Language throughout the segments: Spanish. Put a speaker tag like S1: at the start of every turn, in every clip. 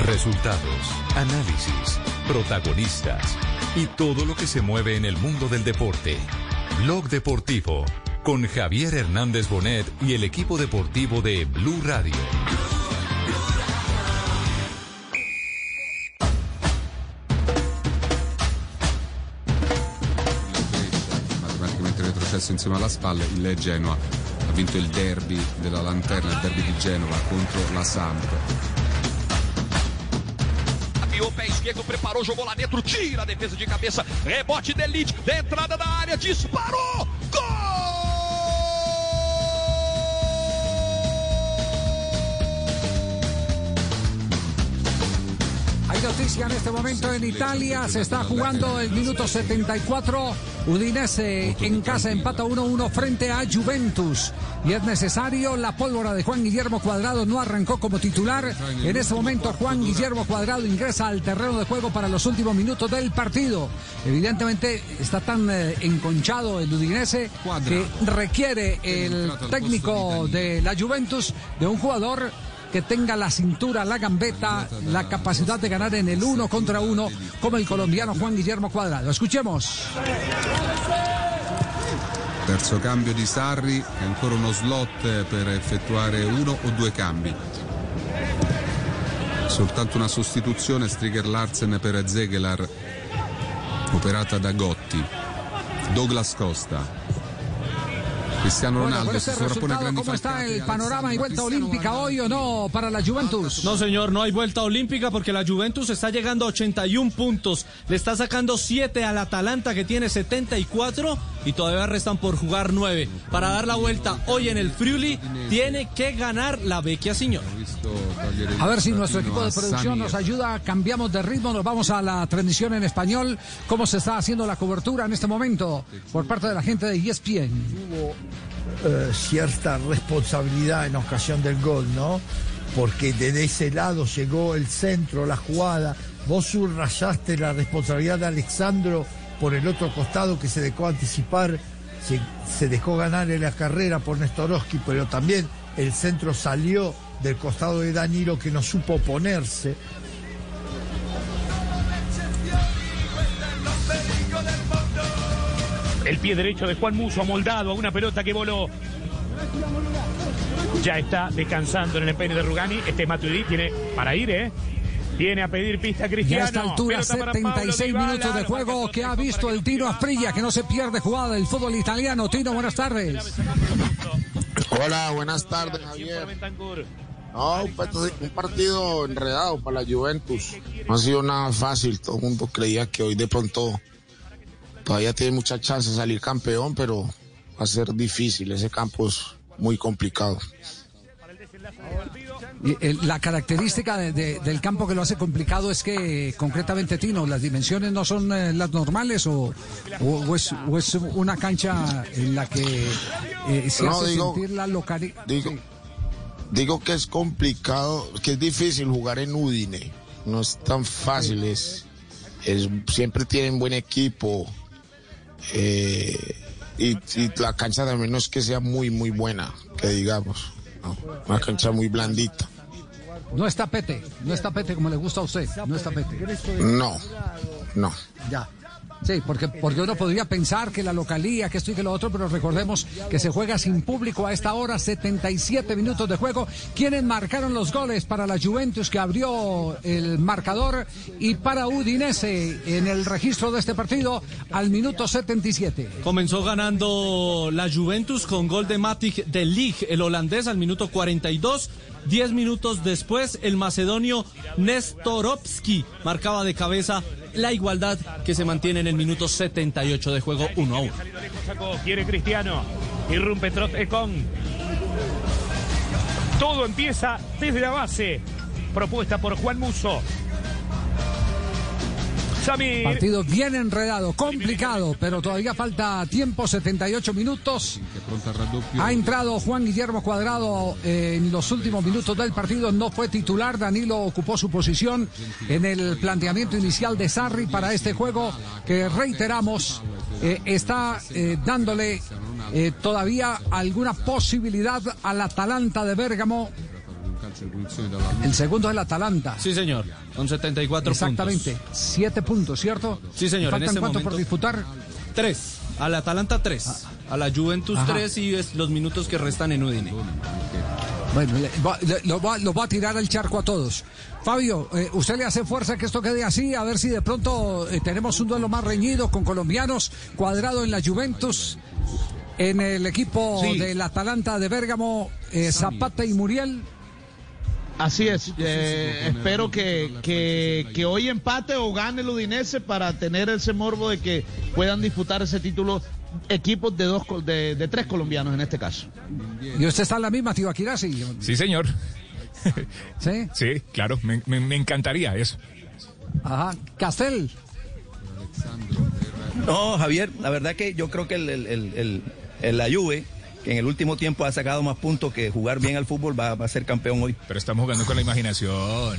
S1: Resultados, análisis, protagonistas y todo lo que se mueve en el mundo del deporte. Blog Deportivo con Javier Hernández Bonet y el equipo deportivo de Blue Radio.
S2: matematicamente retrocesso insieme alla spalla, il Genoa ha vinto il derby della lanterna, il derby di Genova contro la Samp.
S3: O pé esquerdo, preparou, jogou lá dentro, tira a defesa de cabeça, rebote de elite, da entrada da área, disparou!
S4: Noticia en este momento en Italia. Se está jugando el minuto 74. Udinese en casa empata 1-1 frente a Juventus. Y es necesario la pólvora de Juan Guillermo Cuadrado. No arrancó como titular. En este momento Juan Guillermo Cuadrado ingresa al terreno de juego para los últimos minutos del partido. Evidentemente está tan eh, enconchado el Udinese que requiere el técnico de la Juventus de un jugador que tenga la cintura, la gambeta, la capacidad de ganar en el uno contra uno, como el colombiano Juan Guillermo Cuadrado. Escuchemos.
S2: Terzo cambio di Sarri ancora uno slot per effettuare uno o due cambi. Soltanto una sostituzione Striger Larsen per Zegelar operata da Gotti. Douglas Costa. Cristiano
S4: Bueno,
S2: Ronaldo
S4: este
S2: a
S4: resultado, ¿cómo está el panorama? ¿Hay vuelta olímpica hoy o no para la Juventus?
S5: No, señor, no hay vuelta olímpica porque la Juventus está llegando a 81 puntos. Le está sacando 7 al Atalanta que tiene 74 y todavía restan por jugar 9. Para dar la vuelta hoy en el Friuli tiene que ganar la Vecchia Signora.
S4: A ver si nuestro equipo de producción nos ayuda, cambiamos de ritmo, nos vamos a la transmisión en español. ¿Cómo se está haciendo la cobertura en este momento por parte de la gente de ESPN?
S6: hubo eh, cierta responsabilidad en ocasión del gol, ¿no? Porque desde ese lado llegó el centro, la jugada. Vos subrayaste la responsabilidad de Alexandro por el otro costado que se dejó anticipar, se, dejó ganar en la carrera por Nestorowski, pero también el centro salió del costado de Danilo que no supo ponerse.
S7: El pie derecho de Juan Muso amoldado a una pelota que voló. Ya está descansando en el empeño de Rugani. Este Matuidi tiene para ir, ¿eh? Viene a pedir pista
S4: Y
S7: Cristiano.
S4: a esta altura,
S7: Pelota para Pablo
S4: 76
S7: Dybala.
S4: minutos de juego que ha visto el Tino Asprilla, que no se pierde jugada del fútbol italiano. Tino, buenas tardes.
S8: Hola, buenas tardes, Javier. No, un part- un partido enredado para la Juventus. No ha sido nada fácil. Todo el mundo creía que hoy de pronto todavía tiene mucha chance de salir campeón, pero va a ser difícil. Ese campo es muy complicado.
S4: Eh, La característica de- de- del campo que lo hace complicado es que, concretamente, Tino, las dimensiones no son eh, las normales o, o- o es, o es una cancha en la que eh, se
S8: No,
S4: hace
S8: digo-
S4: sentir la localidad.
S8: Digo, digo que es complicado, que es difícil jugar en Udine. No es tan fácil, es, es- siempre tienen buen equipo. eh, y, y la cancha también no es que sea muy, muy buena, que digamos. no, una cancha muy blandita.
S4: No está pete, no está pete como le gusta a usted, no está pete.
S8: No, no.
S4: Ya. Sí, porque, porque uno podría pensar que la localía, que esto y que lo otro, pero recordemos que se juega sin público a esta hora, 77 minutos de juego. ¿Quiénes marcaron los goles para la Juventus que abrió el marcador y para Udinese en el registro de este partido al minuto 77?
S5: Comenzó ganando la Juventus con gol de Matic de Lig, el holandés, al minuto 42. Diez minutos después, el macedonio Nestorovski marcaba de cabeza la igualdad que se mantiene en el minuto 78 de juego 1 a 1.
S7: Sacó, quiere Cristiano. Irrumpe Trot Econ. Todo empieza desde la base. propuesta por Juan Muso. Samir.
S4: Partido bien enredado, complicado, pero todavía falta tiempo, 78 minutos. Ha entrado Juan Guillermo Cuadrado eh, en los últimos minutos del partido, no fue titular, Danilo ocupó su posición en el planteamiento inicial de Sarri para este juego que reiteramos eh, está eh, dándole eh, todavía alguna posibilidad al Atalanta de Bérgamo. El segundo es el Atalanta.
S5: Sí, señor, con 74
S4: Exactamente, siete puntos, ¿cierto?
S5: Sí, señor, en
S4: ¿Faltan
S5: este
S4: cuánto
S5: momento-
S4: por disputar?
S5: Tres. Al Atalanta tres. A la Juventus tres y es los minutos que restan en Udine.
S4: Bueno, le- lo va, lo va a tirar al charco a todos. Fabio, eh, ¿usted le hace fuerza que esto quede así? A ver si de pronto eh, tenemos un duelo más reñido con colombianos, cuadrado en la Juventus, en el equipo
S9: Sí.
S4: del Atalanta de Bérgamo, eh, Zapata y Muriel.
S9: Así es, eh, espero que, que, que hoy empate o gane el Udinese para tener ese morbo de que puedan disputar ese título equipos de dos col- de, de tres colombianos en este caso.
S4: ¿Y usted está en la misma, tío Akirasi?
S10: Sí, señor.
S4: ¿Sí?
S10: Sí, claro, me, me- me encantaría eso.
S4: Ajá. Castel.
S11: No, Javier, la verdad que yo creo que el, el- el- el- el- la Juve, que en el último tiempo ha sacado más puntos que jugar bien al fútbol, va, va a ser campeón hoy.
S10: Pero estamos jugando con la imaginación.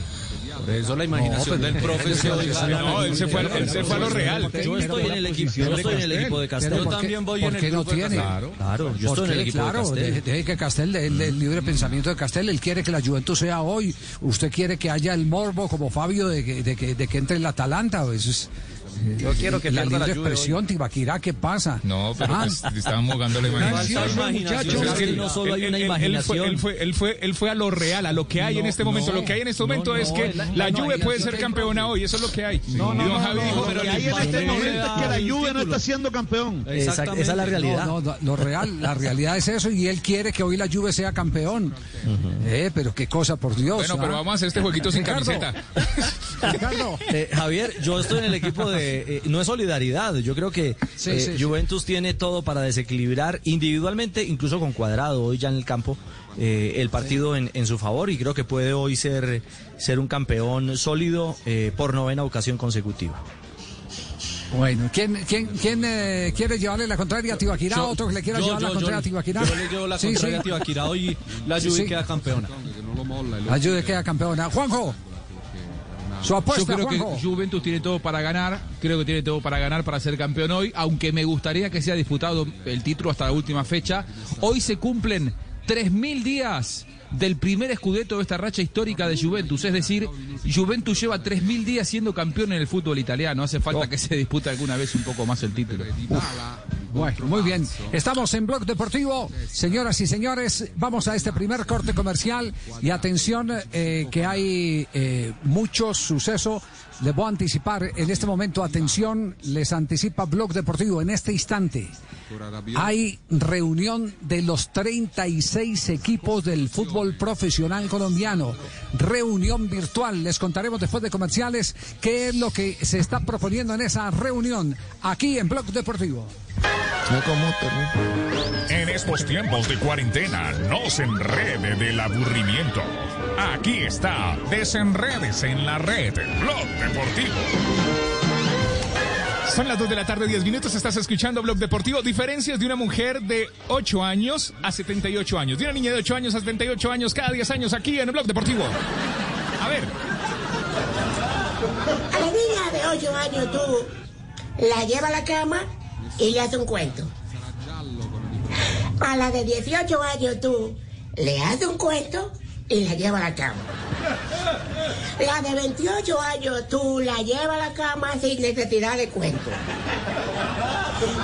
S5: Por eso la imaginación del profe se oiga.
S10: No, él se fue, a- él se fue a lo real.
S12: Yo estoy en el equipo, yo estoy en el equipo de Castel.
S4: Pero ¿por qué- por qué no tiene?
S12: Claro, yo
S4: ¿Por
S12: estoy en el equipo
S4: claro,
S12: de Castel.
S4: deje, deje que Castel, el, el libre pensamiento de Castel, él quiere que la Juventus sea hoy. Usted quiere que haya el morbo como Fabio de que, de que, de que entre el Atalanta. Eso es,
S11: Yo quiero que
S4: la
S11: pierda la
S4: expresión, Tibaquirá, ¿qué pasa?
S10: No, pero
S4: Ah,
S10: pues, estábamos jugando la imaginación.
S12: Falta imaginación, es que no solo hay una
S10: Él
S12: imaginación.
S10: él, fue, él, fue, él fue a lo real, a lo que hay en este momento.
S12: no,
S10: lo que hay en este momento
S12: no,
S10: es que
S12: la-
S10: la Juve
S12: no,
S10: puede ser campeona hoy. Eso es lo que hay.
S9: No, no,
S10: y don
S9: no,
S10: Javi
S9: no,
S10: dijo, pero
S9: hay en este momento es que la Juve no está siendo campeón.
S12: Exacto, esa es la realidad.
S4: No, no, lo real, la realidad es eso y él quiere que hoy la Juve sea campeón. Eh, pero qué cosa, por Dios.
S10: Bueno,
S4: ¿ah?
S10: pero vamos a hacer este jueguito sin camiseta.
S4: Ricardo.
S12: Eh, Javier, yo estoy en el equipo de... eh, no es solidaridad, yo creo que
S4: Sí,
S12: eh,
S4: sí, sí.
S12: Juventus tiene todo para desequilibrar individualmente, incluso con cuadrado, hoy ya en el campo, eh, el partido en, en su favor y creo que puede hoy ser, ser un campeón sólido eh, por novena ocasión consecutiva.
S4: Bueno, ¿quién, quién, quién eh, quiere llevarle la contraria a Tibaquirá?
S5: Yo-
S4: ¿Otro que le quiera
S5: yo-
S4: llevar la contraria
S5: yo-
S4: a Tibaquirá?
S5: Yo le llevo la
S4: Sí,
S5: contraria
S4: sí.
S5: a Tibaquirá hoy la
S4: Sí,
S5: Juve
S4: sí.
S5: queda campeona.
S4: La Juve queda campeona. Juanjo. Su
S13: Yo creo
S4: Juanjo.
S13: que Juventus tiene todo para ganar, creo que tiene todo para ganar para ser campeón hoy, aunque me gustaría que sea disputado el título hasta la última fecha. Hoy se cumplen 3.000 días del primer escudeto de esta racha histórica de Juventus, es decir, Juventus lleva 3.000 días siendo campeón en el fútbol italiano, hace falta que se dispute alguna vez un poco más el título.
S4: Bueno, muy bien. Estamos en Blog Deportivo. Señoras y señores, vamos a este primer corte comercial. Y atención, eh, que hay eh, mucho suceso. Les voy a anticipar en este momento, atención, les anticipa Blog Deportivo en este instante. Hay reunión de los 36 equipos del fútbol profesional colombiano. Reunión virtual. Les contaremos después de comerciales qué es lo que se está proponiendo en esa reunión aquí en Blog Deportivo.
S14: En estos tiempos de cuarentena, no se enrede del aburrimiento. Aquí está, desenredes en la red, Blog Deportivo.
S10: Son las 2 de la tarde, 10 minutos. Estás escuchando Blog Deportivo. Diferencias de una mujer de 8 años a 78 años. De una niña de 8 años a 78 años, cada 10 años aquí en el Blog Deportivo. A ver.
S15: A la niña de 8 años tú la llevas a la cama y le haces un cuento. A la de 18 años tú le haces un cuento y la llevas a la cama. La de 28 años tú la llevas a la cama sin necesidad de cuento.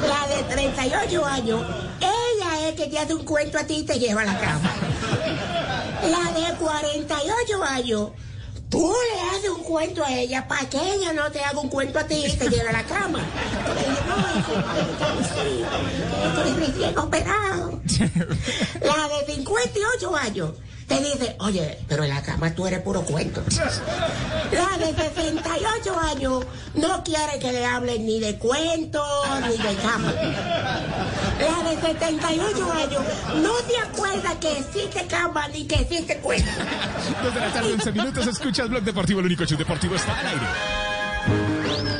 S15: La de 38 años, ella es que te hace un cuento a ti y te lleva a la cama. La de 48 años, tú le haces un cuento a ella para que ella no te haga un cuento a ti y te lleve a la cama. Ella, no, operado. La de 58 años, te dice, oye, pero en la cama tú eres puro cuento. La de 68 años no quiere que le hablen ni de cuentos ni de cama. La de 78 años no se acuerda que existe cama ni que existe cuento.
S16: Dos de la tarde, 11 minutos, escuchas Blog Deportivo, el único show deportivo está al aire.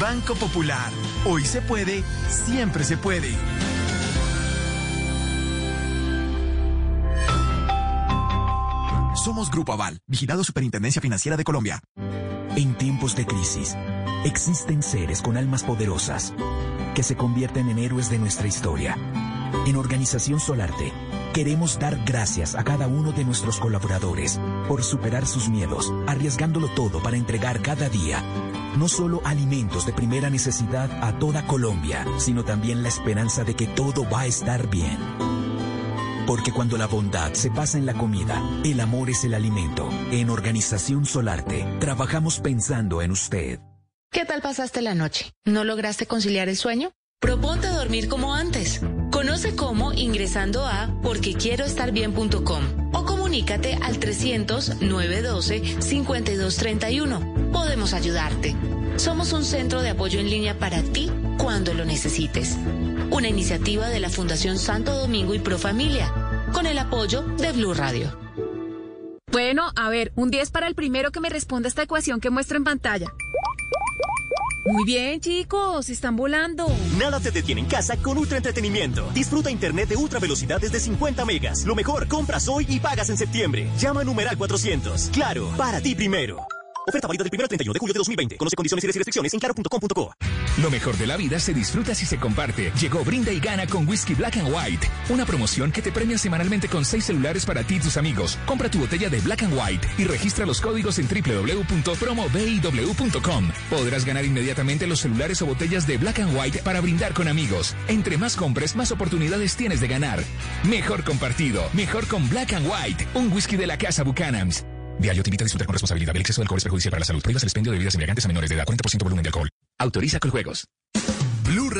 S17: Banco Popular. Hoy se puede, siempre se puede.
S18: Somos Grupo Aval, vigilado Superintendencia Financiera de Colombia.
S19: En tiempos de crisis, existen seres con almas poderosas que se convierten en héroes de nuestra historia. En Organización Solarte, queremos dar gracias a cada uno de nuestros colaboradores por superar sus miedos, arriesgándolo todo para entregar cada día no solo alimentos de primera necesidad a toda Colombia, sino también la esperanza de que todo va a estar bien. Porque cuando la bondad se pasa en la comida, el amor es el alimento. En Organización Solarte, trabajamos pensando en usted.
S20: ¿Qué tal pasaste la noche? ¿No lograste conciliar el sueño? Proponte dormir como antes. Conoce cómo ingresando a porquequieroestarbien.com o comunícate al 300-912-5231. Podemos ayudarte. Somos un centro de apoyo en línea para ti cuando lo necesites. Una iniciativa de la Fundación Santo Domingo y Profamilia, con el apoyo de Blue Radio.
S21: Bueno, a ver, un 10 para el primero que me responda esta ecuación que muestro en pantalla. Muy bien, chicos, están volando.
S22: Nada te detiene en casa con ultra entretenimiento. Disfruta internet de ultra velocidad desde 50 megas. Lo mejor, compras hoy y pagas en septiembre. Llama a numeral 400. Claro, para ti primero. Oferta válida del 1 al 31 de julio de 2020. Conoce condiciones y restricciones en claro.com.co.
S23: Lo mejor de la vida se disfruta si se comparte. Llegó Brinda y Gana con Whisky Black and White. Una promoción que te premia semanalmente con seis celulares para ti y tus amigos. Compra tu botella de Black and White y registra los códigos en www.promobiw.com. Podrás ganar inmediatamente los celulares o botellas de Black and White para brindar con amigos. Entre más compres, más oportunidades tienes de ganar. Mejor compartido. Mejor con Black and White. Un whisky de la casa Buchanan's. Diario te invita a disfrutar con responsabilidad. El exceso de alcohol es perjudicial para la salud. Prohíbas el expendio de bebidas embriagantes a menores de edad. 40% volumen de alcohol. Autoriza con juegos.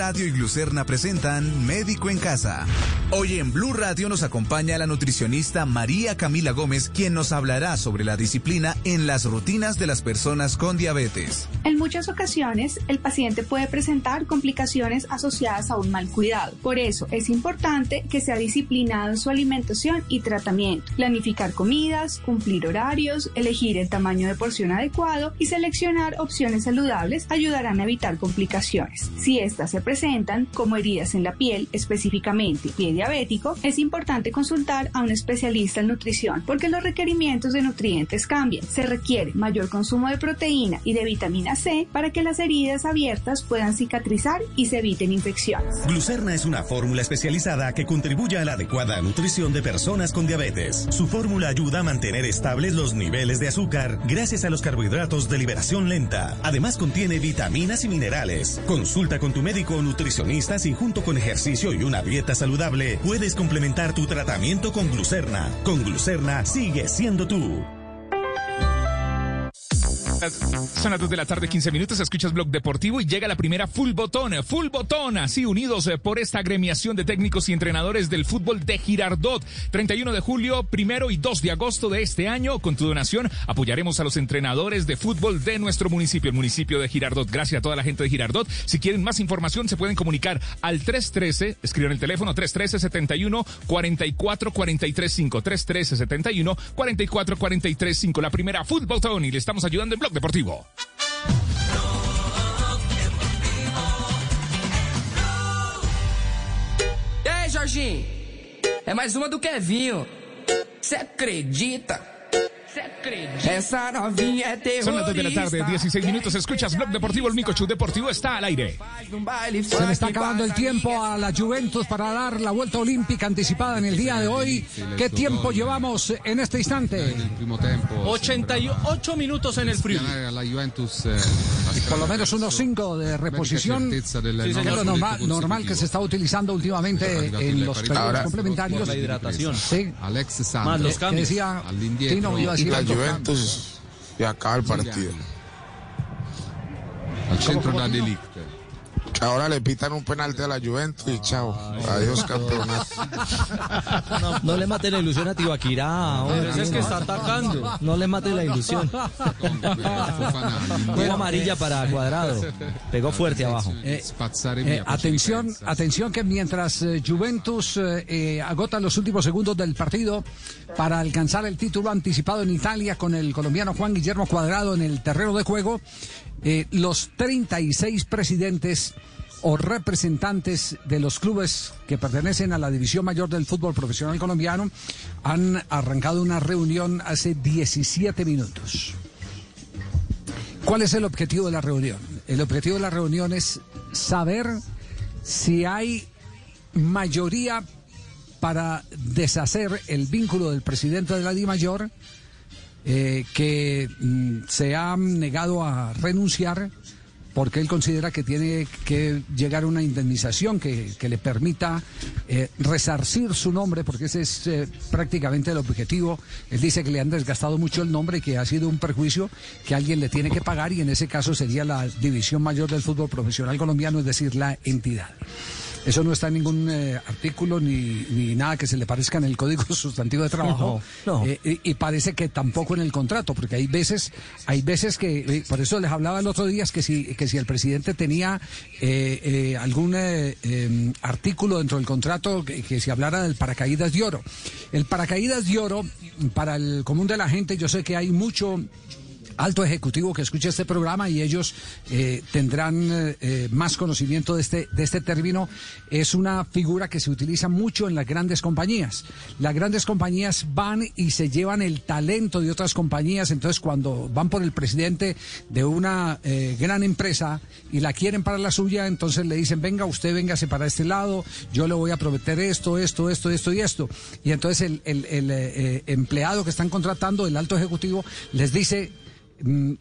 S18: Radio y Glucerna presentan Médico en Casa. Hoy en Blue Radio nos acompaña la nutricionista María Camila Gómez, quien nos hablará sobre la disciplina en las rutinas de las personas con diabetes.
S24: En muchas ocasiones, el paciente puede presentar complicaciones asociadas a un mal cuidado. Por eso, es importante que sea disciplinado en su alimentación y tratamiento. Planificar comidas, cumplir horarios, elegir el tamaño de porción adecuado y seleccionar opciones saludables ayudarán a evitar complicaciones. Si estas se presentan como heridas en la piel, específicamente pie diabético, es importante consultar a un especialista en nutrición porque los requerimientos de nutrientes cambian. Se requiere mayor consumo de proteína y de vitamina C para que las heridas abiertas puedan cicatrizar y se eviten infecciones.
S25: Glucerna es una fórmula especializada que contribuye a la adecuada nutrición de personas con diabetes. Su fórmula ayuda a mantener estables los niveles de azúcar gracias a los carbohidratos de liberación lenta. Además contiene vitaminas y minerales. Consulta con tu médico o nutricionista si junto con ejercicio y una dieta saludable puedes complementar tu tratamiento con glucerna. Con glucerna sigue siendo tú.
S10: Son las 2 de la tarde, 15 minutos. Escuchas Blog Deportivo y llega la primera Full Botón. Full Botón, así unidos eh, por esta agremiación de técnicos y entrenadores del fútbol de Girardot. 31 de julio, primero y 2 de agosto de este año. Con tu donación apoyaremos a los entrenadores de fútbol de nuestro municipio, el municipio de Girardot. Gracias a toda la gente de Girardot. Si quieren más información, se pueden comunicar al 313, escriban el teléfono 313 71 44 43 5. 313 71 44 43 5. La primera Full Botón y le estamos ayudando en Blog Deportivo.
S26: E aí, Jorginho? É mais uma do Kevinho. Você acredita? Cê
S27: Essa novinha é terrorista.
S10: Son las 2 de la tarde, 16 minutos. Escuchas Blog Deportivo, el Mico Show Deportivo está al aire.
S4: Se le está acabando el tiempo a la Juventus para dar la vuelta olímpica anticipada en el día de hoy. ¿Qué tiempo llevamos en este instante?
S5: 88 minutos en el frío.
S2: Juventus eh,
S4: Por lo menos unos 5 de reposición. Sí, señor,
S2: nostro
S4: normal, normal que se está utilizando últimamente en los periodos complementarios.
S2: La hidratación.
S4: Sí.
S2: Alex
S4: Más los cambios. Que decía. Tino, iba a decir
S2: La
S4: algo.
S2: Juventus
S28: y acaba el partido.
S2: Al centro da Delict.
S28: Que ahora le pitan un penalti a la Juventus y chao. Adiós campeonato.
S12: No, no le mate la ilusión a Tibaquirá. hombre.
S5: Pero ese es que está atacando.
S12: No le mate la ilusión. Hubo amarilla para cuadrado. Pegó fuerte abajo.
S4: Eh, atención, atención que mientras eh, Juventus eh, eh, agota los últimos segundos del partido para alcanzar el título anticipado en Italia con el colombiano Juan Guillermo Cuadrado en el terreno de juego, eh, los 36 presidentes o representantes de los clubes que pertenecen a la división mayor del fútbol profesional colombiano han arrancado una reunión hace 17 minutos. ¿Cuál es el objetivo de la reunión? El objetivo de la reunión es saber si hay mayoría para deshacer el vínculo del presidente de la DIMAYOR, eh, que mm, se ha negado a renunciar porque él considera que tiene que llegar a una indemnización que, que le permita eh, resarcir su nombre, porque ese es eh, prácticamente el objetivo. Él dice que le han desgastado mucho el nombre y que ha sido un perjuicio que alguien le tiene que pagar y en ese caso sería la División Mayor del Fútbol Profesional Colombiano, es decir, la entidad. Eso no está en ningún eh, artículo ni, ni nada que se le parezca en el Código Sustantivo de Trabajo.
S12: No, no.
S4: Eh, y, y parece que tampoco en el contrato, porque hay veces, hay veces que, eh, por eso les hablaba el otro día, es que si, que si el presidente tenía algún eh, artículo dentro del contrato que, que se hablara del paracaídas de oro. El paracaídas de oro, para el común de la gente, yo sé que hay mucho alto ejecutivo que escucha este programa y ellos eh, tendrán eh, eh, más conocimiento de este, de este término. Es una figura que se utiliza mucho en las grandes compañías. Las grandes compañías van y se llevan el talento de otras compañías. Entonces, cuando van por el presidente de una gran empresa y la quieren para la suya, entonces le dicen, venga, usted véngase para este lado, yo le voy a prometer esto, esto, esto, esto y esto. Y entonces el, el- empleado que están contratando, el alto ejecutivo, les dice,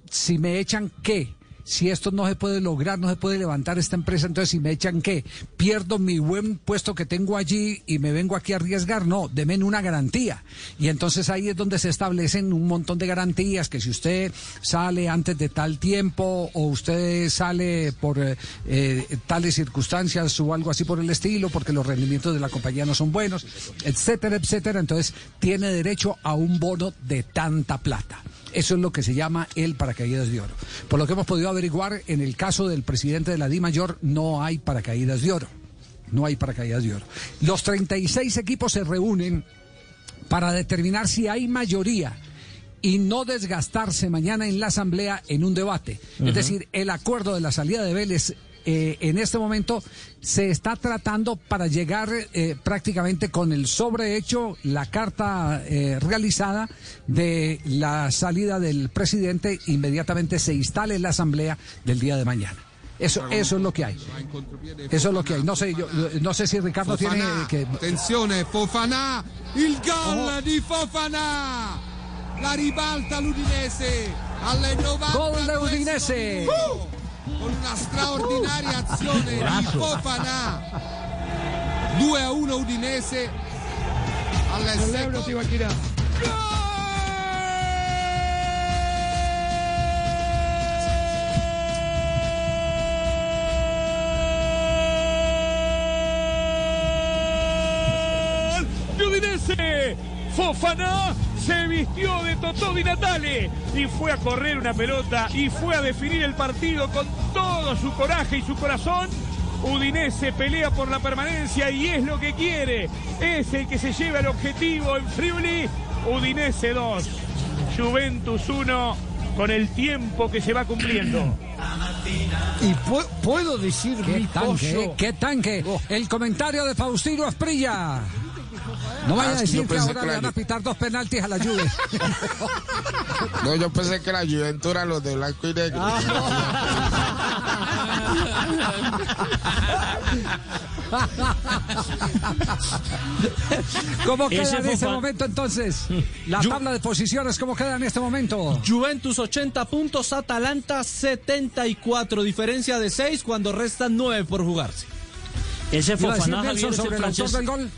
S4: si me echan qué, si esto no se puede lograr, no se puede levantar esta empresa, entonces si me echan qué, pierdo mi buen puesto que tengo allí y me vengo aquí a arriesgar, no, denme una garantía. Y entonces ahí es donde se establecen un montón de garantías, que si usted sale antes de tal tiempo o usted sale por eh, eh, tales circunstancias o algo así por el estilo, porque los rendimientos de la compañía no son buenos, etcétera, etcétera, entonces tiene derecho a un bono de tanta plata. Eso es lo que se llama el paracaídas de oro. Por lo que hemos podido averiguar, en el caso del presidente de la Di Mayor no hay paracaídas de oro. No hay paracaídas de oro. Los 36 equipos se reúnen para determinar si hay mayoría y no desgastarse mañana en la asamblea en un debate. Es decir, el acuerdo de la salida de Vélez eh, en este momento se está tratando para llegar eh, prácticamente con el sobrehecho, la carta eh, realizada de la salida del presidente, inmediatamente se instale en la asamblea del día de mañana. Eso, eso es lo que hay. Eso es lo que hay. No sé, yo, no sé si Ricardo tiene que
S2: attenzione Fofana il gol di Fofana la ribalta l'Udinese alle 90
S4: Gol de Udinese.
S2: Con una straordinaria azione di. Fofana 2 a 1 Udinese al secondo
S7: de Udinese. Fofana se vistió de Totó Di Natale y fue a correr una pelota y fue a definir el partido con todo su coraje y su corazón. Udinese pelea por la permanencia y es lo que quiere. Es el que se lleva el objetivo en Friuli. Udinese 2, Juventus 1, con el tiempo que se va cumpliendo.
S4: Y puedo decir
S7: mi
S4: tanque,
S7: pollo?
S4: qué tanque. El comentario de Faustino Asprilla. No vaya
S8: Ah,
S4: a
S8: que
S4: decir que ahora
S8: que
S4: le van a pitar dos penaltis a la Juve.
S8: No, yo pensé que la Juventus era los de blanco y negro.
S4: ¿Cómo
S5: Ese
S4: queda en este momento entonces? La
S5: Ju-
S4: tabla de posiciones, ¿cómo queda en este momento?
S5: Juventus 80 puntos, Atalanta 74, diferencia de 6 cuando restan 9 por jugarse.
S29: Ese Fofana,
S4: Nelson
S29: Javier,
S4: sobre el autor
S29: francés.
S4: del gol.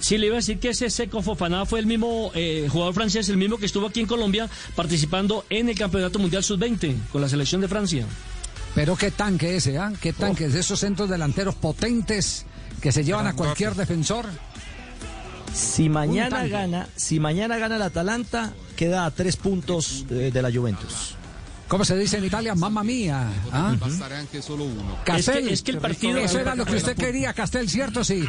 S29: Sí, le iba a decir que ese Seco Fofana fue el mismo eh, jugador francés, el mismo que estuvo aquí en Colombia participando en el Campeonato Mundial Sub-20 con la selección de Francia.
S4: Pero qué tanque ese, ¿ah? Qué tanque de esos centros delanteros potentes que se llevan a cualquier defensor.
S12: Si mañana gana, si mañana gana el Atalanta, queda a tres puntos eh, de la Juventus.
S4: ¿Cómo se dice en Italia? Mamma mía. ¿ah?
S2: Solo uno.
S4: Castel,
S29: Es que- es que el partido-
S4: Eso era lo que usted quería, Castel, ¿cierto? Sí.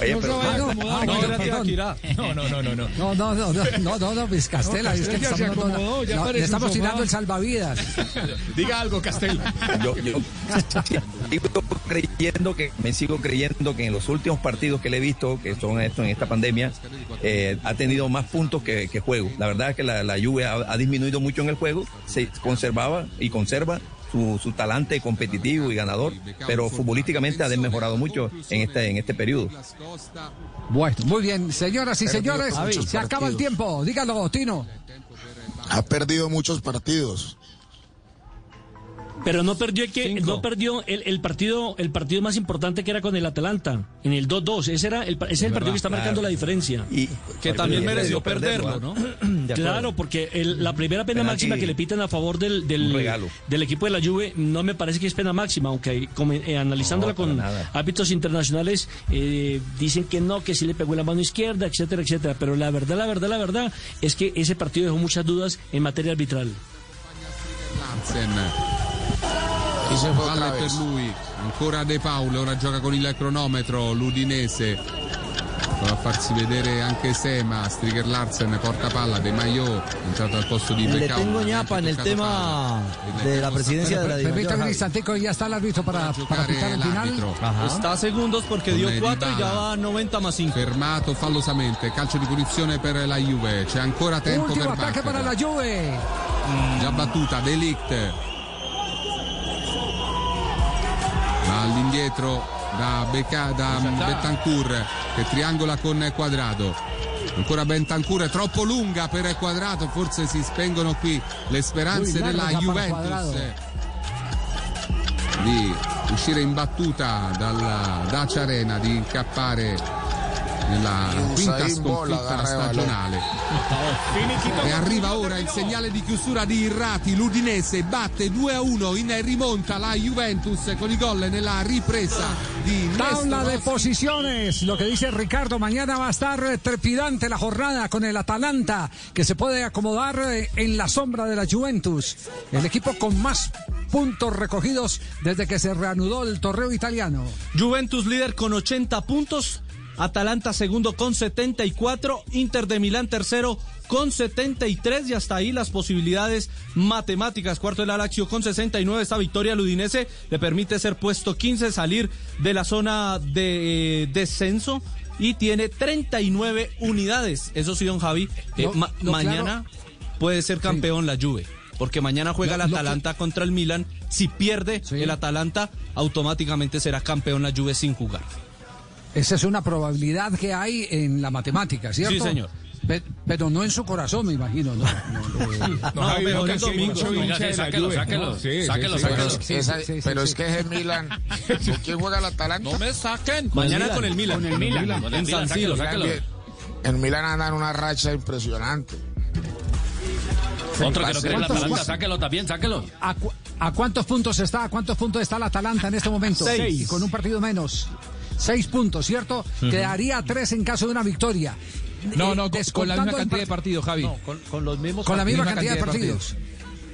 S11: Oye,
S4: No
S11: pero-
S5: Ah, no.
S10: No, no, no, no, no.
S4: No, no, no, no, no, no, no, pues Castela, es que le estamos tirando el salvavidas.
S10: Diga algo, Castel.
S11: Yo, yo sigo creyendo que me sigo creyendo que en los últimos partidos que le he visto, que son esto en esta pandemia, eh, ha tenido más puntos que, que juego. La verdad es que la, la ha, ha disminuido mucho en el juego, se conservaba y conserva su, su talante competitivo y ganador, pero futbolísticamente ha desmejorado mucho en este en este periodo.
S4: Bueno, muy bien, señoras y
S8: Perdió
S4: señores, se acaba el tiempo. Dígalo, Tino.
S8: Ha perdido muchos partidos.
S29: Pero no perdió el que
S5: Cinco.
S29: no perdió el, el partido el partido más importante que era con el Atalanta en el 2-2. Ese era el, ese es el partido que está marcando la diferencia.
S11: Y
S5: Que también mereció
S11: perderlo.
S29: Claro, porque el- la primera pena
S11: Penalti.
S29: máxima que le pitan a favor del, del, equipo de la Juve no me parece que es pena máxima, aunque como, eh, analizándola
S11: No,
S29: con
S11: nada.
S29: árbitros internacionales eh, dicen que no, que sí le pegó en la mano izquierda, etcétera, etcétera. Pero la verdad, la verdad, la verdad es que ese partido dejó muchas dudas en materia arbitral.
S2: Palle per lui. Ancora De Paolo, ora gioca con il cronometro l'Udinese. Prova a farsi vedere anche Sema, Striger Larsen porta palla, De Maio entrato al posto di
S12: Le
S2: Becao.
S12: tengo
S2: non ha
S12: ñapa en el tema
S2: palla.
S12: de la presidencia de la
S4: Permítame un instantico, ya está el árbitro para, para pitar el final.
S2: l'arbitro.
S5: Está a segundos porque dio
S2: eh,
S5: 4 y ya
S2: Dybala.
S5: va a 90 más 5.
S2: Fermato fallosamente, calcio di punizione per la Juve, c'è ancora tempo
S4: Último
S2: per
S4: ataque para la
S2: battere.
S4: Juve.
S2: Già battuta, Delict. All'indietro da, Beca, da Betancourt che triangola con Quadrado. Ancora Bentancur, è troppo lunga per Quadrado, forse si spengono qui le speranze della Juventus
S4: Cuadrado.
S2: di uscire in battuta dalla Dacia Arena, di incappare nella quinta sconfitta stagionale. E arriva ora il segnale di chiusura di Irrati, l'Udinese batte 2 a 1 in rimonta la Juventus con i gol nella ripresa di
S4: Tabla de posiciones, lo que dice Ricardo, mañana va a estar trepidante la jornada con el Atalanta, que se puede acomodar eh, en la sombra de la Juventus, el equipo con más puntos recogidos desde que se reanudó el torneo italiano.
S5: Juventus líder con 80 puntos, Atalanta segundo con 74, Inter de Milán tercero con 73 y hasta ahí las posibilidades matemáticas. Cuarto el Alaxio con 69. Esta victoria al Udinese le permite ser puesto 15, salir de la zona de eh, descenso y tiene 39 unidades. Eso sí, don Javi, eh, ma- mañana puede ser campeón la Juve. Porque mañana juega el
S4: que-
S5: Atalanta contra el Milan. Si pierde el Atalanta, automáticamente será campeón la Juve sin jugar.
S4: Esa es una probabilidad que hay en la matemática, ¿cierto?
S5: Sí, señor.
S4: Pe- Pero no en su corazón, me imagino. No, no, no.
S10: Que la
S5: sáquelo.
S8: Pero, es que es el Milan. ¿Con quién juega el Atalanta?
S5: No me saquen. Mañana con el Milan.
S30: Con el Milan.
S5: Siro.
S8: El Milan anda en una racha impresionante.
S31: Otro que no el
S4: ¿Cuántos-
S31: Atalanta, sáquelo también, sáquelo.
S4: ¿A, cu- a cuántos puntos está? ¿A cuántos puntos está el Atalanta en este momento?
S5: Seis.
S4: Y con un partido menos. Seis puntos, ¿cierto? Quedaría tres en caso de una victoria.
S10: No,
S4: Eh,
S10: no, con, con la misma cantidad de
S4: part-
S10: partidos, Javi.
S12: con, con los mismos
S4: Con la misma
S10: misma
S4: cantidad de
S10: cantidad de
S4: partidos.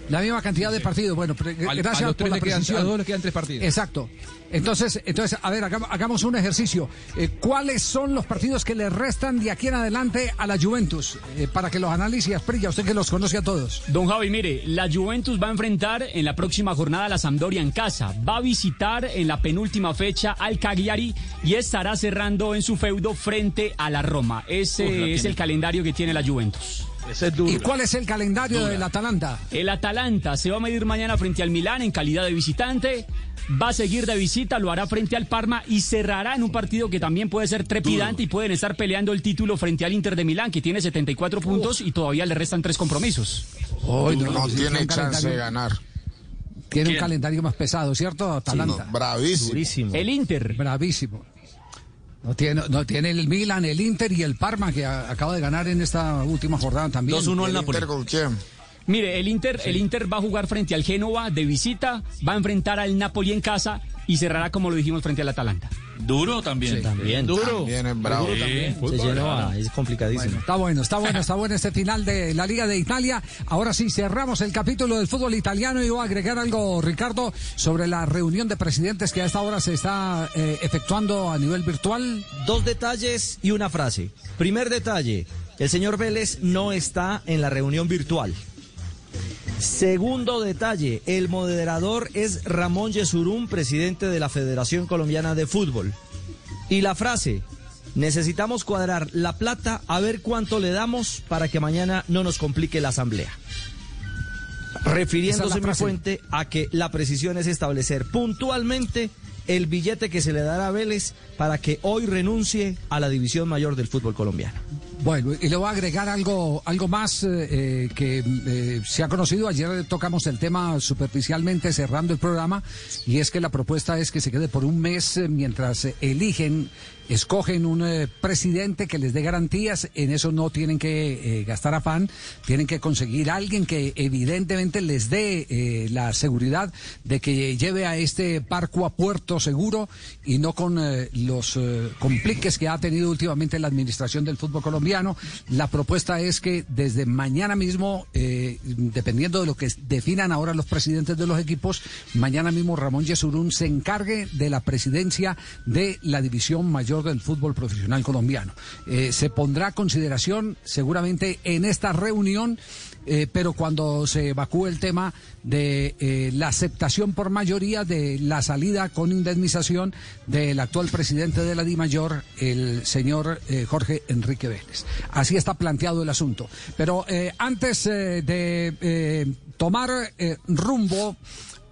S4: La misma cantidad de partidos. Bueno,
S13: Al-
S4: gracias
S13: a los
S4: por la
S13: quedan-
S4: precisión.
S13: a dos le quedan tres partidos.
S4: Exacto. Entonces, entonces, a ver, hagamos, hagamos un ejercicio. Eh, ¿Cuáles son los partidos que le restan de aquí en adelante a la Juventus? Eh, para que los analice Asprilla, usted que los conoce a todos.
S32: Don Javi, mire, la Juventus va a enfrentar en la próxima jornada a la Sampdoria en casa. Va a visitar en la penúltima fecha al Cagliari y estará cerrando en su feudo frente a la Roma. Ese
S33: Uf,
S32: es
S33: tiene.
S32: el calendario que tiene la Juventus.
S4: ¿Y cuál es el calendario del Atalanta?
S32: El Atalanta se va a medir mañana frente al Milán en calidad de visitante. Va a seguir de visita, lo hará frente al Parma y cerrará en un partido que también puede ser trepidante y pueden estar peleando el título frente al Inter de Milán, que tiene 74 puntos y todavía le restan tres compromisos.
S4: Hoy
S8: no, tiene chance de ganar.
S4: Tiene un calendario más pesado, ¿cierto? Atalanta.
S8: no, bravísimo.
S32: El Inter.
S4: Bravísimo. No tiene, no tiene el Milan, el Inter y el Parma que a- acaba de ganar en esta última jornada también.
S32: 2-1 al
S4: ¿Y el
S32: Napoli.
S4: Inter con quién?
S32: Mire, el Inter, el Inter va a jugar frente al Génova de visita, va a enfrentar al Napoli en casa y cerrará como lo dijimos frente al Atalanta.
S31: Duro también.
S12: Sí, también.
S31: Duro.
S8: También es bravo.
S31: Duro también.
S12: Se
S31: Fútbol,
S12: llenó,
S31: claro.
S12: es complicadísimo.
S4: Está bueno, está bueno, está bueno este final de la Liga de Italia. Ahora sí, cerramos el capítulo del fútbol italiano y voy a agregar algo, Ricardo, sobre la reunión de presidentes que a esta hora se está eh, efectuando a nivel virtual.
S12: Dos detalles y una frase. Primer detalle, el señor Vélez no está en la reunión virtual. Segundo detalle, el moderador es Ramón Yesurún, presidente de la Federación Colombiana de Fútbol. Y la frase, necesitamos cuadrar la plata a ver cuánto le damos para que mañana no nos complique la asamblea.
S4: Esa es
S12: Refiriéndose mi fuente a que la precisión es establecer puntualmente el billete que se le dará a Vélez para que hoy renuncie a la división mayor del fútbol colombiano.
S4: Bueno, y le voy a agregar algo, algo más eh, eh, que eh, se ha conocido. Ayer tocamos el tema superficialmente cerrando el programa y es que la propuesta es que se quede por un mes mientras eligen, escogen un eh, presidente que les dé garantías. En eso no tienen que eh, gastar afán, tienen que conseguir alguien que evidentemente les dé eh, la seguridad de que lleve a este barco a puerto seguro y no con eh, los compliques que ha tenido últimamente la administración del fútbol colombiano. La propuesta es que desde mañana mismo, dependiendo de lo que definan ahora los presidentes de los equipos, mañana mismo Ramón Yesurún se encargue de la presidencia de la división mayor del fútbol profesional colombiano. Eh, se pondrá a consideración seguramente en esta reunión eh, pero cuando se evacúe el tema de eh, la aceptación por mayoría de la salida con indemnización del actual presidente de la DIMAYOR, el señor Jorge Enrique Vélez. Así está planteado el asunto. Pero antes de tomar rumbo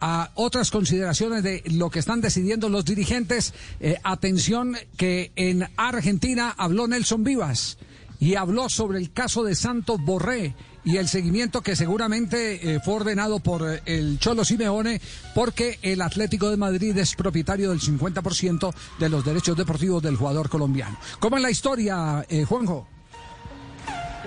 S4: a otras consideraciones de lo que están decidiendo los dirigentes, eh, atención que en Argentina habló Nelson Vivas y habló sobre el caso de Santos Borré y el seguimiento que seguramente eh, fue ordenado por eh, el Cholo Simeone porque el Atlético de Madrid es propietario del 50% de los derechos deportivos del jugador colombiano. ¿Cómo es la historia, Juanjo?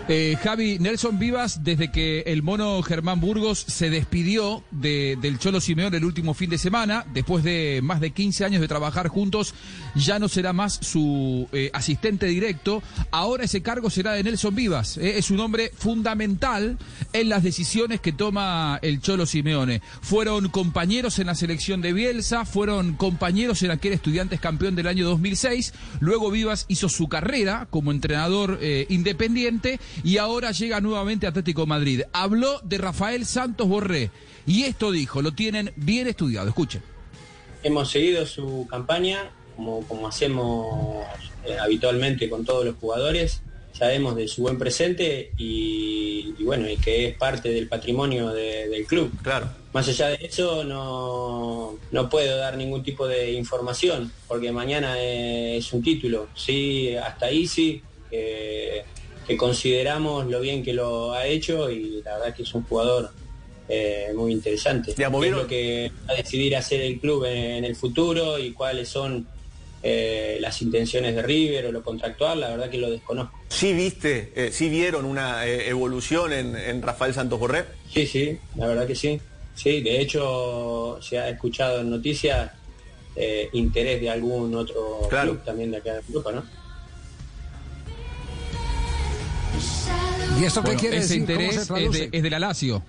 S13: Eh, Javi, Nelson Vivas, desde que el mono Germán Burgos se despidió de- del Cholo Simeón el último fin de semana, después de más de 15 años de trabajar juntos, ya no será más su eh, asistente directo. Ahora ese cargo será de Nelson Vivas. eh, es un hombre fundamental en las decisiones que toma el Cholo Simeone. Fueron compañeros en la selección de Bielsa, fueron compañeros en aquel Estudiantes campeón del año 2006. Luego Vivas hizo su carrera como entrenador independiente y ahora llega nuevamente a Atlético de Madrid. Habló de Rafael Santos Borré y esto dijo, lo tienen bien estudiado. Escuchen.
S34: Hemos seguido su campaña como, como hacemos eh, habitualmente con todos los jugadores. Sabemos de su buen presente y, y bueno, y que es parte del patrimonio de- del club.
S11: Claro.
S34: Más allá de eso, no, no puedo dar ningún tipo de información, porque mañana eh, es un título. Sí, hasta ahí sí, que, que consideramos lo bien que lo ha hecho y la verdad que es un jugador eh, muy interesante. ¿Qué es lo que va a decidir hacer el club en, en el futuro y cuáles son eh, las intenciones de River o lo contractual, la verdad que lo desconozco.
S11: ¿Sí viste, eh, sí vieron una eh, evolución en, en Rafael Santos Borré?
S34: Sí, sí, la verdad que sí. Sí, de hecho se ha escuchado en noticias interés de algún otro
S11: Claro.
S34: club también de acá de Europa, ¿no?
S4: ¿Y esto qué quiere
S13: ese
S4: decir? ¿Cómo
S13: interés
S4: se
S13: es, de, es de la Lazio.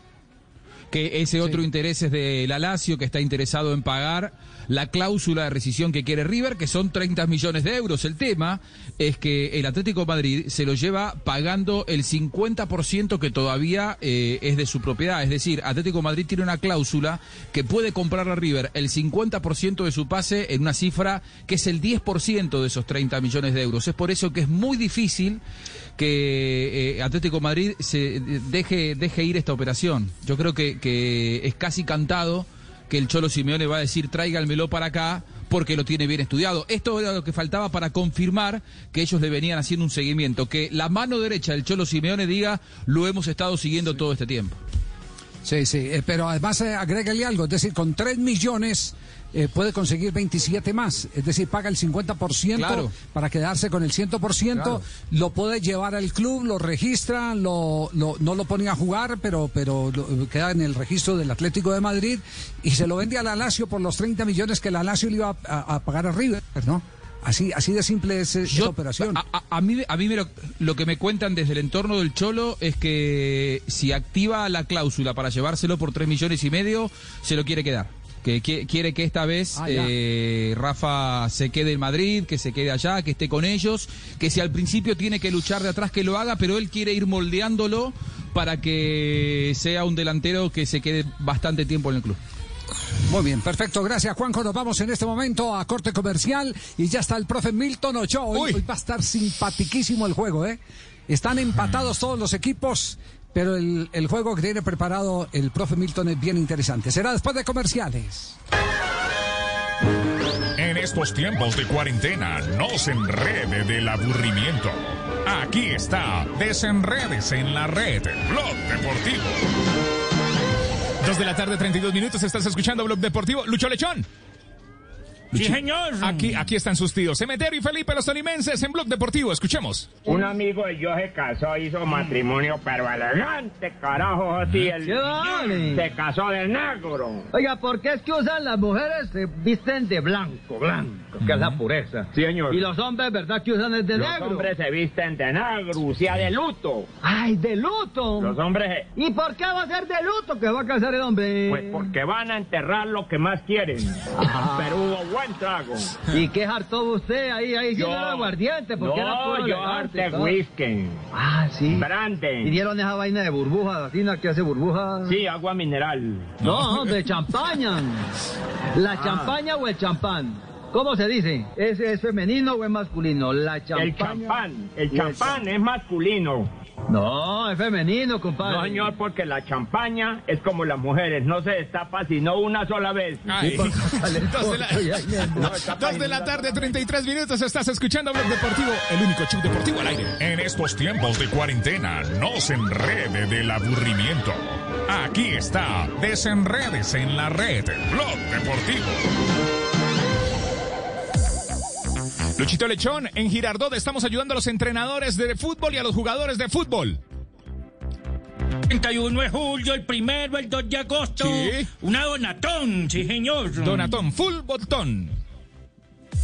S13: que ese otro interés es de la Lazio, que está interesado en pagar la cláusula de rescisión que quiere River, que son 30 millones de euros. El tema es que el Atlético Madrid se lo lleva pagando el 50% que todavía eh, es de su propiedad. Es decir, Atlético Madrid tiene una cláusula que puede comprar a River el 50% de su pase en una cifra que es el 10% de esos 30 millones de euros. Es por eso que es muy difícil que eh, Atlético Madrid se deje, deje ir esta operación. Yo creo que es casi cantado que el Cholo Simeone va a decir tráiganmelo para acá porque lo tiene bien estudiado. Esto era lo que faltaba para confirmar que ellos le venían haciendo un seguimiento, que la mano derecha del Cholo Simeone diga lo hemos estado siguiendo todo este tiempo.
S4: Sí, sí, eh, pero además eh, agrégale algo, es decir, con 3 millones eh, puede conseguir 27 más, es decir, paga el 50%
S35: Claro.
S4: para quedarse con el 100%,
S35: Claro.
S4: lo puede llevar al club, lo registra, lo, lo- no lo pone a jugar, pero, pero lo- queda en el registro del Atlético de Madrid y se lo vende a la Lazio por los 30 millones que la Lazio le iba a, pagar a River, ¿no? Así, así de simple es esa operación.
S13: A, a- a mí, a mí me lo, lo que me cuentan desde el entorno del Cholo es que si activa la cláusula para llevárselo por 3 millones y medio, se lo quiere quedar. Que qui- quiere que esta vez
S4: Ah,
S13: eh, Rafa se quede en Madrid, que se quede allá, que esté con ellos, que si al principio tiene que luchar de atrás, que lo haga, pero él quiere ir moldeándolo para que sea un delantero que se quede bastante tiempo en el club.
S4: Muy bien, perfecto. Gracias, Juanjo. Nos vamos en este momento a corte comercial y ya está el profe Milton Ochoa. Hoy, hoy va a estar simpatiquísimo el juego, ¿eh? Están empatados todos los equipos, pero el, el juego que tiene preparado el profe Milton es bien interesante. Será después de comerciales.
S10: En estos tiempos de cuarentena, no se enrede del aburrimiento. Aquí está, desenredes en la red, Blog Deportivo.
S13: Dos de la tarde, 32 minutos, estás escuchando Blog Deportivo. Lucho Lechón.
S31: Sí, señor.
S13: Aquí, aquí están sus tíos. Cementerio y Felipe Los Tolimenses en Blog Deportivo. Escuchemos.
S36: Un amigo de yo se casó, hizo matrimonio, pero elegante, carajo, así el
S37: ¿Qué vale?
S36: se casó de negro.
S37: Oiga, ¿por qué es que usan las mujeres se visten de blanco, blanco, que es la pureza?
S36: Sí, señor.
S37: Y los hombres, ¿verdad que usan el de
S36: Los
S37: negro?
S36: hombres se visten de negro, o sea, de luto.
S37: ¡Ay, de luto!
S36: Los hombres,
S37: ¿Y por qué va a ser de luto que va a casar el hombre?
S36: pues porque van a enterrar lo que más quieren.
S37: Ah.
S36: Pero hubo buen trago.
S37: ¿Y qué hartó usted ahí, ahí
S36: Yo-
S37: el aguardiente? Porque era
S36: no,
S37: puro
S36: yo harté whisky.
S37: Ah, sí.
S36: Branden.
S37: ¿Y dieron esa vaina de burbuja, así que hace burbuja?
S36: Sí, agua mineral.
S37: No, de champaña. ¿La
S36: Ah.
S37: champaña o el champán? ¿Cómo se dice? ¿Es, es femenino o es masculino? La champaña.
S36: El champán, el champán es masculino.
S37: No, es femenino, compadre.
S36: No, señor, porque la champaña es como las mujeres, no se destapa sino una sola vez.
S13: Ay. Dos de la- Dos de la tarde, 33 minutos. Estás escuchando Blog Deportivo, el único show deportivo al aire.
S10: En estos tiempos de cuarentena, no se enrede del aburrimiento. Aquí está, desenredes en la red, Blog Deportivo.
S13: Luchito Lechón, en Girardot estamos ayudando a los entrenadores de fútbol y a los jugadores de fútbol.
S31: 31 de julio, el primero, el 2 de agosto.
S13: Sí.
S31: Una donatón, sí, señor.
S13: Donatón, full botón.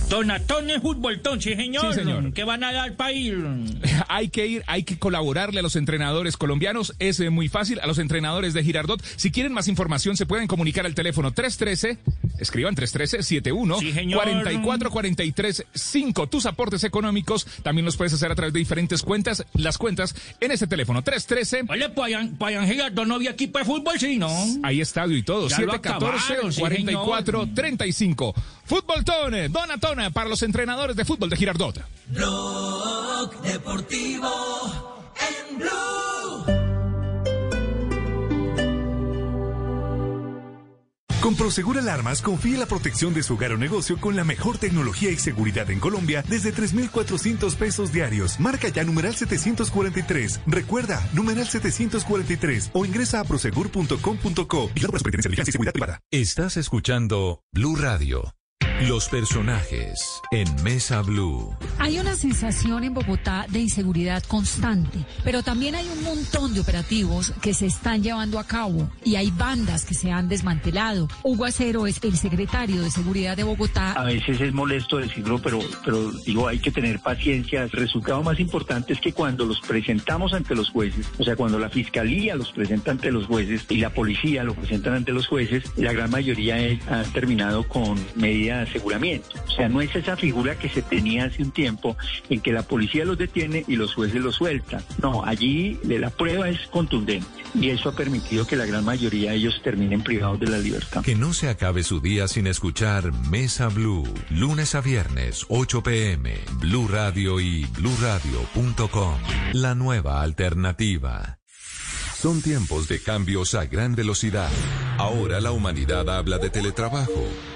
S31: Donatones futboltón, sí señor.
S13: Sí, señor.
S31: ¿Qué van a dar para ir?
S13: hay que ir, hay que colaborarle a los entrenadores colombianos. Es eh, muy fácil. A los entrenadores de Girardot. Si quieren más información, se pueden comunicar al teléfono 313. Escriban 313-71
S31: sí,
S13: 4443-5. Tus aportes económicos también los puedes hacer a través de diferentes cuentas. Las cuentas en este teléfono 313.
S31: Oye, Payan Girardot no había equipo de fútbol, sí, ¿no?
S13: Hay estadio y todo. 714-4435. Fútbol Tone, Donatona para los entrenadores de fútbol de Girardot.
S38: Blog Deportivo en Blue.
S25: Con Prosegur Alarmas confíe la protección de su hogar o negocio con la mejor tecnología y seguridad en Colombia desde 3,400 pesos diarios. Marca ya numeral 743. Recuerda, numeral 743 o ingresa a prosegur.com.co. Por la Superintendencia de Vigilancia y Seguridad Privada.
S1: Estás escuchando Blue Radio. Los personajes en Mesa Blue.
S39: Hay una sensación en Bogotá de inseguridad constante, pero también hay un montón de operativos que se están llevando a cabo y hay bandas que se han desmantelado. Hugo Acero es el secretario de Seguridad de Bogotá.
S40: A veces es molesto decirlo, pero, pero digo, hay que tener paciencia. El resultado más importante es que cuando los presentamos ante los jueces, o sea, cuando la fiscalía los presenta ante los jueces y la policía lo presentan ante los jueces, la gran mayoría han terminado con medidas aseguramiento. O sea, no es esa figura que se tenía hace un tiempo en que la policía los detiene y los jueces los sueltan. No, allí la prueba es contundente y eso ha permitido que la gran mayoría de ellos terminen privados de la libertad.
S1: Que no se acabe su día sin escuchar Mesa Blue. Lunes a viernes, 8 pm. Blue Radio y bluradio.com. La nueva alternativa. Son tiempos de cambios a gran velocidad. Ahora la humanidad habla de teletrabajo,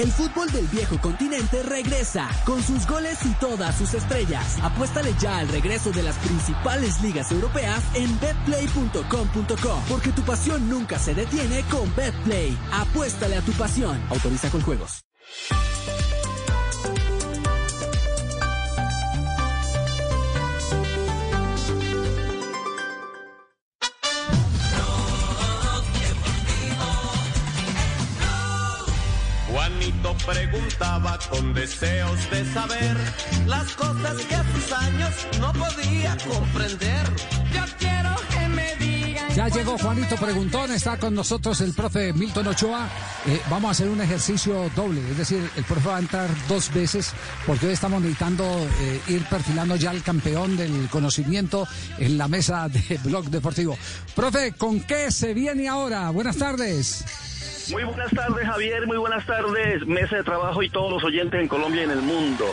S19: El fútbol del viejo continente regresa con sus goles y todas sus estrellas. Apuéstale ya al regreso de las principales ligas europeas en betplay.com.co porque tu pasión nunca se detiene con Betplay. Apuéstale a tu pasión. Autoriza con juegos.
S41: Juanito preguntaba con deseos de saber las cosas que a sus años no podía comprender. Yo quiero que me digan.
S4: Ya llegó Juanito Preguntón, está con nosotros el profe Milton Ochoa. Eh, vamos a hacer un ejercicio doble, es decir, el profe va a entrar dos veces porque hoy estamos necesitando eh, ir perfilando ya el campeón del conocimiento en la mesa de Blog Deportivo. Profe, ¿con qué se viene ahora? Buenas tardes.
S42: Muy buenas tardes, Javier. Muy buenas tardes, mesa de trabajo y todos los oyentes en Colombia y en el mundo.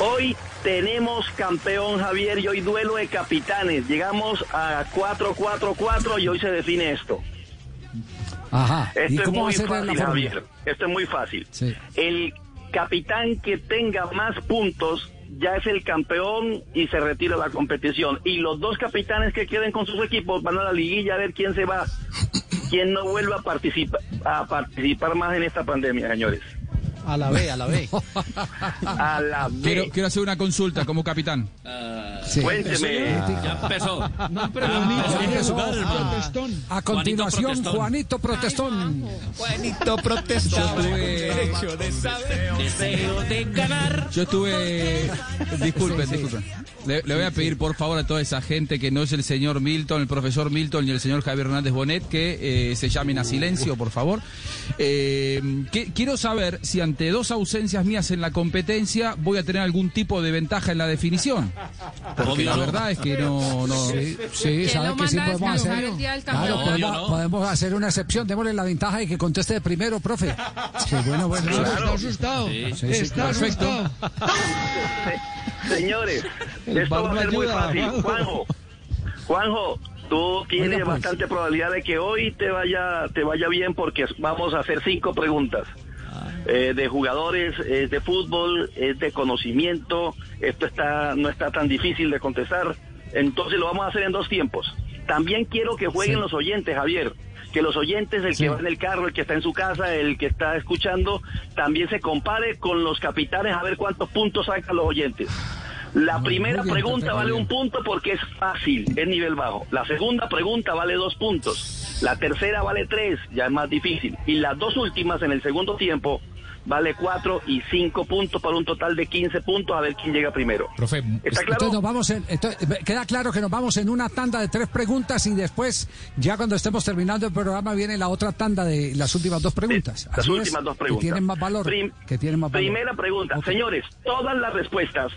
S42: Hoy tenemos campeón, Javier, y hoy duelo de capitanes. Llegamos a 4-4-4 y hoy se define esto.
S4: Ajá.
S42: Esto
S4: ¿Y
S42: es
S4: cómo va a
S42: muy
S4: ser la
S42: fácil? Javier. Esto es muy fácil.
S4: Sí.
S42: El capitán que tenga más puntos ya es el campeón y se retira la competición. Y los dos capitanes que queden con sus equipos van a la liguilla a ver quién se va, quién no vuelve a participar, a participar más en esta pandemia, señores.
S5: A la B, a la B.
S42: A la B.
S13: Quiero, quiero hacer una consulta como capitán.
S42: Cuénteme.
S13: Ya empezó.
S42: No,
S4: pero Ya empezó. Ah, A continuación, Juanito Protestón.
S42: Juanito
S13: Protestón.
S42: Derecho de saber.
S13: Deseo de ganar. Yo estuve. Disculpen,
S42: Sí, sí.
S13: disculpen. Le, le voy a pedir por favor a toda esa gente que no es el señor Milton, el profesor Milton ni el señor Javier Hernández Bonet que eh, se llamen a silencio, por favor. Eh, que- quiero saber si ante dos ausencias mías en la competencia voy a tener algún tipo de ventaja en la definición. Porque la
S4: no.
S13: verdad es que no. no
S4: Sí, sí, ¿sabe que sí podemos hacer? Claro, podemos, podemos hacer una excepción. Démosle la ventaja de que conteste de primero, profe. Sí, bueno, bueno.
S42: Claro.
S4: Está
S42: asustado.
S4: Sí, sí,
S42: Está
S4: perfecto.
S42: Señores, esto va a ser muy fácil.
S5: Juanjo.
S42: Juanjo, Juanjo, tú tienes
S5: Oiga, pues.
S42: bastante probabilidad de que hoy te vaya, te vaya bien porque vamos a hacer cinco preguntas. Eh, de jugadores, es de fútbol, es de conocimiento. Esto está, no está tan difícil de contestar. Entonces lo vamos a hacer en dos tiempos. También quiero que jueguen los oyentes, Javier. Que los oyentes, el que va en el carro, el que está en su casa, el que está escuchando, también se compare con los capitanes a ver cuántos puntos sacan los oyentes. La primera pregunta vale
S4: bien.
S42: un punto porque es fácil, es nivel bajo. La segunda pregunta vale dos puntos. La tercera vale tres, ya es más difícil. Y las dos últimas en el segundo tiempo vale cuatro y cinco puntos para un total de 15 puntos a ver quién llega primero.
S13: Profe,
S42: ¿Está claro?
S4: Entonces nos vamos en, entonces, queda claro que nos vamos en una tanda de tres preguntas y después, ya cuando estemos terminando el programa, viene la otra tanda de las últimas dos preguntas.
S42: Las
S4: es,
S42: últimas dos preguntas.
S4: Que tienen más valor.
S42: Prim-
S4: que tienen más valor.
S42: Primera pregunta. Señores, todas las respuestas,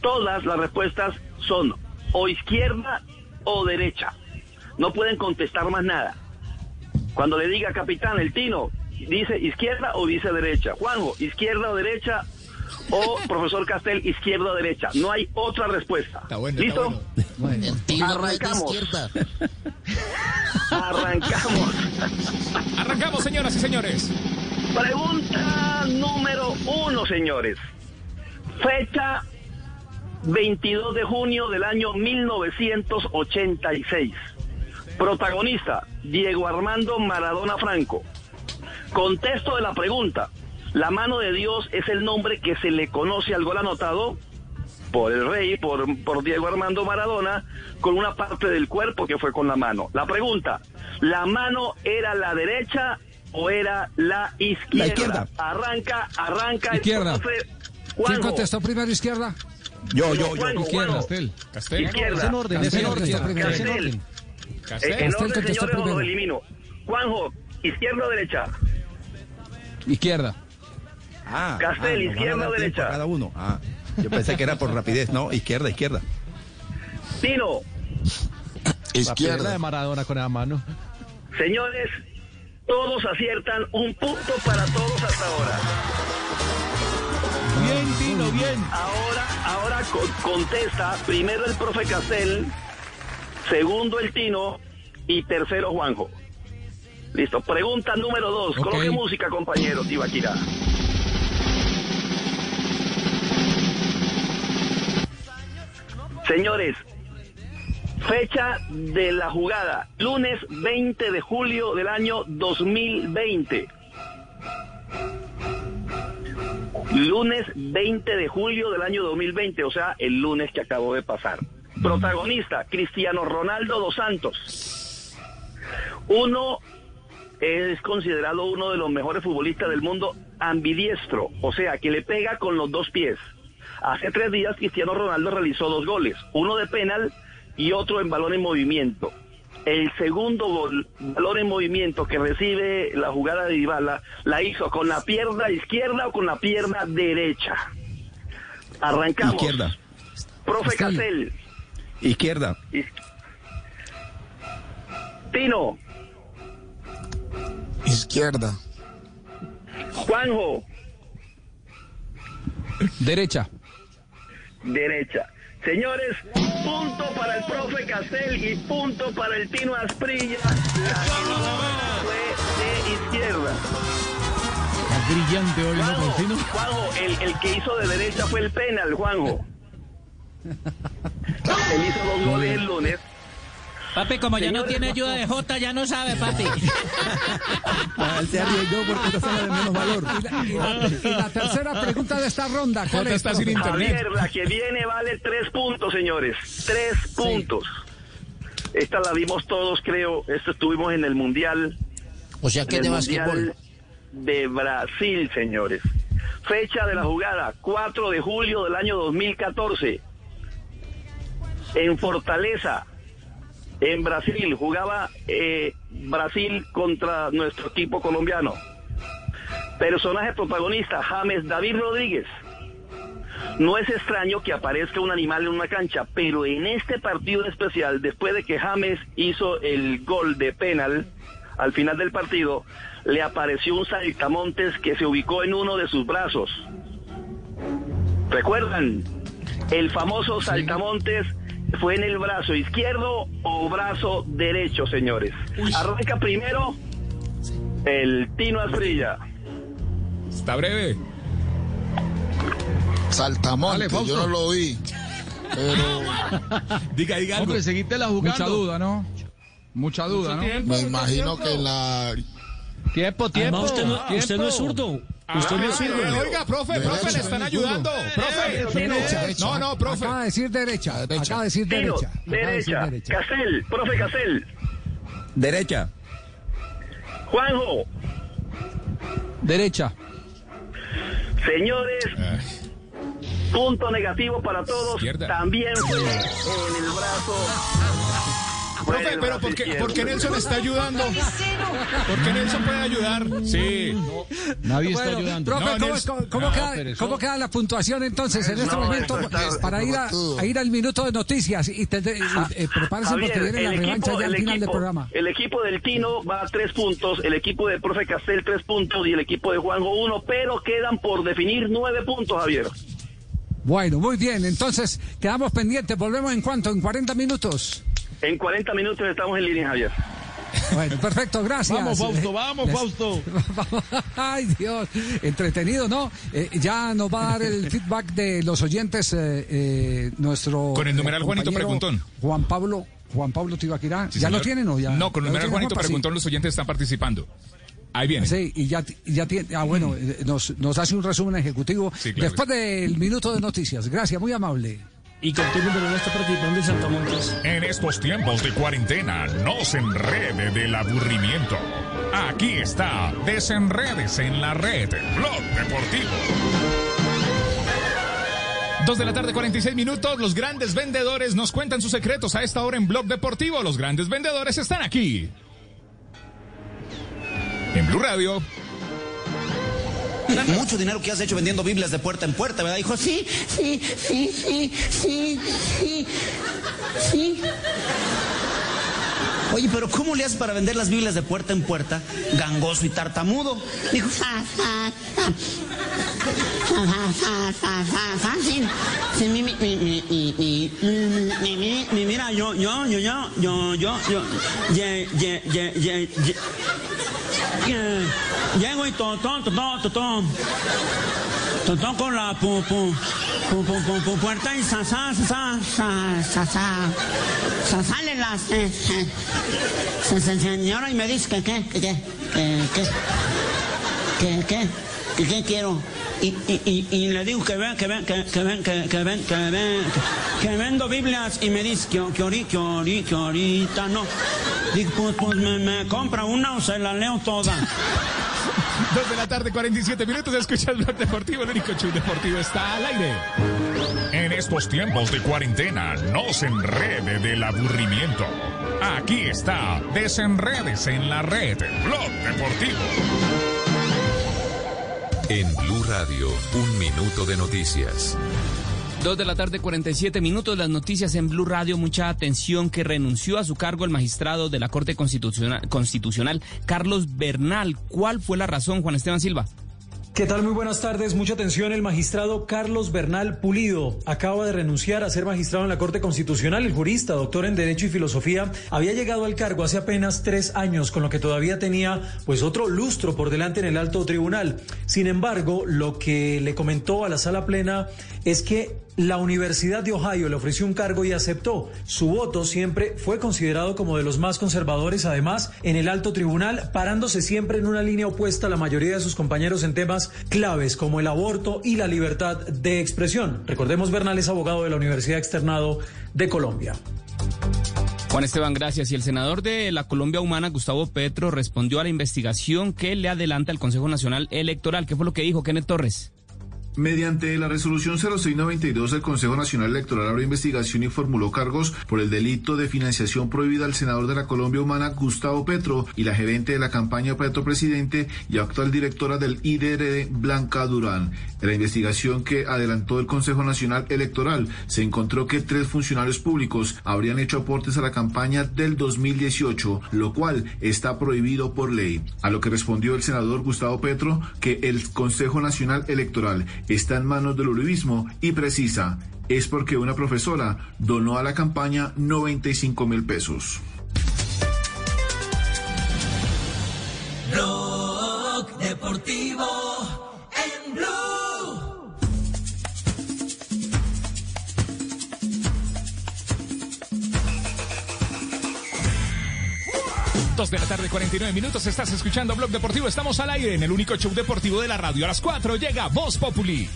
S42: todas las respuestas son o izquierda o derecha. No pueden contestar más nada. Cuando le diga capitán el Tino, dice izquierda o dice derecha. Juanjo, izquierda o derecha o profesor Castel, izquierda o derecha. No hay otra respuesta. ¿Listo?
S43: El tino no es de
S42: Arrancamos. Arrancamos.
S10: Arrancamos, señoras y señores.
S42: Pregunta número uno, señores. Fecha 22 de junio del año 1986. Protagonista, Diego Armando Maradona Franco. Contexto de la pregunta. La mano de Dios es el nombre que se le conoce al gol anotado por el rey, por, por Diego Armando Maradona, con una parte del cuerpo que fue con la mano. La pregunta, ¿la mano era la derecha o era la izquierda?
S4: La izquierda.
S42: Arranca, arranca.
S4: Izquierda. ¿Quién contestó primero izquierda?
S42: Yo, yo, yo.
S4: Juanjo,
S42: Izquierda. Castel.
S4: Castel.
S42: Izquierda.
S4: Es en orden, es en orden.
S42: Castel.
S4: Castel.
S42: Castel.
S4: En orden. Castel. Castel
S42: señores, o lo elimino. Juanjo, ¿izquierda o derecha?
S44: Izquierda.
S45: Ah,
S42: Castel,
S45: ah, a
S42: izquierda o derecha.
S45: Cada uno. Ah, yo pensé que era por rapidez. No, izquierda, izquierda.
S42: Tino,
S44: La pierna de Maradona con la mano.
S42: señores, todos aciertan un punto para todos hasta ahora.
S44: Bien, Tino, bien.
S42: Ahora, ahora co- contesta primero el profe Castel, segundo el Tino y tercero Juanjo. Listo. Pregunta número dos.
S44: Ok.
S42: Coloque música, compañeros. Ibaquira. Señores, fecha de la jugada, lunes 20 de julio del año 2020. Lunes 20 de julio del año 2020, o sea, el lunes que acabó de pasar. Protagonista, Cristiano Ronaldo dos Santos. Uno es considerado uno de los mejores futbolistas del mundo ambidiestro, o sea, que le pega con los dos pies. Hace tres días Cristiano Ronaldo realizó dos goles, uno de penal y otro en balón en movimiento. El segundo gol, balón en movimiento que recibe la jugada de Dybala, la hizo con la pierna izquierda o con la pierna derecha. Arrancamos.
S45: Izquierda.
S42: Profe Castel,
S45: Izquierda.
S42: Tino,
S28: Izquierda.
S42: Juanjo,
S44: Derecha.
S42: derecha. Señores, punto para el profe Castel y punto para el Tino Asprilla. La fue de izquierda.
S44: Brillante hoy, ¿no,
S42: Juanjo,
S44: Tino?
S42: Juanjo, el, el que hizo de derecha fue el penal, Juanjo. Él hizo dos goles el lunes.
S43: Papi, como ya no tiene ayuda de Jota, ya no sabe, papi.
S45: Ah, él se arriesgó porque esta es la de menos valor.
S4: Y la, y la- y la tercera pregunta de esta ronda. ¿cuál
S10: Jota
S4: es,
S10: está sin internet.
S42: Javier, la que viene vale tres puntos, señores. Tres puntos. Esta la vimos todos, creo. Esto estuvimos en el Mundial.
S43: O sea que
S42: en
S43: de
S42: el
S43: basquetbol.
S42: Mundial de Brasil, señores. Fecha de la jugada, 4 de julio del año 2014. En Fortaleza, en Brasil, jugaba eh, Brasil contra nuestro equipo colombiano. Personaje protagonista, James David Rodríguez. No es extraño que aparezca un animal en una cancha, pero en este partido en especial, después de que James hizo el gol de penal al final del partido, le apareció un saltamontes que se ubicó en uno de sus brazos. ¿Recuerdan? El famoso saltamontes fue en el brazo izquierdo o brazo derecho, señores. Arranca primero el Tino Asprilla.
S10: Está breve.
S28: Saltamonte,
S44: Dale, Fausto.
S28: yo no lo oí. Pero
S45: Diga, diga algo.
S44: Hombre, seguiste la jugando. Mucha duda, ¿no? Mucha duda, ¿no?
S28: me imagino que la
S44: Tiempo, tiempo.
S43: Además, usted no,
S44: tiempo.
S43: usted no es zurdo.
S10: Ah,
S43: Usted no zurdo.
S10: eh, Oiga, profe,
S28: Derecha,
S10: profe, le están ayudando. Profe.
S4: Derecha.
S10: No, no, profe.
S4: Acaba de decir derecha.
S28: Derecha.
S4: Acaba de decir derecha. De
S42: derecha.
S4: derecha.
S42: Casel, profe Casel.
S45: Derecha.
S42: Juanjo,
S44: Derecha.
S42: señores, punto negativo para todos.
S10: Izquierda.
S42: También fue en el brazo
S10: Profe, pero ¿por qué, por qué Nelson está ayudando? ¿Por qué Nelson puede ayudar? Sí.
S44: Nadie está
S4: Bueno,
S44: ayudando.
S4: Profe,
S10: No,
S4: ¿cómo,
S10: Nelson-
S4: cómo- cómo
S10: No,
S4: queda, cómo queda la puntuación entonces en este
S42: No,
S4: momento
S42: está-
S4: para ir a, a ir al minuto de noticias? Y te- te- eh, prepárese
S42: Javier,
S4: porque viene la
S42: el
S4: revancha
S42: equipo-
S4: ya al final del
S42: equipo-
S4: programa.
S42: El equipo del Tino va a tres puntos, el equipo de Profe Castel tres puntos y el equipo de Juanjo uno, pero quedan por definir nueve puntos, Javier.
S4: Bueno, muy bien. Entonces, quedamos pendientes. Volvemos en cuanto, en 40 minutos.
S42: En 40 minutos estamos en línea, Javier.
S4: Bueno, perfecto, gracias.
S44: Vamos, Fausto, vamos,
S4: Les-
S44: Fausto.
S4: Ay, Dios, entretenido, ¿no? Eh, ya nos va a dar el feedback de los oyentes eh, eh, nuestro...
S10: Con el numeral
S4: eh,
S10: Juanito
S4: compañero
S10: Preguntón.
S4: Juan Pablo, Juan Pablo Tibaquirá.
S10: Sí,
S4: ¿Ya lo
S10: señor.
S4: tienen o ya?
S10: No, con el
S4: ¿Ya lo
S10: numeral Juanito
S4: Juanpa? Sí.
S10: Preguntón los oyentes están participando. Ahí viene.
S4: Sí, y ya, y ya tiene, ah, bueno, eh, nos, nos hace un resumen ejecutivo
S10: Sí, claro.
S4: después del minuto de noticias. Gracias, muy amable.
S46: Y contigo, pero no está participando en Saltamontes.
S10: En estos tiempos de cuarentena, no se enrede del aburrimiento. Aquí está, desenredes en la red, Blog Deportivo. Dos de la tarde, 46 minutos. Los grandes vendedores nos cuentan sus secretos a esta hora en Blog Deportivo. Los grandes vendedores están aquí. En Blue Radio.
S47: Mucho dinero que has hecho vendiendo Biblias de puerta en puerta, ¿verdad, hijo? Sí, sí, sí, sí, sí, sí, sí. Oye, pero ¿cómo le haces para vender las Biblias de puerta en puerta, gangoso y tartamudo? Dijo, "Fa- fa- fa- fa- fa- fa- fa- fácil. Sí, mi- mi- mi- mi- mi- mi- mi- mi- mi- mi- Mira, yo, yo, yo, yo, yo, yo, yo, ye- ye- ye- Llego y totón, totón, totón. Totón con la pu, pu, pu, pu, pu, pu- puerta y sa, sa, sa, sa, sa, sa, sa, sale las, eh, eh, se- se- señora y me dice que qué, que qué, que qué, que qué, que qué quiero. Y, y, y, y le digo que ven, que ven, que, que ven, que, que ven, que ven, que, que vendo Biblias y me dice que, que, ahori- que, ahori- que ahorita no. Digo, pues, pues me, me compra una o se la leo toda.
S10: Dos de la tarde, 47 minutos. Escucha el Blog Deportivo. El único show deportivo está al aire. En estos tiempos de cuarentena, no se enrede del aburrimiento. Aquí está, desenredes en la red, Blog Deportivo.
S48: En Blue Radio, un minuto de noticias.
S46: Dos de la tarde, 47 minutos. Las noticias en Blue Radio. Mucha atención que renunció a su cargo el magistrado de la Corte Constitucional, Constitucional Carlos Bernal. ¿Cuál fue la razón, Juan Esteban Silva?
S49: ¿Qué tal? Muy buenas tardes. Mucha atención. El magistrado Carlos Bernal Pulido acaba de renunciar a ser magistrado en la Corte Constitucional. El jurista, doctor en Derecho y Filosofía, había llegado al cargo hace apenas tres años, con lo que todavía tenía pues otro lustro por delante en el alto tribunal. Sin embargo, lo que le comentó a la sala plena es que la Universidad de Ohio le ofreció un cargo y aceptó. Su voto siempre fue considerado como de los más conservadores, además, en el alto tribunal, parándose siempre en una línea opuesta a la mayoría de sus compañeros en temas claves como el aborto y la libertad de expresión. Recordemos, Bernal es abogado de la Universidad Externado de Colombia.
S46: Juan Esteban, gracias. Y el senador de la Colombia Humana, Gustavo Petro, respondió a la investigación que le adelanta el Consejo Nacional Electoral. ¿Qué fue lo que dijo Kenneth Torres?
S50: Mediante la resolución 0692, el Consejo Nacional Electoral abrió investigación y formuló cargos por el delito de financiación prohibida al senador de la Colombia Humana, Gustavo Petro, y la gerente de la campaña Petro Presidente y actual directora del IDRD, Blanca Durán. En la investigación que adelantó el Consejo Nacional Electoral, se encontró que tres funcionarios públicos habrían hecho aportes a la campaña del 2018, lo cual está prohibido por ley. A lo que respondió el senador Gustavo Petro que el Consejo Nacional Electoral está en manos del uribismo y precisa, es porque una profesora donó a la campaña 95 mil pesos.
S10: 2 de la tarde, 49 minutos. Estás escuchando Blog Deportivo. Estamos al aire en el único show deportivo de la radio. A las 4 llega Voz Populi.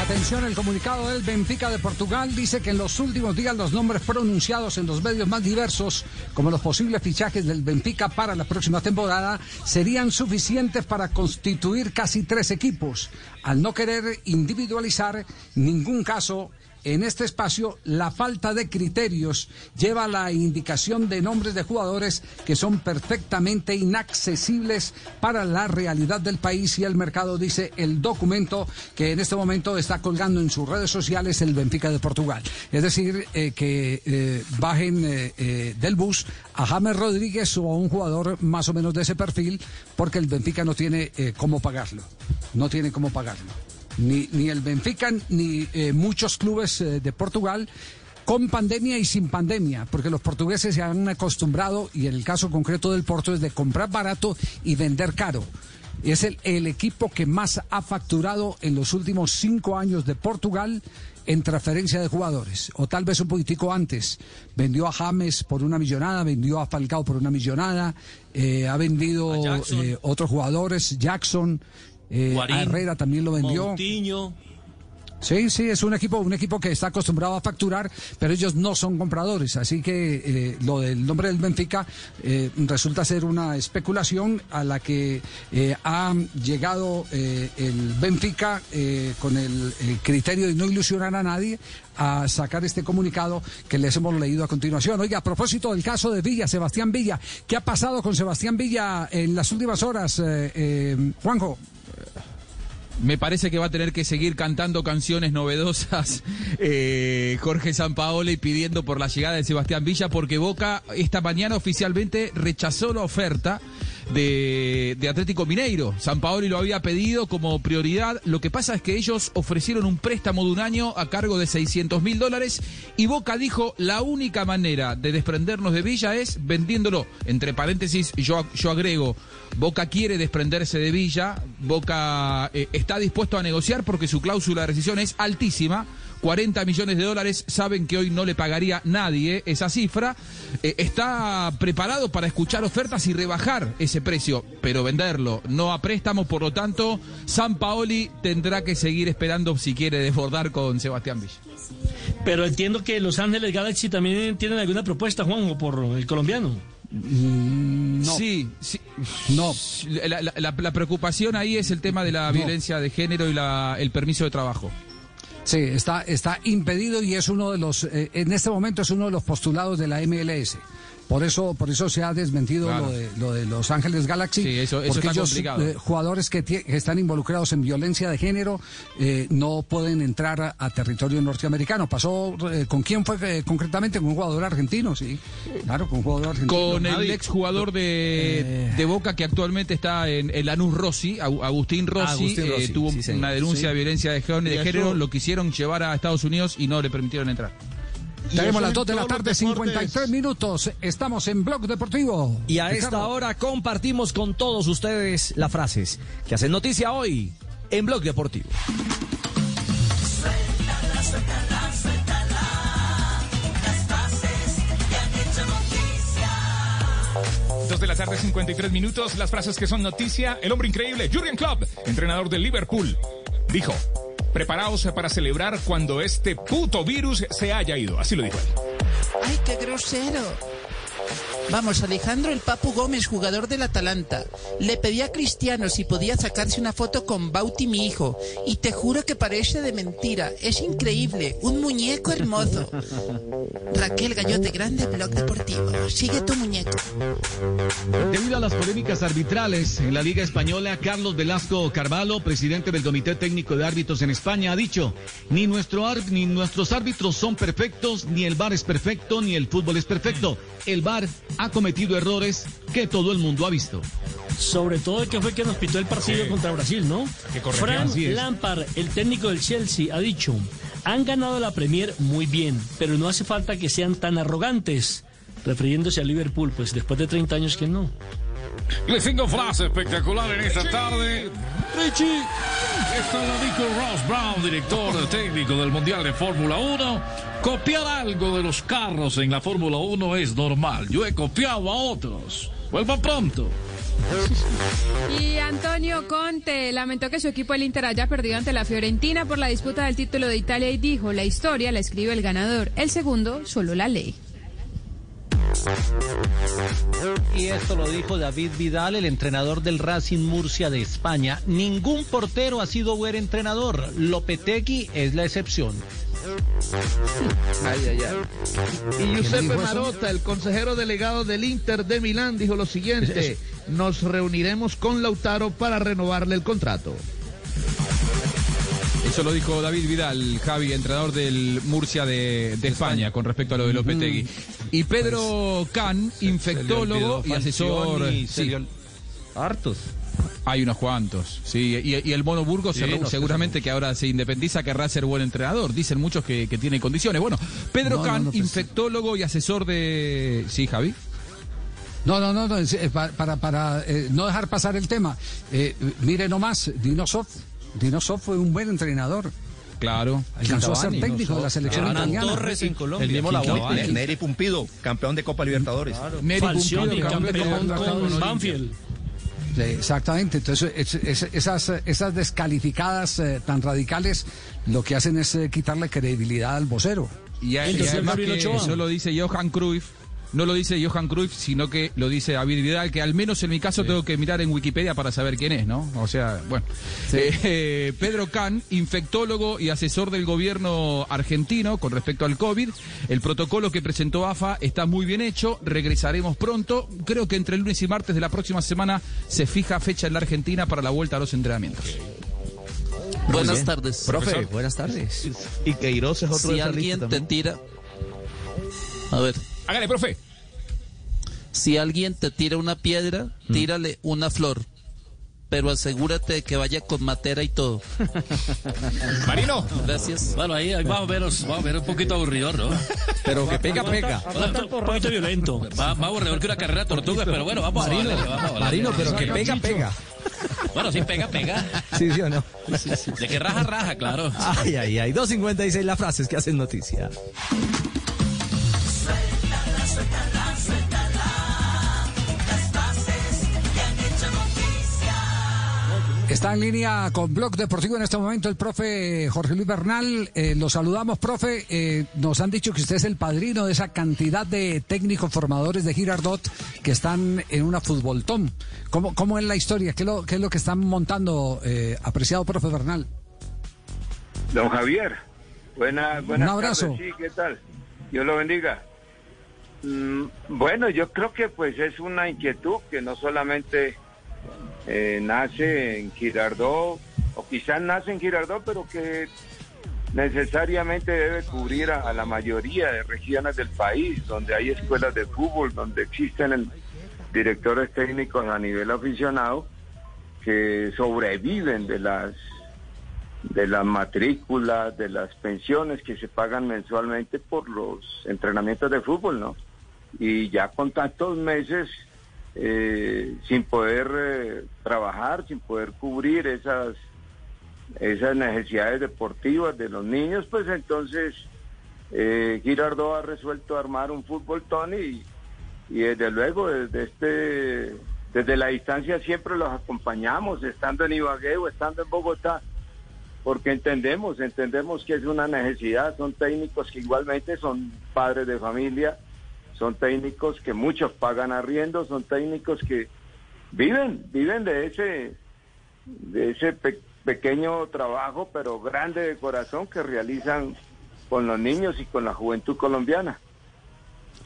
S4: Atención, el comunicado del Benfica de Portugal dice que en los últimos días los nombres pronunciados en los medios más diversos, como los posibles fichajes del Benfica para la próxima temporada, serían suficientes para constituir casi tres equipos, al no querer individualizar ningún caso en este espacio la falta de criterios lleva a la indicación de nombres de jugadores que son perfectamente inaccesibles para la realidad del país y el mercado, dice el documento que en este momento está colgando en sus redes sociales el Benfica de Portugal. Es decir, eh, que eh, bajen eh, del bus a James Rodríguez o a un jugador más o menos de ese perfil, porque el Benfica no tiene cómo pagarlo. No tiene cómo pagarlo. Ni, ni el Benfica ni eh, muchos clubes eh, de Portugal con pandemia y sin pandemia, porque los portugueses se han acostumbrado, y en el caso concreto del Porto, es de comprar barato y vender caro. Es el, el equipo que más ha facturado en los últimos cinco años de Portugal en transferencia de jugadores, o tal vez un poquitico antes. Vendió a James por una millonada, vendió a Falcao por una millonada, eh, ha vendido eh, otros jugadores, Jackson, eh,
S5: Guarín,
S4: Herrera también lo vendió.
S5: Moutinho.
S4: Sí, sí, es un equipo, un equipo que está acostumbrado a facturar, pero ellos no son compradores, así que eh, lo del nombre del Benfica eh, resulta ser una especulación a la que eh, ha llegado eh, el Benfica con el, el criterio de no ilusionar a nadie a sacar este comunicado que les hemos leído a continuación. Oiga, a propósito del caso de Villa, Sebastián Villa, ¿qué ha pasado con Sebastián Villa en las últimas horas, Juanjo?
S13: Me parece que va a tener que seguir cantando canciones novedosas eh, Jorge Sampaoli pidiendo por la llegada de Sebastián Villa porque Boca esta mañana oficialmente rechazó la oferta de, de Atlético Mineiro. Sampaoli lo había pedido como prioridad. Lo que pasa es que ellos ofrecieron un préstamo de un año a cargo de 600 mil dólares y Boca dijo la única manera de desprendernos de Villa es vendiéndolo. Entre paréntesis, yo, yo agrego, Boca quiere desprenderse de Villa, Boca eh, está dispuesto a negociar porque su cláusula de rescisión es altísima. 40 millones de dólares, saben que hoy no le pagaría nadie esa cifra. Eh, está preparado para escuchar ofertas y rebajar ese precio, pero venderlo, no a préstamo. Por lo tanto, San Paoli tendrá que seguir esperando si quiere desbordar con Sebastián Villa.
S29: Pero entiendo que Los Ángeles Galaxy también tienen alguna propuesta, Juanjo, por el colombiano.
S13: Sí, sí.
S4: No.
S13: La, la- la- la preocupación ahí es el tema de la
S4: No.
S13: violencia de género y la- el permiso de trabajo.
S4: Sí, está, está impedido y es uno de los, eh, en este momento es uno de los postulados de la MLS. Por eso, por eso se ha desmentido
S13: Claro.
S4: lo, de, lo de Los Ángeles Galaxy.
S13: Sí, eso- eso
S4: porque ellos, eh, jugadores que, están involucrados en violencia de género eh, no pueden entrar a, a territorio norteamericano. Pasó, eh, ¿con quién fue eh, concretamente? Con un jugador argentino, sí. Claro, con un jugador argentino.
S13: Con el
S4: Nadie-
S13: ex jugador de,
S4: Eh.
S13: de Boca que actualmente está en el Lanús Rossi, Agu- Agustín Rossi,
S12: Agustín
S13: eh,
S12: Rossi,
S13: tuvo
S12: sí,
S13: una denuncia
S12: Sí.
S13: de violencia de, género, lo quisieron llevar a Estados Unidos y no le permitieron entrar.
S4: Tenemos las
S12: en
S4: 2 de la tarde,
S12: deportes.
S4: 53 minutos. Estamos en Blog Deportivo.
S12: Y a
S4: Ricardo.
S12: esta hora compartimos con todos ustedes las frases que hacen noticia hoy en Blog Deportivo.
S51: Suéltala, suéltala, suéltala. Las frases que han hecho noticia.
S10: Dos de la tarde, 53 minutos. Las frases que son noticia. El hombre increíble, Jurgen Klopp, entrenador del Liverpool, dijo: Preparaos para celebrar cuando este puto virus se haya ido. Así lo dijo él.
S52: Ay, qué grosero. Vamos, Alejandro el Papu Gómez, jugador del Atalanta. Le pedí a Cristiano si podía sacarse una foto con Bauti, mi hijo. Y te juro que parece de mentira. Es increíble. Un muñeco hermoso. Raquel Gallote, grande blog deportivo. Sigue tu muñeco.
S53: Debido a las polémicas arbitrales en la Liga Española, Carlos Velasco Carvalho, presidente del Comité Técnico de Árbitros en España, ha dicho, ni, nuestro ni nuestros árbitros son perfectos, ni el VAR es perfecto, ni el fútbol es perfecto. El VAR ha cometido errores que todo el mundo ha visto.
S29: Sobre todo el que fue que nos pitó el partido
S53: Sí.
S29: contra Brasil, ¿no?
S53: Es.
S29: Lampard, el técnico del Chelsea, ha dicho, han ganado la Premier muy bien, pero no hace falta que sean tan arrogantes. Refiriéndose a Liverpool, pues después de 30 años que no.
S54: Les tengo frase espectacular en esta tarde. Richie. Esto lo dijo Ross Brown, director técnico del Mundial de Fórmula 1. Copiar algo de los carros en la Fórmula 1 es normal. Yo he copiado a otros. Vuelva pronto.
S55: Y Antonio Conte lamentó que su equipo el Inter haya perdido ante la Fiorentina por la disputa del título de Italia y dijo, la historia la escribe el ganador, el segundo solo la ley.
S49: Y esto lo dijo David Vidal, el entrenador del Racing Murcia de España. Ningún portero ha sido buen entrenador. Lopetegui es la excepción.
S9: Ay, ay, ay. Y Giuseppe Marotta, el consejero delegado del Inter de Milán, dijo lo siguiente: Nos reuniremos con Lautaro para renovarle el contrato.
S13: Eso lo dijo David Vidal, Javi, entrenador del Murcia de, de España, con respecto a lo de Lopetegui. Y Pedro Can, infectólogo y asesor. Sí.
S5: Hartos.
S13: Hay unos cuantos, sí. Y, y el Mono Burgos
S5: Sí,
S13: se-
S5: no sé,
S13: seguramente que ahora se independiza, querrá ser buen entrenador. Dicen muchos que, que tiene condiciones. Bueno, Pedro
S4: No,
S13: Can,
S4: no, pues-
S13: infectólogo y asesor de. Sí, Javi.
S4: No, no, no, no, es, para, para, eh, no dejar pasar el tema. Eh, mire nomás, Dinosov. Dinosov fue un buen entrenador.
S13: Claro.
S4: Alcanzó a ser técnico de la selección italiana.
S5: El mismo la
S11: Neri, Pumpido, campeón de Copa Libertadores.
S13: Neri
S29: Falcioni,
S13: Pumpido, campeón de Copa Olimpia.
S29: Banfield.
S4: Sí, Exactamente, entonces es- es- esas, esas descalificadas eh, tan radicales lo que hacen es eh, quitarle credibilidad al vocero.
S13: Y, a- y además que eso lo dice Johan Cruyff. No lo dice Johan Cruyff, sino que lo dice David Vidal, que al menos en mi caso tengo que mirar en Wikipedia para saber quién es, ¿no? O sea, bueno. Eh, eh, Pedro Can, infectólogo y asesor del gobierno argentino con respecto al COVID. El protocolo que presentó AFA está muy bien hecho. Regresaremos pronto. Creo que entre el lunes y martes de la próxima semana se fija fecha en la Argentina para la vuelta a los entrenamientos.
S56: Buenas tardes.
S12: Profe, buenas tardes.
S11: Y Queiroz es otro
S56: Si alguien
S11: lista
S56: te
S11: también.
S56: tira. A ver.
S10: Hágale, profe.
S56: Si alguien te tira una piedra, tírale una flor. Pero asegúrate de que vaya con matera y todo.
S10: Marino.
S56: Gracias.
S49: Bueno, ahí, ahí más o menos, más o menos un poquito aburridor, ¿no?
S12: Pero que pega, pega.
S49: Un poquito violento. Más, más aburridor que una carrera de tortugas, pero bueno, vamos a
S12: Marino,
S49: vamos a valerle.
S12: Marino, pero que pega, pega.
S49: Bueno, sí, pega, pega.
S12: Sí, sí o no.
S49: De que raja, raja, claro.
S12: Ay, ay, ay. 2.56 las frases que hacen noticia.
S4: Está en línea con Blog Deportivo en este momento el profe Jorge Luis Bernal. Eh, lo saludamos, profe. Eh, nos han dicho que usted es el padrino de esa cantidad de técnicos formadores de Girardot que están en una futboltón. ¿Cómo, cómo es la historia? ¿Qué es lo, qué es lo que están montando, eh, apreciado profe Bernal?
S57: Don Javier, buena, buenas
S4: Un abrazo.
S57: tardes, sí, ¿qué tal? Dios lo bendiga. Mm, bueno, yo creo que pues es una inquietud que no solamente eh, nace en Girardot, o quizás nace en Girardot, pero que necesariamente debe cubrir a, la mayoría de regiones del país, donde hay escuelas de fútbol, donde existen directores técnicos a nivel aficionado que sobreviven de las de las matrículas, de las pensiones que se pagan mensualmente por los entrenamientos de fútbol, ¿no? Y ya con tantos meses eh, sin poder eh, trabajar, sin poder cubrir esas esas necesidades deportivas de los niños, pues entonces eh, Girardot ha resuelto armar un fútbol Tony y, y desde luego desde este desde la distancia siempre los acompañamos, estando en Ibagué o estando en Bogotá porque entendemos, entendemos que es una necesidad, son técnicos que igualmente son padres de familia, son técnicos que muchos pagan arriendo, son técnicos que viven, viven de ese, de ese pe- pequeño trabajo, pero grande de corazón que realizan con los niños y con la juventud colombiana.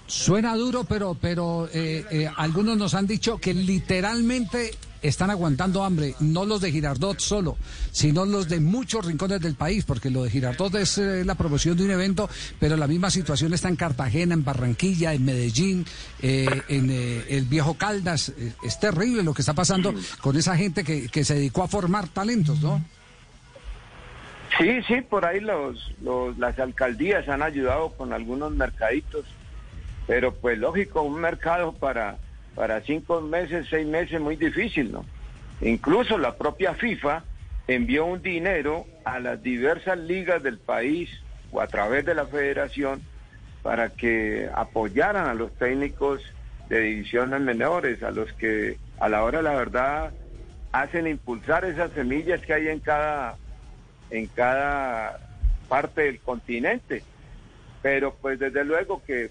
S4: Suena duro, pero, pero eh, eh, algunos nos han dicho que literalmente están aguantando hambre, no los de Girardot solo, sino los de muchos rincones del país, porque lo de Girardot es eh, la promoción de un evento, pero la misma situación está en Cartagena, en Barranquilla, en Medellín, eh, en eh, el viejo Caldas. Es terrible lo que está pasando con esa gente que, que se dedicó a formar talentos, ¿no?
S57: Sí, sí, por ahí los, los- las alcaldías han ayudado con algunos mercaditos, pero pues lógico, un mercado para, para cinco meses, seis meses, muy difícil, ¿no? Incluso la propia FIFA envió un dinero a las diversas ligas del país o a través de la federación para que apoyaran a los técnicos de divisiones menores, a los que a la hora de la verdad hacen impulsar esas semillas que hay en cada en cada parte del continente. Pero pues desde luego que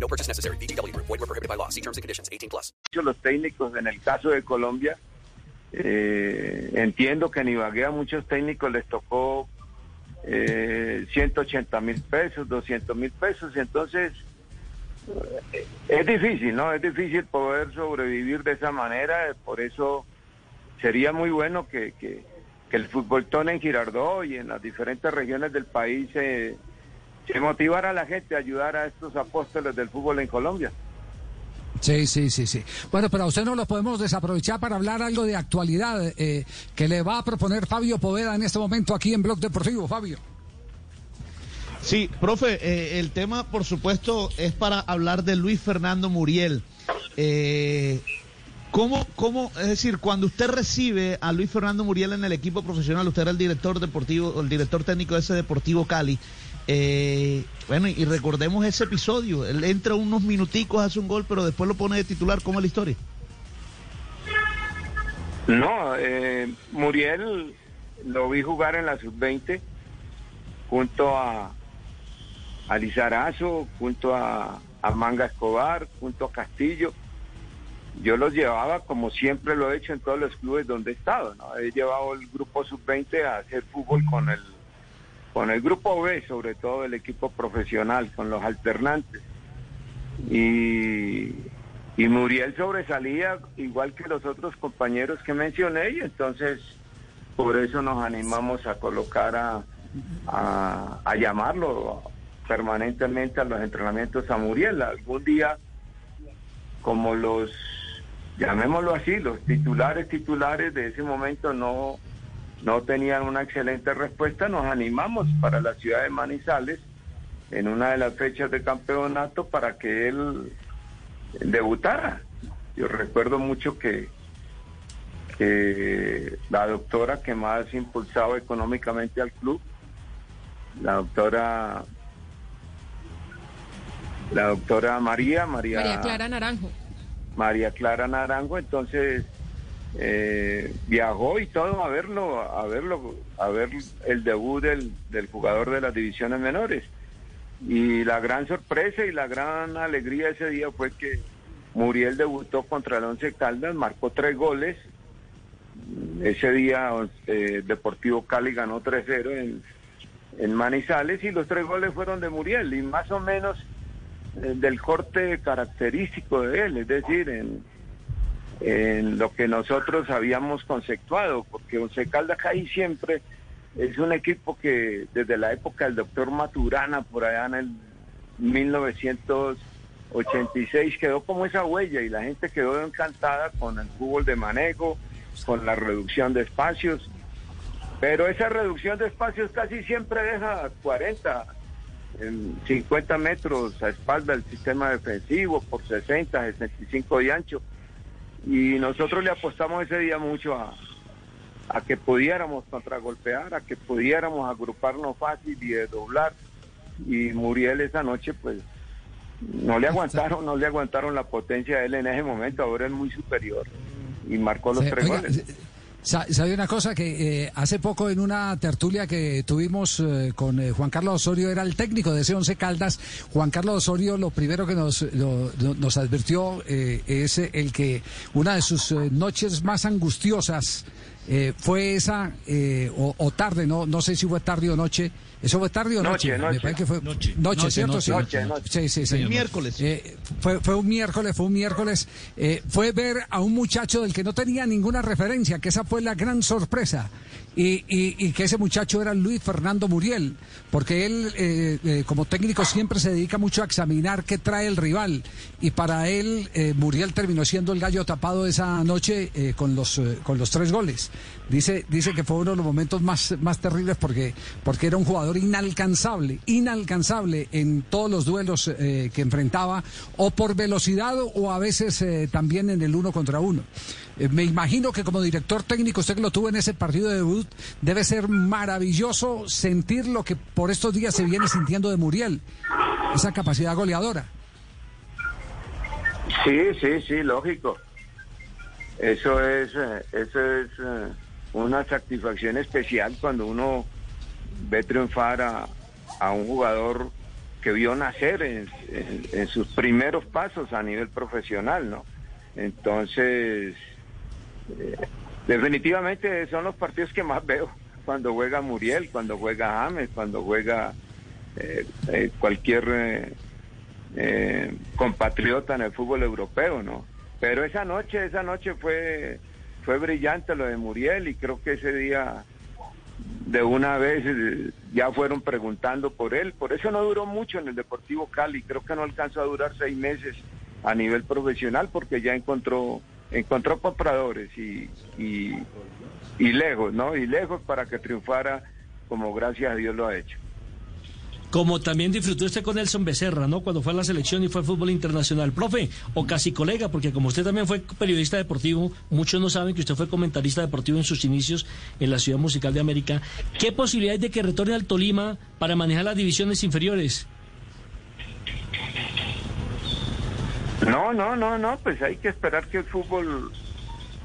S58: No purchase necessary. Group. Void were prohibited by law. See terms and conditions. 18 plus.
S57: Los técnicos, en el caso de Colombia, eh, entiendo que en Ibagué a muchos técnicos les tocó eh, 180 mil pesos, 200 mil pesos, entonces eh, es difícil, ¿no? Es difícil poder sobrevivir de esa manera, por eso sería muy bueno que, que, que el fútbol tone en Girardot y en las diferentes regiones del país se se motivara a la gente a ayudar a estos apóstoles del fútbol en Colombia.
S4: Sí, sí, sí, sí. Bueno, pero a usted no lo podemos desaprovechar para hablar algo de actualidad eh, que le va a proponer Fabio Poveda en este momento aquí en Blog Deportivo. Fabio.
S9: Sí, profe, eh, el tema, por supuesto, es para hablar de Luis Fernando Muriel. Eh, ¿cómo, ¿Cómo, es decir, cuando usted recibe a Luis Fernando Muriel en el equipo profesional, usted era el director deportivo, el director técnico de ese Deportivo Cali, eh, bueno, y recordemos ese episodio. Él entra unos minuticos, hace un gol, pero después lo pone de titular. ¿Cómo es la historia?
S57: No, eh, Muriel lo vi jugar en la sub-20 junto a, a Lizarazo, junto a, a Manga Escobar, junto a Castillo. Yo los llevaba como siempre lo he hecho en todos los clubes donde he estado. ¿no? He llevado el grupo sub-20 a hacer fútbol con el con el grupo B, sobre todo el equipo profesional, con los alternantes. Y, y Muriel sobresalía igual que los otros compañeros que mencioné y entonces por eso nos animamos a colocar a, a, a llamarlo permanentemente a los entrenamientos a Muriel. Algún día, como los, llamémoslo así, los titulares titulares de ese momento no no tenían una excelente respuesta, nos animamos para la ciudad de Manizales en una de las fechas de campeonato para que él debutara. Yo recuerdo mucho que, que la doctora que más impulsaba económicamente al club, la doctora la doctora María, María,
S59: María Clara Naranjo.
S57: María Clara Naranjo, entonces eh, viajó y todo a verlo, a verlo, a ver el debut del, del jugador de las divisiones menores. Y la gran sorpresa y la gran alegría ese día fue que Muriel debutó contra el Once Caldas, marcó tres goles. Ese día eh, Deportivo Cali ganó 3-0 en, Manizales y los tres goles fueron de Muriel y más o menos eh, del corte característico de él, es decir, en, en lo que nosotros habíamos conceptuado, porque Once Caldas casi siempre es un equipo que desde la época del doctor Maturana, por allá en el 1986, quedó como esa huella y la gente quedó encantada con el fútbol de manejo, con la reducción de espacios. Pero esa reducción de espacios casi siempre deja 40, en 50 metros a espalda del sistema defensivo, por 60, 65 de ancho. Y nosotros le apostamos ese día mucho a, a que pudiéramos contragolpear, a que pudiéramos agruparnos fácil y doblar. Y Muriel esa noche, pues, no le aguantaron, no le aguantaron la potencia de él en ese momento, ahora es muy superior. Y marcó los tres
S4: oiga,
S57: goles.
S4: Sa- ¿Sabe una cosa? Que eh, hace poco en una tertulia que tuvimos eh, con eh, Juan Carlos Osorio, era el técnico de ese Once Caldas. Juan Carlos Osorio lo primero que nos, lo- nos advirtió eh, es el que una de sus noches más angustiosas fue esa, o, o tarde, no, no sé si fue tarde o noche. ¿Eso fue tarde o noche?
S57: Noche,
S4: Me
S57: noche.
S4: parece que fue
S57: Noche.
S4: noche,
S57: Noche,
S4: ¿cierto?
S57: noche,
S4: Sí.
S57: noche, noche.
S4: Sí, sí, sí.
S9: Miércoles.
S4: Eh, fue, fue un miércoles, fue un miércoles. eh, fue ver a un muchacho del que no tenía ninguna referencia, que esa fue la gran sorpresa. Y, y- que ese muchacho era Luis Fernando Muriel, porque él, eh, eh, como técnico, siempre se dedica mucho a examinar qué trae el rival. Y para él, eh, Muriel terminó siendo el gallo tapado esa noche eh, con, los, con los tres goles. Dice, dice que fue uno de los momentos más, más terribles porque, porque era un jugador inalcanzable, inalcanzable en todos los duelos que enfrentaba, o por velocidad o a veces también en el uno contra uno. Eh, me imagino que como director técnico, usted que lo tuvo en ese partido de debut, debe ser maravilloso sentir lo que por estos días se viene sintiendo de Muriel, esa capacidad goleadora.
S57: Sí, sí, sí, lógico. Eso es, eh, eso es eh, una satisfacción especial cuando uno ve triunfar a, a un jugador que vio nacer en, en- en sus primeros pasos a nivel profesional, ¿no? Entonces, eh, definitivamente son los partidos que más veo cuando juega Muriel, cuando juega James, cuando juega eh, eh, cualquier eh, compatriota en el fútbol europeo, ¿no? Pero esa noche, esa noche fue fue brillante lo de Muriel y creo que ese día de una vez ya fueron preguntando por él. Por eso no duró mucho en el Deportivo Cali. Creo que no alcanzó a durar seis meses a nivel profesional porque ya encontró encontró compradores y, y, y lejos, ¿no? Y lejos para que triunfara como gracias a Dios lo ha hecho.
S60: Como también disfrutó usted con Nelson Becerra, ¿no? Cuando fue a la selección y fue al fútbol internacional. Profe, o casi colega, porque como usted también fue periodista deportivo, muchos no saben que usted fue comentarista deportivo en sus inicios en la Ciudad Musical de América. ¿Qué posibilidad hay de que retorne al Tolima para manejar las divisiones inferiores?
S57: No, no, no, no, pues hay que esperar que el fútbol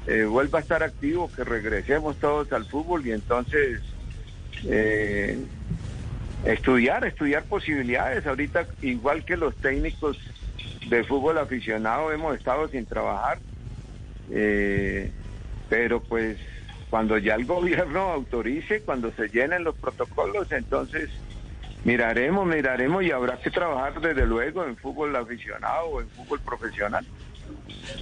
S57: eh, vuelva a estar activo, que regresemos todos al fútbol y entonces eh, estudiar, estudiar posibilidades. Ahorita, igual que los técnicos de fútbol aficionado, hemos estado sin trabajar, eh, pero pues cuando ya el gobierno autorice, cuando se llenen los protocolos, entonces miraremos, miraremos y habrá que trabajar desde luego en fútbol aficionado o en fútbol profesional.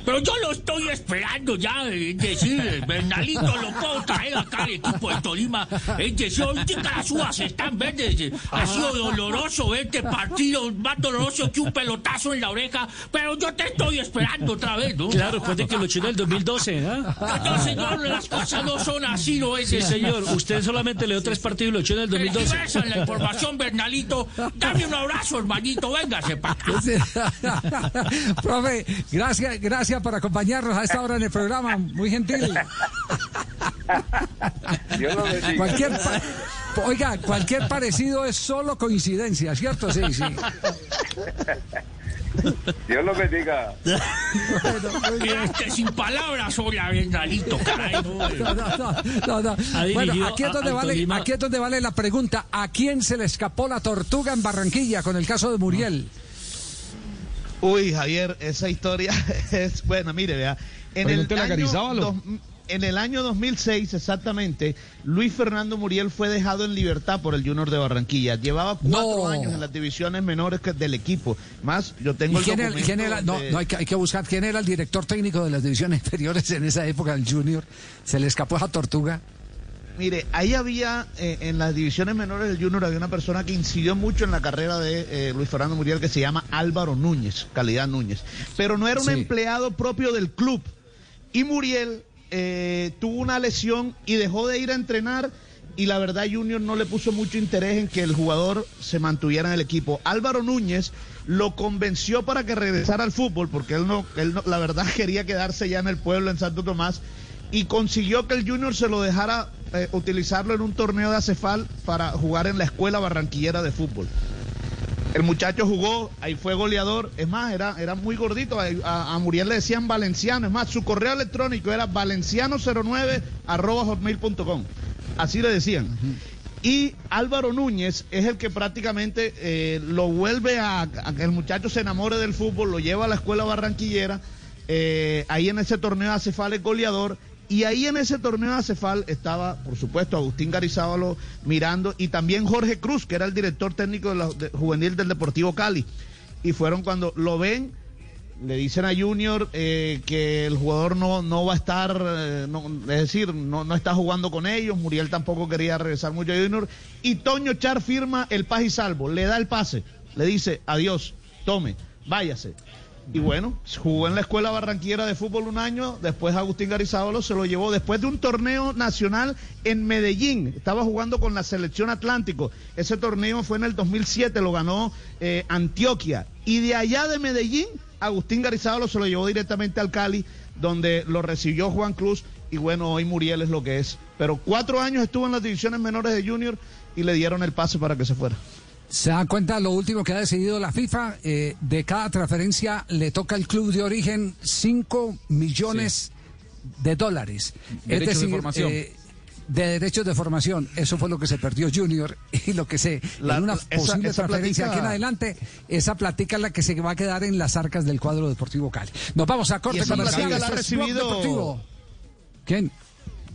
S31: Pero yo lo estoy esperando ya, es decir, Bernalito lo puedo traer acá al equipo de Tolima. Es decir, ahorita las uvas están verdes. Ha sido doloroso este partido, más doloroso que un pelotazo en la oreja, pero yo te estoy esperando otra vez, ¿no?
S60: Claro, después de que lo echó en el 2012, ¿ah?
S31: No, señor, las cosas no son así, ¿no es?
S60: Sí, señor. Usted solamente le dio tres partidos y lo echó en el 2012.
S31: Esa es la información, Bernalito. Dame un abrazo, hermanito, véngase para acá.
S4: Profe, gracias, gracias por acompañarnos a esta hora en el programa, muy gentil.
S57: Dios lo bendiga.
S4: Cualquier pa- Oiga, cualquier parecido es solo coincidencia, ¿cierto? Sí, sí.
S57: Dios lo bendiga.
S31: Quedaste sin palabras, hola, Bernalito, caray.
S4: No, no, no, no, no.
S60: Ha
S4: Bueno, aquí es, donde
S60: al
S4: vale, aquí es donde vale la pregunta, ¿a quién se le escapó la tortuga en Barranquilla con el caso de Muriel?
S9: Uy, Javier, esa historia es buena. Mire, vea. En el, año dos- en el año 2006, exactamente, Luis Fernando Muriel fue dejado en libertad por el Junior de Barranquilla. Llevaba cuatro
S4: No.
S9: años en las divisiones menores que del equipo. Más, yo tengo
S4: ¿Y
S9: el
S4: quién era, quién era- no,
S9: de-
S4: no, hay, que, hay que buscar quién era el director técnico de las divisiones inferiores en esa época del Junior. Se le escapó esa tortuga.
S9: Mire, ahí había, eh, en las divisiones menores del Junior, había una persona que incidió mucho en la carrera de eh, Luis Fernando Muriel que se llama Álvaro Núñez, Calidad Núñez. Pero no era un
S4: Sí.
S9: empleado propio del club. Y Muriel eh, tuvo una lesión y dejó de ir a entrenar. Y la verdad, Junior no le puso mucho interés en que el jugador se mantuviera en el equipo. Álvaro Núñez lo convenció para que regresara al fútbol, porque él no, él no- la verdad quería quedarse ya en el pueblo, en Santo Tomás y consiguió que el Junior se lo dejara eh, utilizarlo en un torneo de Acefal para jugar en la escuela barranquillera de fútbol. El muchacho jugó, ahí fue goleador, es más, era, era muy gordito, a, a- a Muriel le decían valenciano, es más, su correo electrónico era valenciano09 arroba hotmail.com, así le decían. Y Álvaro Núñez es el que prácticamente eh, lo vuelve a, a que el muchacho se enamore del fútbol, lo lleva a la escuela barranquillera, eh, ahí en ese torneo de Acefal es goleador. Y ahí en ese torneo de Acefal estaba, por supuesto, Agustín Garizábalo mirando y también Jorge Cruz, que era el director técnico de la, juvenil del Deportivo Cali. Y fueron cuando lo ven, le dicen a Junior eh, que el jugador no, no va a estar, eh, no- es decir, no, no está jugando con ellos. Muriel tampoco quería regresar mucho a Junior. Y Toño Char firma el paz y salvo, le da el pase, le dice adiós, tome, váyase. Y bueno, jugó en la escuela barranquillera de fútbol un año, después Agustín Garizábalo se lo llevó después de un torneo nacional en Medellín. Estaba jugando con la selección Atlántico. Ese torneo fue en el 2007, lo ganó eh, Antioquia. Y de allá de Medellín, Agustín Garizábalo se lo llevó directamente al Cali, donde lo recibió Juan Cruz. Y bueno, hoy Muriel es lo que es. Pero cuatro años estuvo en las divisiones menores de Junior y le dieron el pase para que se fuera.
S4: ¿Se dan cuenta lo último que ha decidido la FIFA? Eh, de cada transferencia le toca al club de origen 5 millones de dólares.
S13: Derechos
S4: es
S13: de
S4: decir,
S13: formación.
S4: eh, de derechos de formación. Eso fue lo que se perdió Junior y lo que se...
S9: La-
S4: en una
S9: esa-
S4: posible
S9: esa
S4: transferencia
S9: platica-
S4: aquí en adelante, esa platica es la que se va a quedar en las arcas del cuadro deportivo Cali. Nos vamos a corte
S9: platica la ha recibido-
S4: Deportivo. ¿Quién?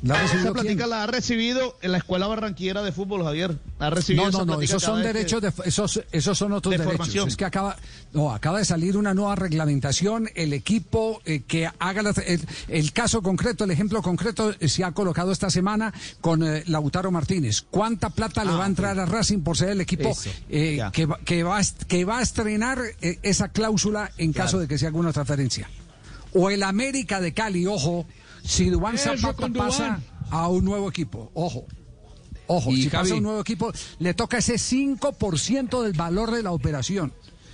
S4: ¿La ha
S9: Esa
S4: quién?
S9: platica la ha recibido en la escuela barranquillera de fútbol, Javier. Ha recibido
S4: No,
S9: esa
S4: no, no, esos son
S9: que-
S4: derechos de, esos, esos son otros
S9: de
S4: derechos.
S9: formación.
S4: Es que acaba, no, acaba de salir una nueva reglamentación. El equipo eh, que haga la- el, el caso concreto, el ejemplo concreto, eh, se ha colocado esta semana con eh, Lautaro Martínez. ¿Cuánta plata le va a entrar a Racing por ser el equipo eh, que, va, que, va, que va a estrenar esa cláusula en caso de que se haga una transferencia? O el América de Cali, ojo, si Dubán Zapata pasa a un nuevo equipo, ojo. Ojo,
S13: Y
S4: si pasa
S13: Javi.
S4: un nuevo equipo, le toca ese 5% del valor de la operación.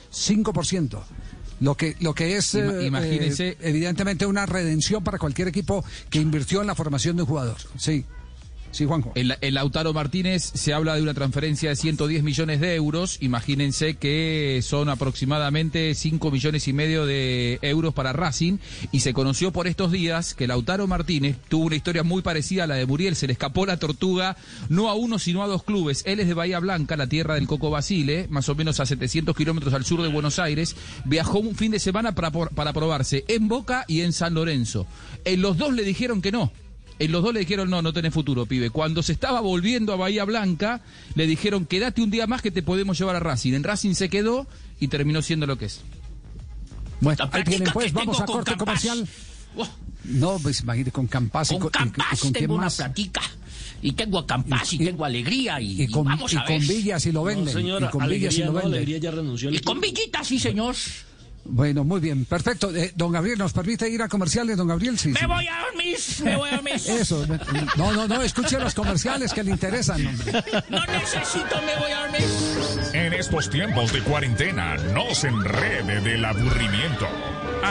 S4: 5%. Lo que, lo que es, eh,
S13: imagínense-
S4: eh, evidentemente, una redención para cualquier equipo que invirtió en la formación de un jugador. Sí. Sí, Juanjo.
S13: El, Lautaro Martínez se habla de una transferencia de 110 millones de euros. Imagínense que son aproximadamente 5 millones y medio de euros para Racing. Y se conoció por estos días que Lautaro Martínez tuvo una historia muy parecida a la de Muriel. Se le escapó la tortuga no a uno, sino a dos clubes. Él es de Bahía Blanca, la tierra del Coco Basile, más o menos a 700 kilómetros al sur de Buenos Aires. Viajó un fin de semana para, para probarse en Boca y en San Lorenzo. En los dos le dijeron que no. En los dos le dijeron, no, no tenés futuro, pibe. Cuando se estaba volviendo a Bahía Blanca, le dijeron, quédate un día más que te podemos llevar a Racing. En Racing se quedó y terminó siendo lo que es.
S4: Bueno, ahí tienen pues,
S31: que
S4: vamos a corte
S31: Campas.
S4: comercial.
S31: Oh,
S4: No, pues imagínate, con Campas y
S31: Con
S4: con, y- y
S31: Campas
S4: con quién
S31: tengo una
S4: más.
S31: platica. Y tengo a Campas y, tengo alegría y,
S4: Y con,
S31: vamos
S4: y
S31: a
S4: con
S31: ver.
S4: Villas y lo venden.
S29: No, señora,
S4: y con Villas y
S29: alegría,
S4: lo
S29: no,
S4: venden.
S29: alegría ya renunció. al
S31: Y con
S29: equipo.
S31: Villitas, sí, señor.
S4: Bueno, muy bien, perfecto. Eh, don Gabriel, ¿nos permite ir a comerciales, don Gabriel? Sí,
S31: Me
S4: sí.
S31: voy a dormir, me voy a dormir.
S4: Eso, no, no, no, escuche los comerciales que le interesan. hombre.
S31: No necesito, me voy a dormir.
S10: En estos tiempos de cuarentena, no se enrede del aburrimiento.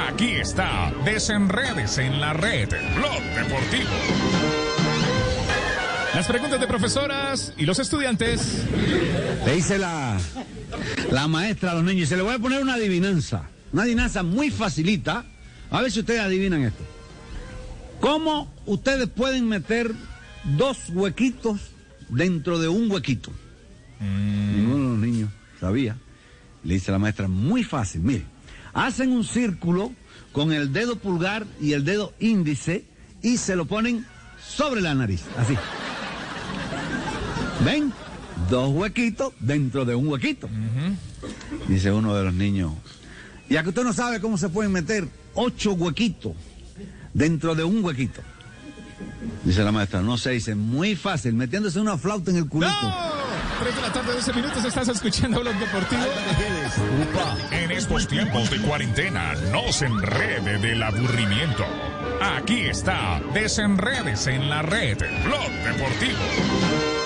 S10: Aquí está, desenredes en la red, Blog Deportivo. Las preguntas de profesoras y los estudiantes.
S61: Le dice la, la maestra a los niños, se le voy a poner una adivinanza. Una adivinanza muy facilita. A ver si ustedes adivinan esto. ¿Cómo ustedes pueden meter dos huequitos dentro de un huequito? Ninguno de los niños sabía. Le dice la maestra, muy fácil. Mire, hacen un círculo con el dedo pulgar y el dedo índice y se lo ponen sobre la nariz. Así. ¿Ven? Dos huequitos dentro de un huequito. Dice uno de los niños. Ya que usted no sabe cómo se pueden meter ocho huequitos dentro de un huequito. Dice la maestra, no se dice, muy fácil, metiéndose una flauta en el culito.
S10: Tres de la tarde, 12 minutos, estás escuchando Blog Deportivo. En estos tiempos de cuarentena, no se enrede del aburrimiento. Aquí está, desenredes en la red, Blog Deportivo.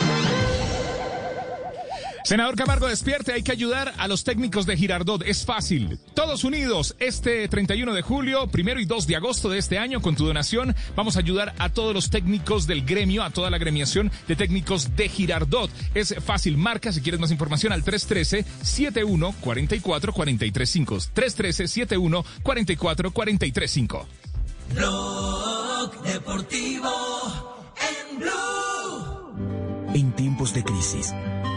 S10: Senador Camargo, despierte, hay que ayudar a los técnicos de Girardot, es fácil. Todos unidos, este 31 de julio, primero y 2 de agosto de este año, con tu donación, vamos a ayudar a todos los técnicos del gremio, a toda la gremiación de técnicos de Girardot. Es fácil, marca si quieres más información al 313-71-44-435. 313-71-44-435.
S62: Blog Deportivo en Blue.
S19: En tiempos de crisis,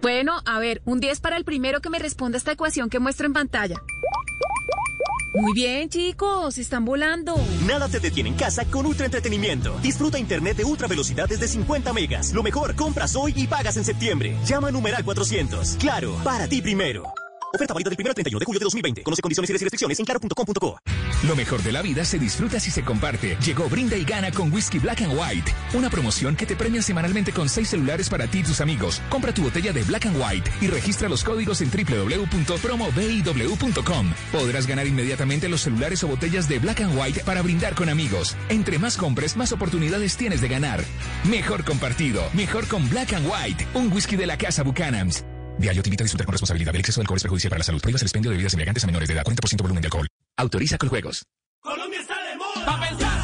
S55: Bueno, a ver, un 10 para el primero que me responda esta ecuación que muestro en pantalla.
S63: Muy bien, chicos, están volando.
S64: Nada te detiene en casa con Ultra Entretenimiento. Disfruta internet de ultra velocidad desde 50 megas. Lo mejor, compras hoy y pagas en septiembre. Llama a numeral 400. Claro, para ti primero. Oferta válida del 1 al 31 de julio de 2020. Conoce condiciones y restricciones en claro.com.co.
S10: Lo mejor de la vida se disfruta si se comparte. Llegó Brinda y Gana con Whisky Black and White. Una promoción que te premia semanalmente con seis celulares para ti y tus amigos. Compra tu botella de Black and White y registra los códigos en www.promobiw.com. Podrás ganar inmediatamente los celulares o botellas de Black and White para brindar con amigos. Entre más compres, más oportunidades tienes de ganar. Mejor compartido, mejor con Black and White. Un whisky de la casa Buchanan's. Diario te invita a disfrutar con responsabilidad. El exceso de alcohol es perjudicial para la salud. Prohíbas el expendio de bebidas embriagantes a menores de edad. 40% volumen de alcohol. Autoriza con juegos.
S27: Colombia está de moda. Pa' pensar,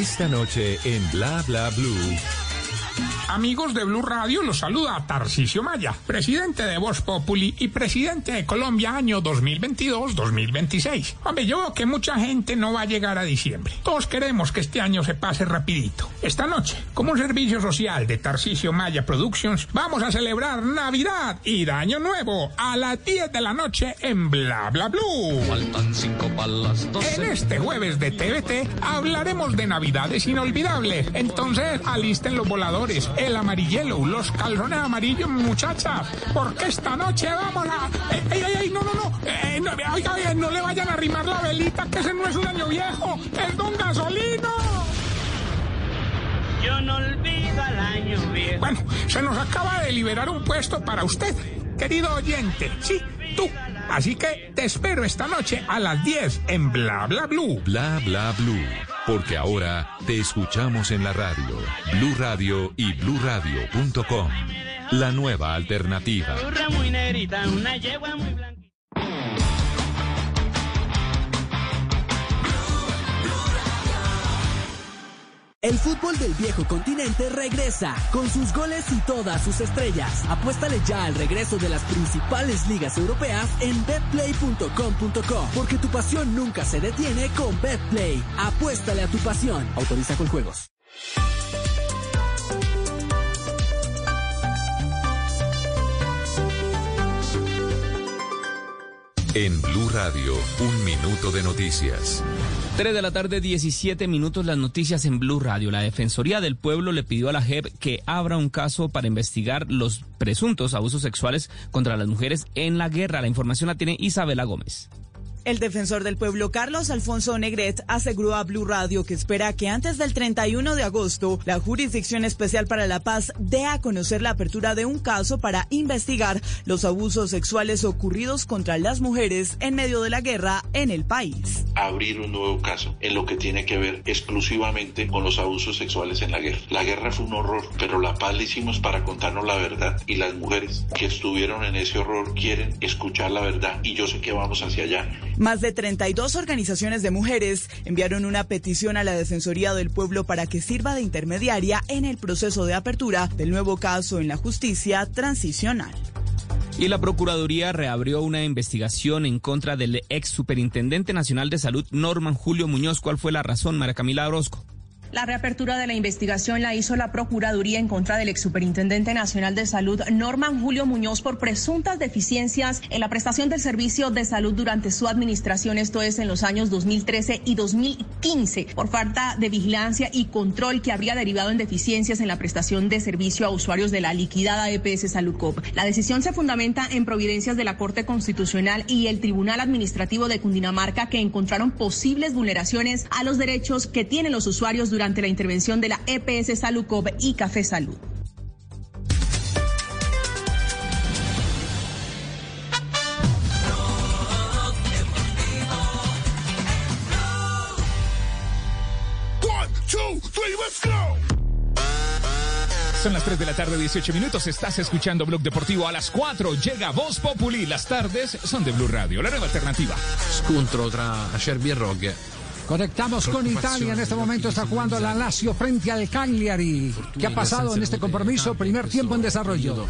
S1: Esta noche en Bla Bla Blue.
S65: Amigos de Blue Radio, los saluda Tarcisio Maya, presidente de Voz Populi y presidente de Colombia año 2022-2026. Hombre, yo veo que mucha gente no va a llegar a diciembre. Todos queremos que este año se pase rapidito. Esta noche, como un servicio social de Tarcisio Maya Productions, vamos a celebrar Navidad y de Año Nuevo a las 10 de la noche en Bla Bla Blue. Faltan cinco palas, En este jueves de TVT hablaremos de Navidades inolvidables. Entonces, alisten los voladores, el amarillelo, los calzones amarillos, muchachas, porque esta noche vamos a... ¡Ey, ey, ey! ¡No, no, no! Eh, no oiga, oiga, no le vayan a arrimar la velita, que ese no es un año viejo, es Don Gasolino.
S27: Yo no olvido al año viejo.
S65: Bueno, se nos acaba de liberar un puesto para usted, querido oyente. Sí, tú. Así que te espero esta noche a las 10 en Bla Bla Blue.
S1: Bla Bla Blue. Porque ahora te escuchamos en la radio. Blue Radio y bluradio.com. La nueva alternativa.
S66: El fútbol del viejo continente regresa con sus goles y todas sus estrellas. Apuéstale ya al regreso de las principales ligas europeas en betplay.com.co porque tu pasión nunca se detiene con Betplay. Apuéstale a tu pasión. Autoriza con juegos.
S1: En Blue Radio, un minuto de noticias.
S67: 3 de la tarde, 17 minutos, las noticias en Blue Radio. La Defensoría del Pueblo le pidió a la JEP que abra un caso para investigar los presuntos abusos sexuales contra las mujeres en la guerra. La información la tiene Isabela Gómez.
S68: El defensor del pueblo Carlos Alfonso Negret aseguró a Blue Radio que espera que antes del 31 de agosto la Jurisdicción Especial para la Paz dé a conocer la apertura de un caso para investigar los abusos sexuales ocurridos contra las mujeres en medio de la guerra en el país.
S69: abrir un nuevo caso en lo que tiene que ver exclusivamente con los abusos sexuales en la guerra. La guerra fue un horror, pero la paz la hicimos para contarnos la verdad y las mujeres que estuvieron en ese horror quieren escuchar la verdad y yo sé que vamos hacia allá.
S68: Más de 32 organizaciones de mujeres enviaron una petición a la Defensoría del Pueblo para que sirva de intermediaria en el proceso de apertura del nuevo caso en la justicia transicional.
S67: Y la Procuraduría reabrió una investigación en contra del ex superintendente nacional de salud, Norman Julio Muñoz. ¿Cuál fue la razón, María Camila Orozco?
S70: La reapertura de la investigación la hizo la Procuraduría en contra del ex superintendente nacional de salud, Norman Julio Muñoz, por presuntas deficiencias en la prestación del servicio de salud durante su administración, esto es en los años 2013 y 2015, por falta de vigilancia y control que habría derivado en deficiencias en la prestación de servicio a usuarios de la liquidada EPS Salud Cop. La decisión se fundamenta en providencias de la Corte Constitucional y el Tribunal Administrativo de Cundinamarca que encontraron posibles vulneraciones a los derechos que tienen los usuarios durante la intervención de la EPS Salucop y Café Salud.
S10: Son las 3 de la tarde, 18 minutos. Estás escuchando Blog Deportivo. A las 4 llega Voz Populi. Las tardes son de Blue Radio, la nueva alternativa.
S71: Scontro tra e Rogge.
S4: Conectamos con Italia. En este momento está jugando la Lazio frente al Cagliari. ¿Qué ha pasado en este compromiso? Primer tiempo en desarrollo.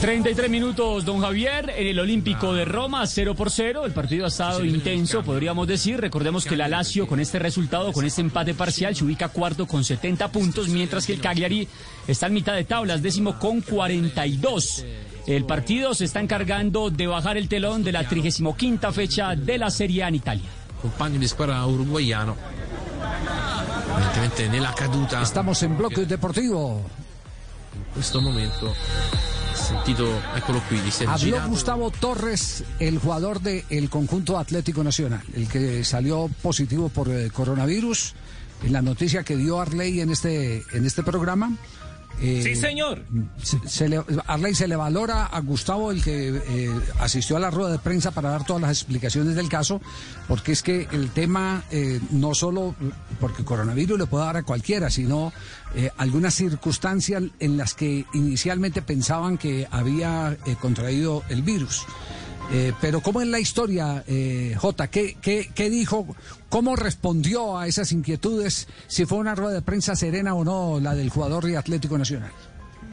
S72: 33 minutos, don Javier, en el Olímpico de Roma, 0 por 0. El partido ha estado intenso, podríamos decir. Recordemos que la Lazio, con este resultado, con este empate parcial, se ubica cuarto con 70 puntos, mientras que el Cagliari está en mitad de tablas, décimo con 42. El partido se está encargando de bajar el telón de la 35 fecha de la Serie A en Italia.
S71: Compagno di squadra uruguayano. Evidentemente nella caduta.
S4: Estamos en bloque deportivo.
S71: In questo momento. Sentito, eccolo qui,
S4: Habló
S71: girato.
S4: Gustavo Torres, el jugador del conjunto Atlético Nacional, el que salió positivo por eh, coronavirus. En la noticia que dio Arley en este, en este programa. Eh,
S73: Sí, señor.
S4: se, se le, Arley se le valora a Gustavo, el que eh, asistió a la rueda de prensa para dar todas las explicaciones del caso, porque es que el tema eh, no solo porque coronavirus le puede dar a cualquiera, sino algunas circunstancias en las que inicialmente pensaban que había contraído el virus. Eh, pero ¿cómo es la historia, eh, Jota? ¿Qué, qué, dijo? ¿Cómo respondió a esas inquietudes? Si fue una rueda de prensa serena o no la del jugador de Atlético Nacional.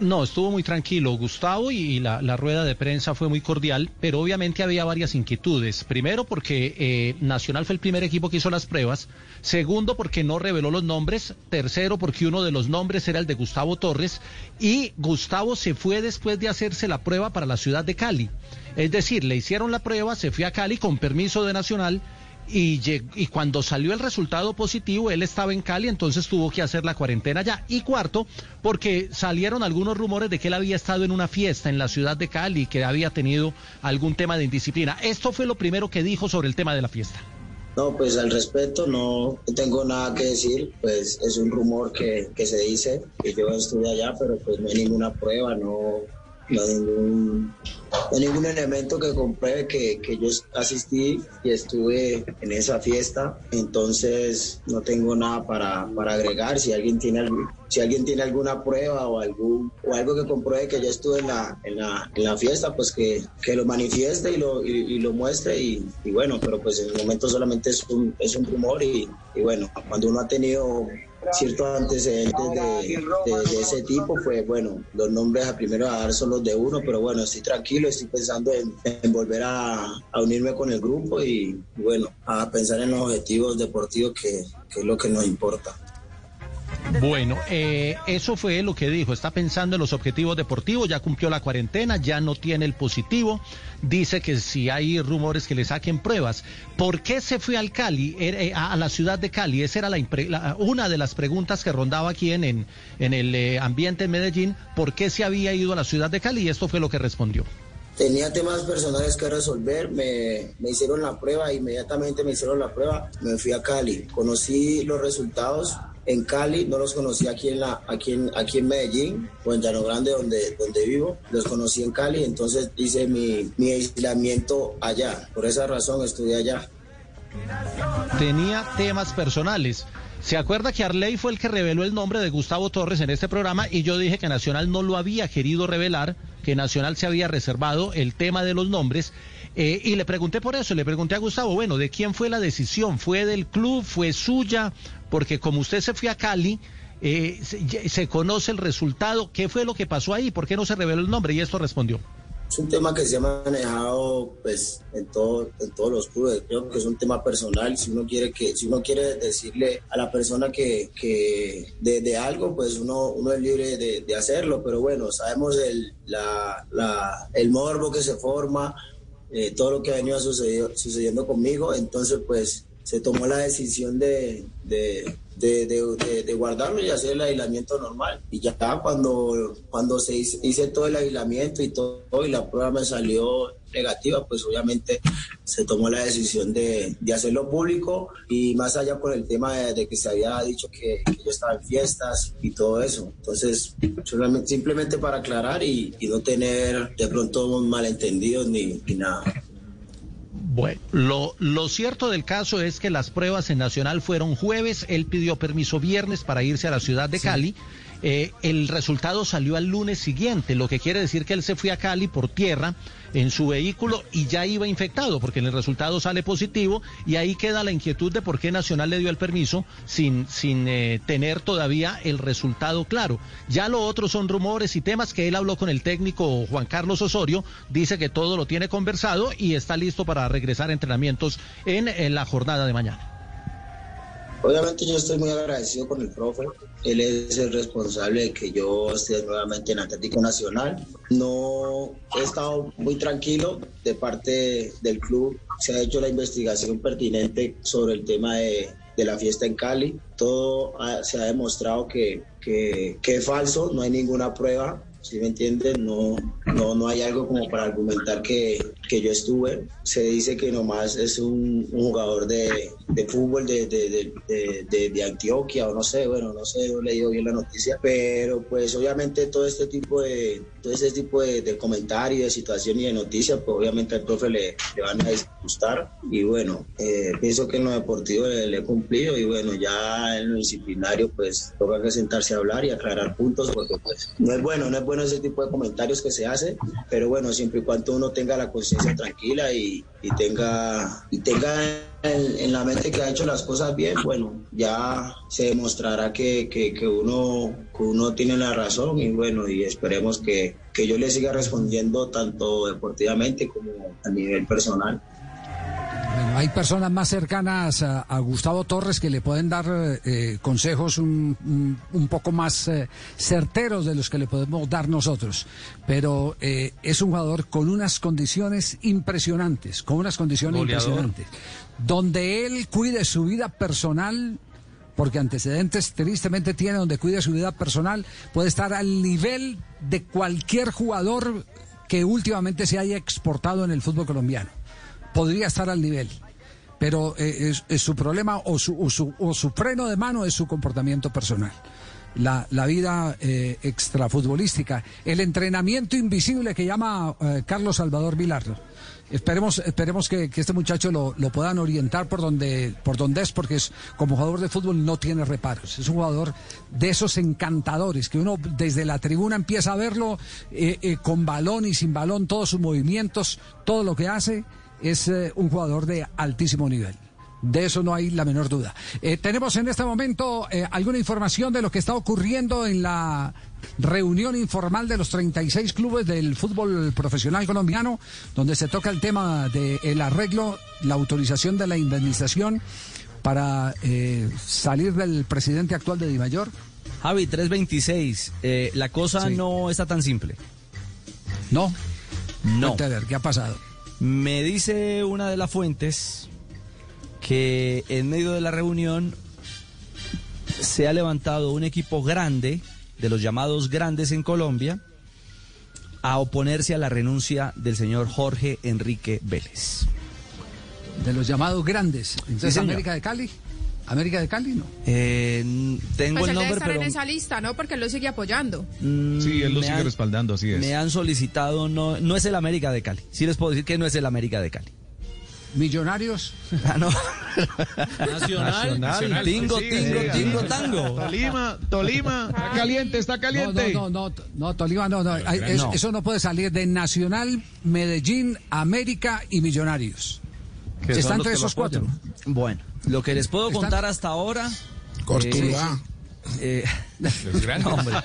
S74: No, estuvo muy tranquilo Gustavo y la, la rueda de prensa fue muy cordial, pero obviamente había varias inquietudes. Primero porque eh, Nacional fue el primer equipo que hizo las pruebas. Segundo porque no reveló los nombres. Tercero porque uno de los nombres era el de Gustavo Torres. Y Gustavo se fue después de hacerse la prueba para la ciudad de Cali. Es decir, le hicieron la prueba, se fue a Cali con permiso de Nacional. Y, cuando salió el resultado positivo, él estaba en Cali, entonces tuvo que hacer la cuarentena ya. Y cuarto, porque salieron algunos rumores de que él había estado en una fiesta en la ciudad de Cali, que había tenido algún tema de indisciplina. Esto fue lo primero que dijo sobre el tema de la fiesta.
S75: No, pues al respecto no tengo nada que decir, pues es un rumor que, que se dice que yo estuve allá, pero pues no hay ninguna prueba, no, no hay ningún, no hay ningún elemento que compruebe que, que yo asistí y estuve en esa fiesta, entonces no tengo nada para, para agregar, si alguien tiene si alguien tiene alguna prueba o algún o algo que compruebe que yo estuve en la, en la, en la fiesta, pues que, que lo manifieste y lo, y lo muestre. Y, y bueno, pero pues en el momento solamente es un, es un rumor y, y bueno, cuando uno ha tenido ciertos antecedentes de, de- de ese tipo, pues bueno, los nombres a primero a dar son los de uno, pero bueno, estoy tranquilo, estoy pensando en, en volver a, a unirme con el grupo y bueno, a pensar en los objetivos deportivos que, que es lo que nos importa.
S74: Bueno, eh, eso fue lo que dijo. Está pensando en los objetivos deportivos, ya cumplió la cuarentena, ya no tiene el positivo. Dice que si hay rumores que le saquen pruebas. ¿Por qué se fue al Cali, eh, eh, a la ciudad de Cali? Esa era la una de las preguntas que rondaba aquí en, en, en el eh, ambiente en Medellín. ¿Por qué se había ido a la ciudad de Cali? Y esto fue lo que respondió.
S75: Tenía temas personales que resolver, me, me hicieron la prueba, inmediatamente me hicieron la prueba, me fui a Cali, conocí los resultados en Cali, no los conocí aquí en, la, aquí en, aquí en Medellín o en Llano Grande donde, donde vivo, los conocí en Cali, entonces hice mi, mi aislamiento allá, por esa razón estudié allá.
S74: tenía temas personales. ¿Se acuerda que Arley fue el que reveló el nombre de Gustavo Torres en este programa y yo dije que Nacional no lo había querido revelar, que Nacional se había reservado el tema de los nombres? Eh, y le pregunté por eso, le pregunté a Gustavo, bueno, ¿de quién fue la decisión? ¿Fue del club? ¿Fue suya? Porque como usted se fue a Cali, eh, se, conoce el resultado. ¿Qué fue lo que pasó ahí? ¿Por qué no se reveló el nombre? Y esto respondió.
S75: Es un tema que se ha manejado pues en todo, en todos los clubes. Creo que es un tema personal. Si uno quiere que, si uno quiere decirle a la persona que, que de, de algo, pues uno, uno es libre de, de hacerlo. Pero bueno, sabemos el, la, la, el morbo que se forma, eh, todo lo que ha venido sucedido- sucediendo conmigo. Entonces, pues se tomó la decisión de, de, de, de- guardarlo y hacer el aislamiento normal. Y ya cuando, cuando se hice, todo el aislamiento y todo y la prueba me salió negativa, pues obviamente se tomó la decisión de, de hacerlo público y más allá por el tema de, que se había dicho que, yo estaba en fiestas y todo eso. Entonces, solamente- simplemente para aclarar y, no tener de pronto malentendidos ni nada.
S74: Bueno, lo, lo cierto del caso es que las pruebas en Nacional fueron jueves, él pidió permiso viernes para irse a la ciudad de Cali. Eh, el resultado salió al lunes siguiente, lo que quiere decir que él se fue a Cali por tierra en su vehículo y ya iba infectado, porque el resultado sale positivo y ahí queda la inquietud de por qué Nacional le dio el permiso sin, sin eh, tener todavía el resultado claro. Ya lo otro son rumores y temas que él habló con el técnico Juan Carlos Osorio, dice que todo lo tiene conversado y está listo para regresar a entrenamientos en, en la jornada de mañana.
S75: Obviamente yo estoy muy agradecido con el profe. Él es el responsable de que yo esté nuevamente en Atlético Nacional. No he estado muy tranquilo de parte del club. Se ha hecho la investigación pertinente sobre el tema de, de la fiesta en Cali. Todo se ha demostrado que, que, es falso, no hay ninguna prueba. ¿Sí me entienden? No, no, no hay algo como para argumentar que, que yo estuve. Se dice que nomás es un, un jugador de, de fútbol de, de, de, Antioquia o no sé, bueno, no sé, no he leído bien la noticia, pero pues obviamente todo este tipo de, todo este tipo de, comentarios, de situación y de noticias, pues obviamente al profe le, le van a disgustar y bueno, eh, pienso que en lo deportivo le, le he cumplido y bueno, ya en lo disciplinario pues toca que sentarse a hablar y aclarar puntos porque pues no es bueno, no es bueno ese tipo de comentarios que se hace, pero bueno, siempre y cuando uno tenga la conciencia tranquila y, y tenga y tenga en, en la mente que ha hecho las cosas bien, bueno, ya se demostrará que, que, que uno, que uno tiene la razón y bueno, y esperemos que, que yo le siga respondiendo tanto deportivamente como a nivel personal.
S4: Bueno, hay personas más cercanas a, a Gustavo Torres que le pueden dar eh, consejos un, un- un poco más eh, certeros de los que le podemos dar nosotros. Pero eh, es un jugador con unas condiciones impresionantes, con unas condiciones
S74: Goleador.
S4: impresionantes. Donde él cuide su vida personal, porque antecedentes tristemente tiene donde cuide su vida personal, puede estar al nivel de cualquier jugador que últimamente se haya exportado en el fútbol colombiano podría estar al nivel. Pero eh, es, su problema o su, o, su, o su freno de mano es su comportamiento personal. La, vida eh, extrafutbolística, el entrenamiento invisible que llama eh, Carlos Salvador Vilardo. Esperemos, esperemos que, que este muchacho lo, lo puedan orientar por donde, por donde es, porque es, como jugador de fútbol no tiene reparos. Es un jugador de esos encantadores, que uno desde la tribuna empieza a verlo eh, eh, con balón y sin balón, todos sus movimientos, todo lo que hace es eh, un jugador de altísimo nivel. De eso no hay la menor duda. Eh, tenemos en este momento eh, alguna información de lo que está ocurriendo en la reunión informal de los 36 clubes del fútbol profesional colombiano, donde se toca el tema del arreglo, la autorización de la indemnización para eh, salir del presidente actual de Dimayor.
S12: Javi, 326. eh, la cosa
S4: Sí.
S12: no está tan simple.
S4: No.
S12: No.
S4: A ver, ¿qué ha pasado?
S12: Me dice una de las fuentes que en medio de la reunión se ha levantado un equipo grande, de los llamados grandes en Colombia, a oponerse a la renuncia del señor Jorge Enrique Vélez.
S4: De los llamados grandes. Entonces. América de Cali. América de Cali, no.
S12: Eh, tengo
S55: Pues
S12: el
S55: él debe
S12: nombre,
S55: estar
S12: pero
S55: en esa lista, ¿no? Porque él lo sigue apoyando.
S12: mm,
S5: Sí, él lo sigue
S12: han-
S5: respaldando, así es.
S12: Me han solicitado, no, no es el América de Cali. Sí les puedo decir que no es el América de Cali.
S4: Millonarios.
S12: Ah, no.
S76: Nacional.
S5: Nacional,
S12: Tingo,
S5: sí,
S12: tingo,
S5: sí,
S12: tingo,
S5: sí.
S12: tango.
S5: Tolima, Tolima, está caliente, está caliente.
S4: no, no, no, no, Tolima, no, no. Ay, es-
S12: No.
S4: Eso no puede salir de Nacional, Medellín, América y Millonarios.
S5: Que son
S4: Está
S5: los
S4: entre esos cuatro.
S12: Bueno, lo que les puedo
S4: Están-
S12: contar hasta ahora.
S8: Cortuluá.
S12: eh, hombre.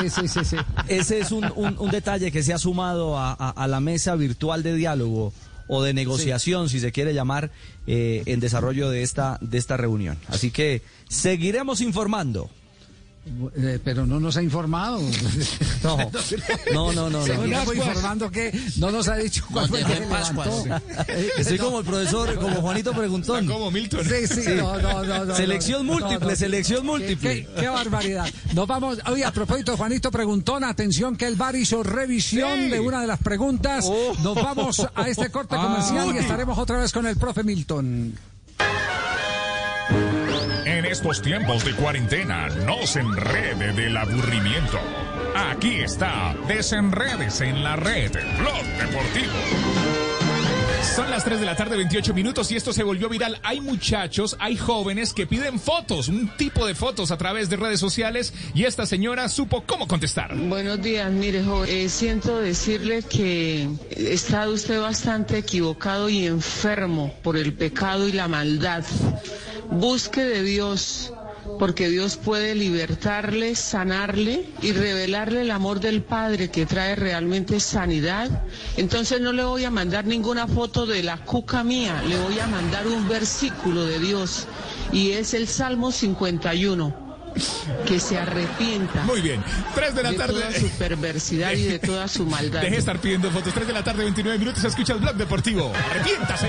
S4: Sí, sí, sí, sí.
S12: Ese es un, un- un detalle que se ha sumado a, a- a la mesa virtual de diálogo o de negociación, si se quiere llamar, eh, en desarrollo de esta, de esta reunión. Así que seguiremos informando.
S4: Eh, pero no nos ha informado.
S12: No, no, no, no. no.
S4: Seguiremos informando que no nos ha dicho cuál fue el que
S8: dejó en
S4: levantó.
S12: Estoy como el profesor, como Juanito Preguntón.
S77: Como Milton.
S4: Sí, sí,
S12: Sí.
S4: no, no, no, no,
S12: Selección
S4: no, no,
S12: múltiple,
S4: no.
S12: selección múltiple.
S4: qué- qué barbaridad. Nos vamos. Oye, a propósito, Juanito Preguntón, atención que el bar hizo revisión
S77: Sí.
S4: de una de las preguntas.
S12: Oh.
S4: Nos vamos a este corte comercial y estaremos otra vez con el profe Milton.
S10: Estos tiempos de cuarentena, no se enrede del aburrimiento. Aquí está, desenredes en la red, Blog Deportivo. Son las 3 de la tarde, 28 minutos y esto se volvió viral. Hay muchachos, hay jóvenes que piden fotos, un tipo de fotos a través de redes sociales y esta señora supo cómo contestar.
S78: Buenos días, mire, joven, eh, siento decirle que está usted bastante equivocado y enfermo por el pecado y la maldad. Busque de Dios, porque Dios puede libertarle, sanarle y revelarle el amor del Padre que trae realmente sanidad. Entonces no le voy a mandar ninguna foto de la cuca mía, le voy a mandar un versículo de Dios y es el Salmo 51. Que se arrepienta.
S10: Muy bien. 3 de la tarde.
S78: toda su perversidad y de toda su maldad.
S10: Deje de estar pidiendo fotos. 3 de la tarde, 29 minutos. Escucha el blog deportivo. Arrepiéntase.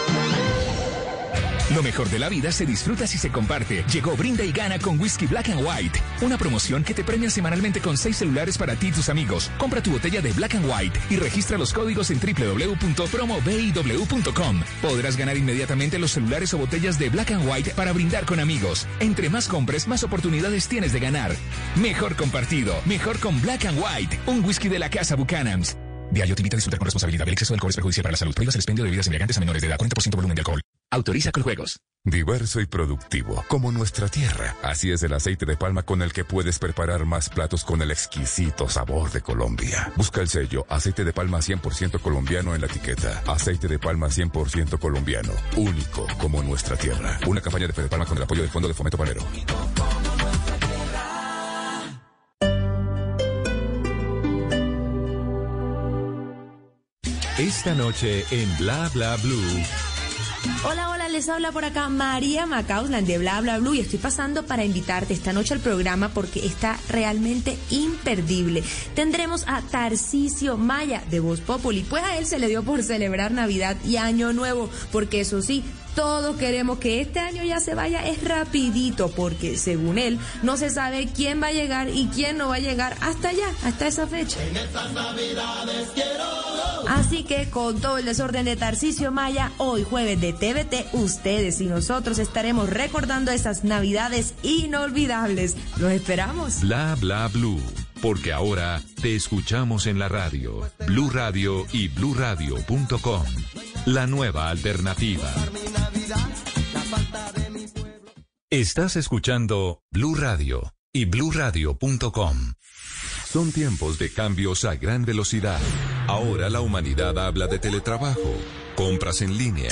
S79: Lo mejor de la vida se disfruta si se comparte. Llegó Brinda y Gana con Whisky Black and White. Una promoción que te premia semanalmente con seis celulares para ti y tus amigos. Compra tu botella de Black and White y registra los códigos en www.promobiw.com. Podrás ganar inmediatamente los celulares o botellas de Black and White para brindar con amigos. Entre más compres, más oportunidades tienes de ganar. Mejor compartido, mejor con Black and White. Un whisky de la casa Buchanan's. Diario te invita a disfrutar con responsabilidad. El exceso de alcohol es perjudicial para la salud. Prohíbas el expendio de bebidas embriagantes a menores de edad. 40% volumen de alcohol. Autoriza con juegos.
S80: Diverso y productivo, como nuestra tierra. Así es el aceite de palma con el que puedes preparar más platos con el exquisito sabor de Colombia. Busca el sello aceite de palma 100% colombiano en la etiqueta. Aceite de palma 100% colombiano. Único como nuestra tierra. Una campaña de Fede Palma con el apoyo del Fondo de Fomento Panero.
S1: Esta noche en Bla Bla Blue.
S81: Hola, hola, les habla por acá María Macausland de Bla Bla Blue y estoy pasando para invitarte esta noche al programa porque está realmente imperdible. Tendremos a Tarcisio Maya de Voz Populi, pues a él se le dio por celebrar Navidad y Año Nuevo, porque eso sí, todos queremos que este año ya se vaya es rapidito porque según él no se sabe quién va a llegar y quién no va a llegar hasta allá, hasta esa fecha. Así que con todo el desorden de Tarcisio Maya, hoy jueves de TVT, ustedes y nosotros estaremos recordando esas navidades inolvidables. Los esperamos.
S1: Bla Bla Blue. Porque ahora te escuchamos en la radio, Blue Radio y bluradio.com. La nueva alternativa. Estás escuchando Blue Radio y bluradio.com. Son tiempos de cambios a gran velocidad. Ahora la humanidad habla de teletrabajo, compras en línea,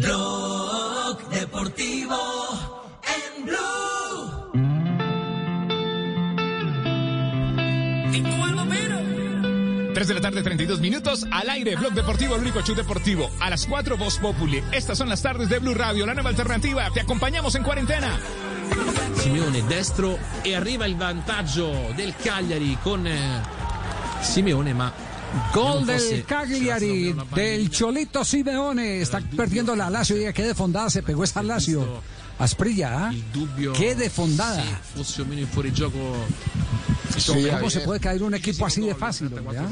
S27: Blog Deportivo en Blue.
S10: Tres de la tarde, 32 minutos. Al aire, Blog Deportivo, el único show deportivo. A las 4, Voz Populi. Estas son las tardes de Blue Radio, la nueva alternativa. Te acompañamos en cuarentena.
S71: Simeone destro e arriva il vantaggio del Cagliari con eh, Simeone, ma
S4: Gol del Cagliari, del Cholito Simeone. Está perdiendo la Lazio. Diga, qué defondada se pegó esa Lazio. Asprilla, ¿ah?
S71: dubbio
S4: Qué defondada.
S71: fuorigioco
S4: ¿Cómo se puede caer un equipo así de fácil? ah?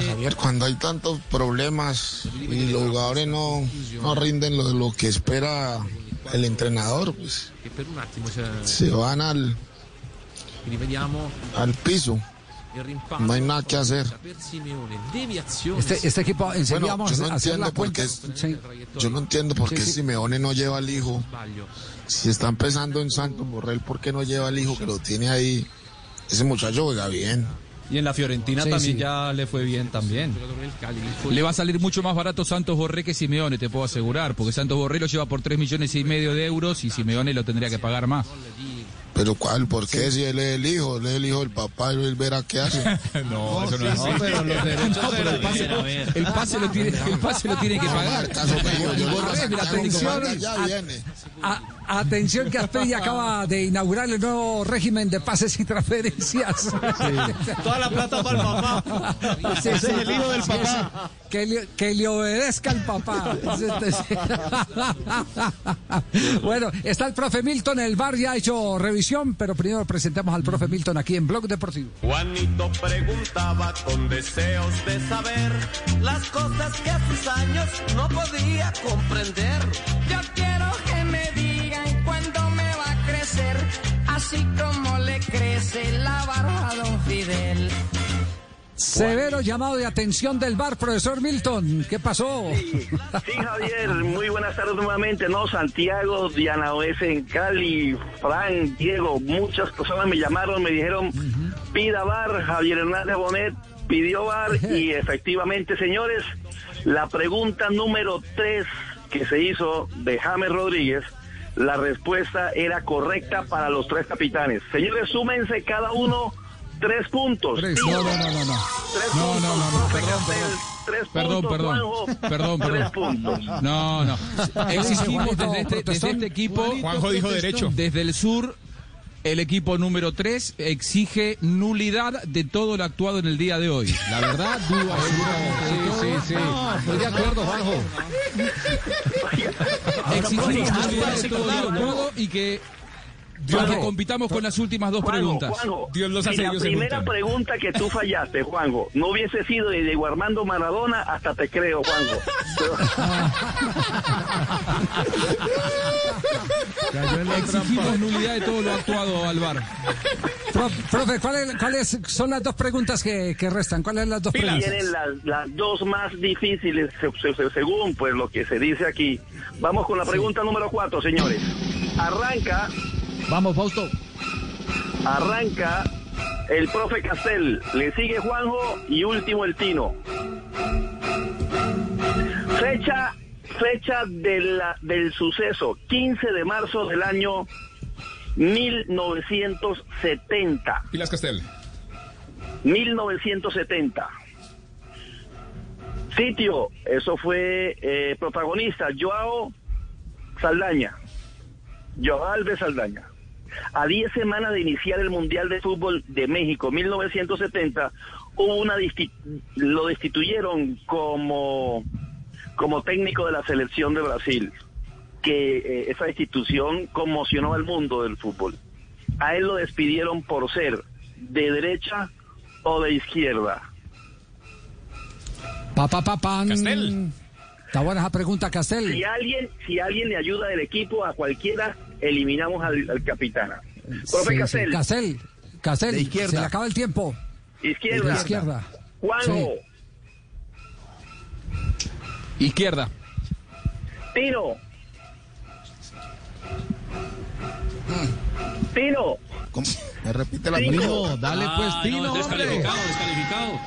S71: eh,
S8: Javier, cuando hay tantos problemas y los jugadores no, no rinden lo, lo que espera el entrenador, pues se van al, al piso. No hay nada que hacer.
S4: Este, este equipo, enseguida
S8: Bueno,
S4: vamos
S8: yo no
S4: a
S8: entiendo por qué,
S4: Sí.
S8: yo no entiendo por
S4: Sí,
S8: qué
S4: sí.
S8: Simeone no lleva al hijo. Si está empezando en Santos Borrell, ¿por qué no lleva al hijo que lo tiene ahí? Ese muchacho juega bien.
S13: Y en la Fiorentina
S8: Sí,
S13: también
S8: sí.
S13: ya le fue bien también. Le va a salir mucho más barato Santos Borré que Simeone, te puedo asegurar, porque Santos Borré lo lleva por 3 millones y medio de euros y Simeone lo tendría que pagar más.
S8: Pero ¿cuál? ¿Por qué? Si él es el hijo, él es el hijo del papá, él verá qué hace.
S10: no, eso no es así.
S5: pero los derechos
S13: No, pero el pase, el pase lo tiene, el pase lo tiene que pagar.
S8: Caso mío, yo no
S13: mira,
S8: Santiago
S13: atención.
S8: Manda ya viene.
S4: A- atención que Asprey acaba de inaugurar el nuevo régimen de pases y transferencias.
S5: Toda la plata para el papá.
S4: Sí,
S5: es el hijo del papá.
S4: sí. Que le, que le obedezca al papá. bueno, está el profe Milton, el bar ya ha hecho revisión, pero primero presentemos al profe Milton aquí en Blog Deportivo.
S82: Juanito preguntaba con deseos de saber las cosas que a sus años no podía comprender.
S83: Yo quiero crecer, así como le crece la barba a don Fidel.
S4: Severo llamado de atención del bar, profesor Milton. ¿Qué pasó?
S42: Sí, Javier, muy buenas tardes nuevamente, ¿no? Santiago, Diana Oeste en Cali, Frank, Diego, muchas personas me llamaron, me dijeron, pida bar, Javier Hernández Bonet pidió bar y efectivamente, señores, la pregunta número tres que se hizo de James Rodríguez, la respuesta era correcta para los tres capitanes. Señores, súmense cada uno tres puntos.
S13: Tres. No, no, no, no, no.
S42: Tres
S13: No,
S42: puntos,
S13: no, no, no, perdón,
S42: Castel, Tres
S13: Perdón,
S42: puntos,
S13: perdón.
S42: Juanjo.
S13: Perdón,
S42: Tres
S13: perdón.
S42: puntos.
S13: No, no. Exigimos desde este, desde este equipo.
S10: Juanjo dijo derecho.
S13: Desde el sur, el equipo número 3 exige nulidad de todo lo actuado en el día de hoy. La verdad, de todo.
S5: Sí, sí. Estoy de acuerdo, Juanjo.
S13: Exigimos nulidad de todo lo actuado y que, para que compitamos con las últimas dos
S42: Juanjo,
S13: preguntas.
S42: Juanjo,
S13: Dios los
S42: si
S13: hace,
S42: la
S13: Dios se
S42: primera pregunta que tú fallaste, Juanjo, no hubiese sido de Diego Armando Maradona, hasta te creo, Juanjo.
S13: Exigimos nulidad de todo lo actuado al bar.
S4: Pro- profe, ¿cuáles cuáles son las dos preguntas que, que restan? ¿Cuáles son las dos preguntas?
S42: Tienen las, las dos más difíciles, se- se- se- según pues lo que se dice aquí. Vamos con la pregunta número cuatro, señores. Arranca,
S5: Vamos, Fausto.
S42: arranca el profe Castel, le sigue Juanjo y último el Tino. Fecha, fecha de la- del suceso, 15 de marzo del año 1970.
S10: Pilas Castel.
S42: 1970. Sitio, eso fue eh, protagonista, Joao Saldaña. Joao Alves Saldaña. A 10 semanas de iniciar el Mundial de Fútbol de México, 1970, hubo una disti- lo destituyeron como, como técnico de la selección de Brasil, que eh, esa institución conmocionó al mundo del fútbol. A él lo despidieron por ser de derecha o de izquierda.
S4: Papá, papá.
S42: Castel.
S4: Está buena esa pregunta, Castel.
S42: Si alguien, si alguien le ayuda del equipo a cualquiera, eliminamos al, al capitana. Profe
S4: Sí.
S42: Castel.
S4: Castel.
S42: De izquierda.
S4: Se le acaba el tiempo.
S42: izquierda.
S4: De izquierda.
S42: Juanjo,
S13: Izquierda.
S42: Tino. Tino.
S8: Me repite la pregunta.
S5: dale pues, Tino, hombre.
S31: descalificado, descalificado.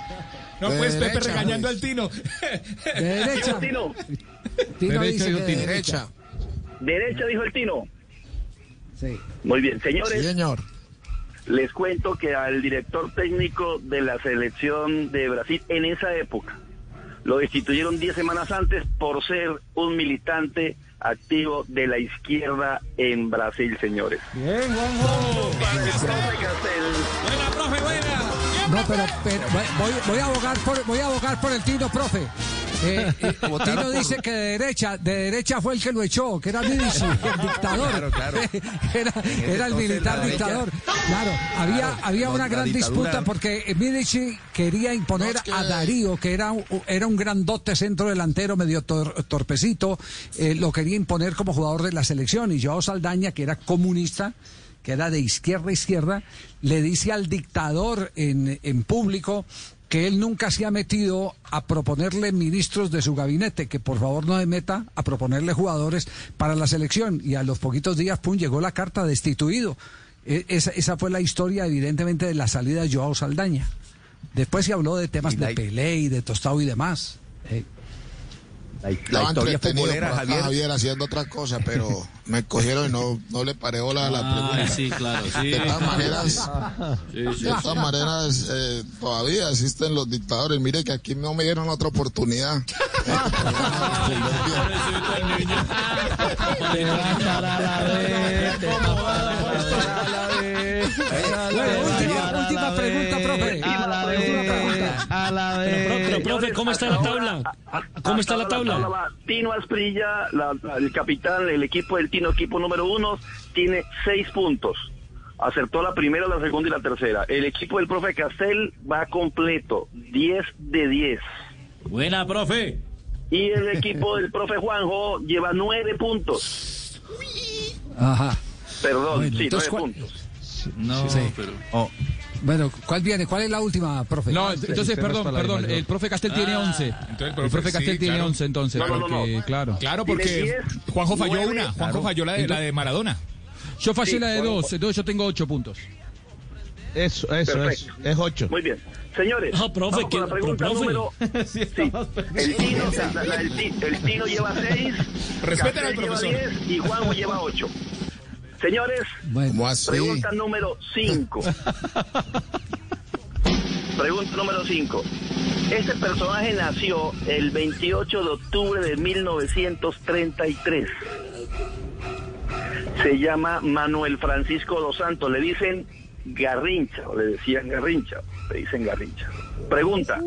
S10: No, pues Pepe regañando
S8: pues.
S10: al Tino.
S4: De derecha.
S42: Tino.
S4: Tino
S5: Derecha,
S4: dice
S5: Tino.
S4: de
S8: Derecha.
S42: Derecha, dijo el Tino.
S4: Sí.
S42: Muy bien, señores.
S8: Sí, señor.
S42: Les cuento que al director técnico de la selección de Brasil en esa época lo destituyeron 10 semanas antes por ser un militante activo de la izquierda en Brasil, señores.
S4: Bien, Juanjo.
S31: Buena, profe, buena.
S4: No, pero, pero voy, voy a abogar por, voy a abogar por el Tino, profe. Eh, eh, Tino dice que de derecha, de derecha fue el que lo echó, que era Medici, el dictador.
S8: Claro, claro.
S4: Era, era el militar dictador. Claro, había,
S8: Claro,
S4: había una gran
S8: dictadura.
S4: disputa porque Medici quería imponer
S8: No, es que-
S4: a Darío, que era, un- era un grandote centro delantero, medio tor- torpecito, eh, lo quería imponer como jugador de la selección. Y Joao Saldaña, que era comunista, que era de izquierda a izquierda, le dice al dictador en, en público que él nunca se ha metido a proponerle ministros de su gabinete, que por favor no se meta a proponerle jugadores para la selección. Y a los poquitos días, pum, llegó la carta destituido. E- Esa, esa fue la historia, evidentemente, de la salida de Joao Saldaña. Después se habló de temas de Pelé y de Tostado y demás.
S11: La
S8: Estaba
S11: historia futbolera, Javier.
S8: Javier. haciendo otra cosa, pero me cogieron y no, no le paré bola a la
S31: Ah,
S8: pregunta.
S31: sí, claro, sí.
S8: De todas maneras,
S31: Sí, sí.
S8: de todas maneras eh, todavía existen los dictadores. Mire que aquí no me dieron otra oportunidad.
S4: Última pregunta, profe.
S29: A la Pero, pro- pero, profe, ¿cómo está la tabla? ¿Cómo está la tabla?
S42: Tino Asprilla, la- la- el capitán, el equipo del Tino, equipo número uno, tiene seis puntos. Acertó la primera, la segunda y la tercera. El equipo del profe Castel va completo, 10 de 10.
S31: Buena, profe.
S42: Y el equipo del profe Juanjo lleva nueve puntos.
S4: Ajá.
S42: Perdón,
S4: Bueno,
S42: sí,
S4: entonces,
S42: nueve
S4: ¿cuál-
S42: puntos.
S13: No,
S4: Sí.
S13: pero.
S4: Bueno, ¿cuál viene? ¿Cuál es la última, profe?
S13: No, entonces, perdón, perdón, el profe Castel tiene
S10: Ah,
S13: 11.
S10: entonces el
S13: el
S10: profe-
S13: Castel
S10: sí,
S13: tiene
S10: claro.
S13: 11 entonces,
S10: No, no, no,
S13: porque,
S10: no.
S13: claro.
S10: Claro, porque Juanjo falló una. Juanjo falló la de, la de Maradona.
S13: Yo fallé
S10: Sí,
S13: la de dos, entonces yo tengo 8 puntos.
S8: Eso,
S42: Perfecto.
S8: es 8.
S42: Muy bien. Señores,
S29: Ah, profe,
S42: vamos con
S29: que-
S42: la pregunta
S29: profe.
S42: número... Sí, el, tino, la- la- el el Tino lleva seis,
S10: Respeten al
S42: Castel lleva
S10: profesor.
S42: 10 y Juanjo lleva ocho. Señores, pregunta número 5. Pregunta número 5. Este personaje nació el 28 de octubre de 1933. Se llama Manuel Francisco dos Santos. Le dicen Garrincha, o le decían Garrincha, le dicen Garrincha. Pregunta.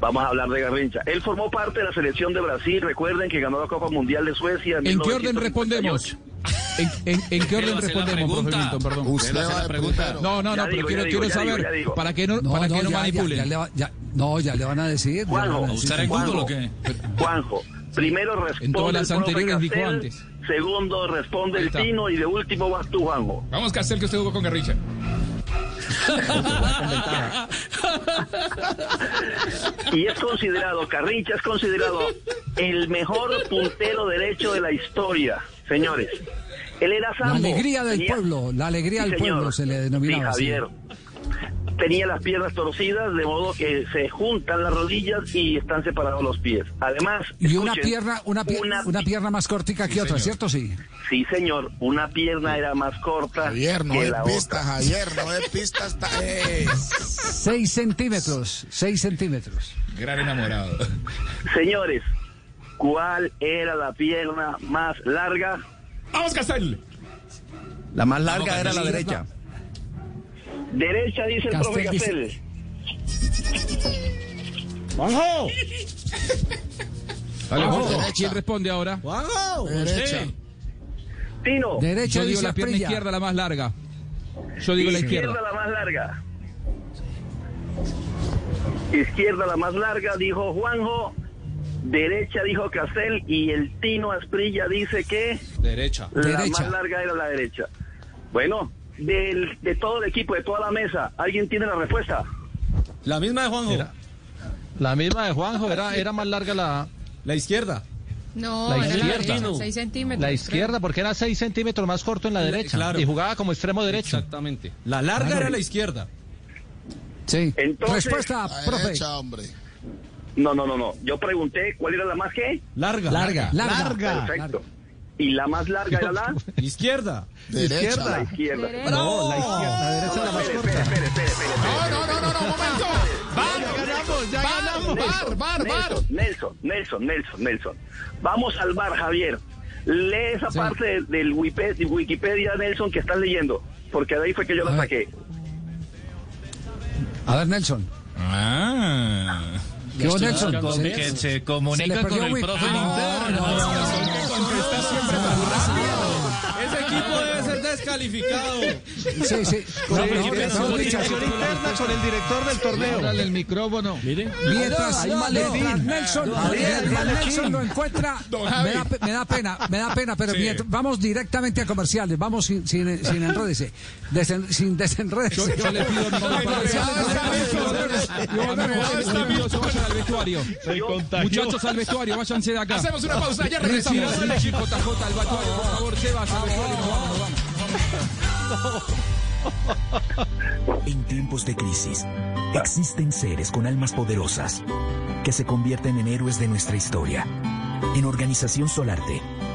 S42: Vamos a hablar de Garrincha. Él formó parte de la selección de Brasil. Recuerden que ganó la Copa Mundial de Suecia.
S13: ¿En qué orden
S42: 1958.
S13: respondemos? ¿En, en- en qué orden respondemos, profe Milton? Perdón.
S8: Usted va.
S13: No, no,
S42: Ya
S13: no, pero
S42: digo,
S13: quiero, quiero
S42: ya digo,
S13: saber para que no, para que no
S4: ya, ya,
S13: manipulen.
S4: ya le va- ya- no, ya le van a decir. a
S42: Juanjo,
S4: decir.
S31: ¿Usar en
S42: Juanjo,
S31: Google o qué?
S42: Juanjo, primero responde
S13: En todas las
S42: el
S13: anteriores dijo
S42: Castel,
S13: antes.
S42: Segundo responde el. Tino y de último vas tú, Juanjo.
S10: Vamos, Castel, que usted jugó con Garrincha.
S42: Y es considerado, Carrincha es considerado el mejor puntero derecho de la historia, señores. Él era
S4: La
S42: sambo.
S4: alegría del
S42: Tenía-
S4: pueblo, la alegría
S42: Sí,
S4: del
S42: señor.
S4: pueblo se le denominaba.
S42: Sí,
S4: así.
S42: Javier. Tenía las piernas torcidas, de modo que se juntan las rodillas y están separados los pies. Además,
S4: Y una pierna, una, pie-
S42: una
S4: una pierna más cortica que
S10: Sí,
S4: otra,
S10: señor.
S4: ¿cierto? Sí.
S42: Sí, señor, una pierna era más corta
S8: Javier, no
S42: que la
S8: pista,
S42: otra.
S8: Javier, no es pista hasta... Eh.
S4: Seis centímetros, seis centímetros.
S10: Gran enamorado.
S42: Señores, ¿cuál era la pierna más larga?
S10: Vamos, Castel.
S8: La más
S31: larga era la
S4: derecha.
S42: Derecha, dice el profe
S4: Castel dice-.
S31: ¡Juanjo!
S13: Dale,
S4: Juanjo.
S13: Jorge, ¿Quién responde ahora?
S31: ¡Juanjo!
S8: Derecha.
S42: Tino,
S4: Derecha
S13: Yo digo
S4: dice
S13: la pierna izquierda la más larga. Yo digo la izquierda.
S42: la más larga. Izquierda la más larga, dijo Juanjo. Derecha, dijo Castel. Y el Tino Asprilla dice que
S31: Derecha.
S42: la
S4: Derecha.
S42: más larga era la derecha. Bueno, del, de todo el equipo, de toda la mesa, ¿alguien tiene la respuesta?
S31: La misma de Juanjo.
S5: La misma de Juanjo, era, era más larga la,
S31: La izquierda.
S55: No,
S5: La
S55: era la
S5: izquierda.
S55: derecha, 6 centímetros.
S5: la izquierda, porque era 6 centímetros más corto en la derecha.
S31: claro.
S5: Y jugaba como extremo derecho.
S31: Exactamente. La larga
S4: Claro.
S31: era la izquierda.
S4: Sí.
S42: Entonces-
S4: Respuesta,
S8: La
S4: profe.
S8: derecha, hombre.
S42: No, no, no, no. Yo pregunté cuál era la más que.
S31: Larga.
S4: Larga. Larga.
S42: Perfecto. Y la más larga era la.
S31: Izquierda.
S8: Derecha.
S42: La izquierda.
S55: Derecha.
S31: No, la izquierda.
S5: La derecha era la más
S42: Espere,
S5: corta.
S42: espere, espere, espere, espere.
S10: No, no, no, no, no, momento. Bar, ganamos, ya ganamos. Bar, bar, bar.
S42: Nelson, Nelson, Nelson, Nelson, Nelson. Vamos al bar, Javier. Lee esa parte del- Wikipedia, Nelson, que estás leyendo. Porque de ahí fue que yo la saqué.
S4: A ver, Nelson.
S10: Ah.
S4: ¿Qué hubo, Nelson?
S31: Con-
S4: Se-
S31: que se
S4: se
S31: comunica
S4: perdió
S31: con el profe
S4: no, no, no.
S31: Ese equipo debe ser descalificado.
S4: Sí, sí.
S5: Con
S4: No,
S5: el- comunicación interna con el director del torneo.
S13: Dale el micrófono.
S29: Miren.
S4: Mientras, Nelson, lo encuentra, me da, pena, me da pena, pero vamos directamente a comerciales, vamos sin, sin, sin enredarse, desen- sin desenredarse.
S13: Yo, yo le pido vayan al vestuario. Muchachos al vestuario, váyanse de acá.
S10: Hacemos una pausa, ya regresamos.
S13: JJ al vestuario, por favor, Sebas al vestuario, vamos, vamos.
S19: En tiempos de crisis, existen seres con almas poderosas que se convierten en héroes de nuestra historia. En Organización Solarte,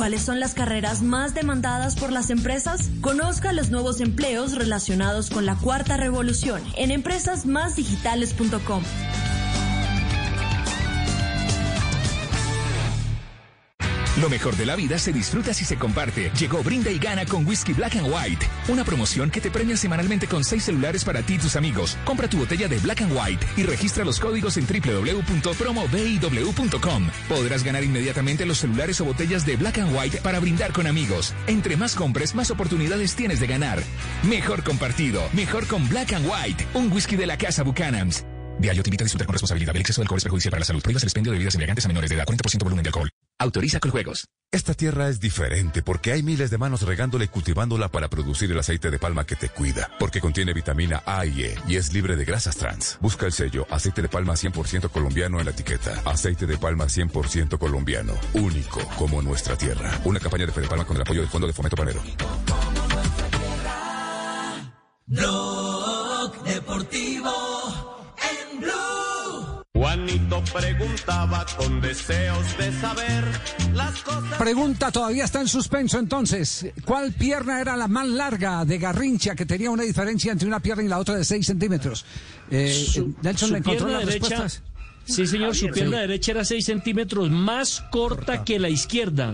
S81: ¿Cuáles son las carreras más demandadas por las empresas? Conozca los nuevos empleos relacionados con la cuarta revolución en empresasmásdigitales.com.
S10: Lo mejor de la vida se disfruta si se comparte. Llegó Brinda y Gana con Whisky Black and White. Una promoción que te premia semanalmente con seis celulares para ti y tus amigos. Compra tu botella de Black and White y registra los códigos en www.promobiw.com. Podrás ganar inmediatamente los celulares o botellas de Black and White para brindar con amigos. Entre más compres, más oportunidades tienes de ganar. Mejor compartido. Mejor con Black and White. Un whisky de la casa Buchanan's. Diario te invita a disfrutar con responsabilidad. El exceso de alcohol es perjudicial para la salud. Prohíbas el expendio de bebidas embriagantes a menores de edad. 40% volumen de alcohol. Autoriza con juegos.
S84: Esta tierra es diferente porque hay miles de manos regándola y cultivándola para producir el aceite de palma que te cuida, porque contiene vitamina A y E y es libre de grasas trans. Busca el sello aceite de palma 100% colombiano en la etiqueta. Aceite de palma 100% colombiano, único como nuestra tierra. Una campaña de Fede Palma con el apoyo del Fondo de Fomento Panero.
S85: Blog Deportivo en Blue. Juanito preguntaba con deseos de saber las cosas.
S4: Pregunta todavía está en suspenso entonces. ¿Cuál pierna era la más larga de Garrincha que tenía una diferencia entre una pierna y la otra de 6 centímetros? Eh,
S29: Su-
S4: Nelson
S29: su
S4: le encontró
S29: pierna
S4: las
S29: derecha-
S4: respuestas.
S29: Sí, señor, su
S4: Sí.
S29: pierna derecha era 6 centímetros más corta que la izquierda.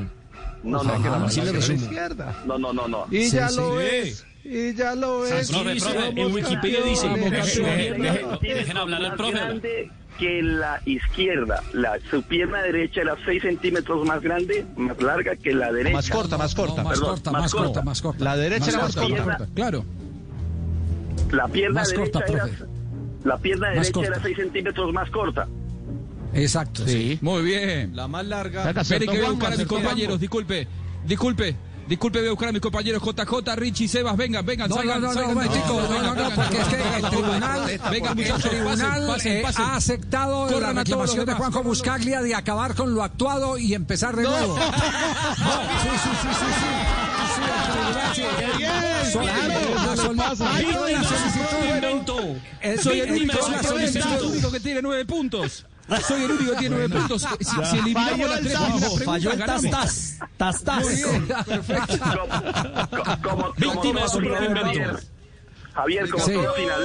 S42: No,
S29: Ajá,
S42: no, no,
S29: así
S42: no,
S29: le
S42: no. No, no, no, no.
S9: Y
S29: Sí,
S9: ya
S29: sí.
S9: lo
S29: Sí.
S9: es. Y ya lo es.
S29: Aquí dice,
S9: Somos
S29: en Wikipedia dice,
S42: Dejen hablar al profe. Que la izquierda. La, su pierna derecha era 6 centímetros más grande, más larga que la derecha.
S5: Más corta, más corta.
S4: más
S42: Perdón,
S4: corta, más corta, más corta.
S5: La derecha era más
S42: corta.
S5: corta.
S4: Claro.
S42: La pierna
S4: Más
S42: derecha
S4: corta,
S42: era,
S4: profe.
S42: la pierna derecha era 6 centímetros más corta.
S4: Exacto.
S13: Sí. Muy bien.
S86: La más larga.
S13: Espere que voy a buscar a mis compañeros, disculpe. Disculpe. Disculpe, voy a buscar a mis compañeros JJ, Richie, Sebas, vengan, vengan,
S4: No,
S13: salgan,
S4: no, no,
S13: salgan
S4: no, no, no, no, porque es que el tribunal,
S13: Vengan,
S4: el
S13: muchachos,
S4: tribunal
S13: pasen,
S4: eh,
S13: pasen,
S4: ha
S13: pasen.
S4: aceptado
S13: Corran
S4: la reclamación de Juanjo. Buscaglia de acabar con lo actuado y empezar de nuevo. No, sí, sí, sí, sí, sí. El. El-
S13: Soy el
S4: el-
S13: el único que tiene nueve puntos. Soy el único que tiene nueve puntos. Si, si eliminamos
S9: Falló
S13: las
S9: el
S13: tres
S9: Sajo,
S13: primeras preguntas,
S9: falló el
S13: ganamos.
S9: tas, tas, tas.
S4: Muy bien, perfecto.
S42: Como, como
S29: Víctima de su propio
S42: final,
S29: invento.
S42: Javier, como
S4: Sí.
S42: todo final,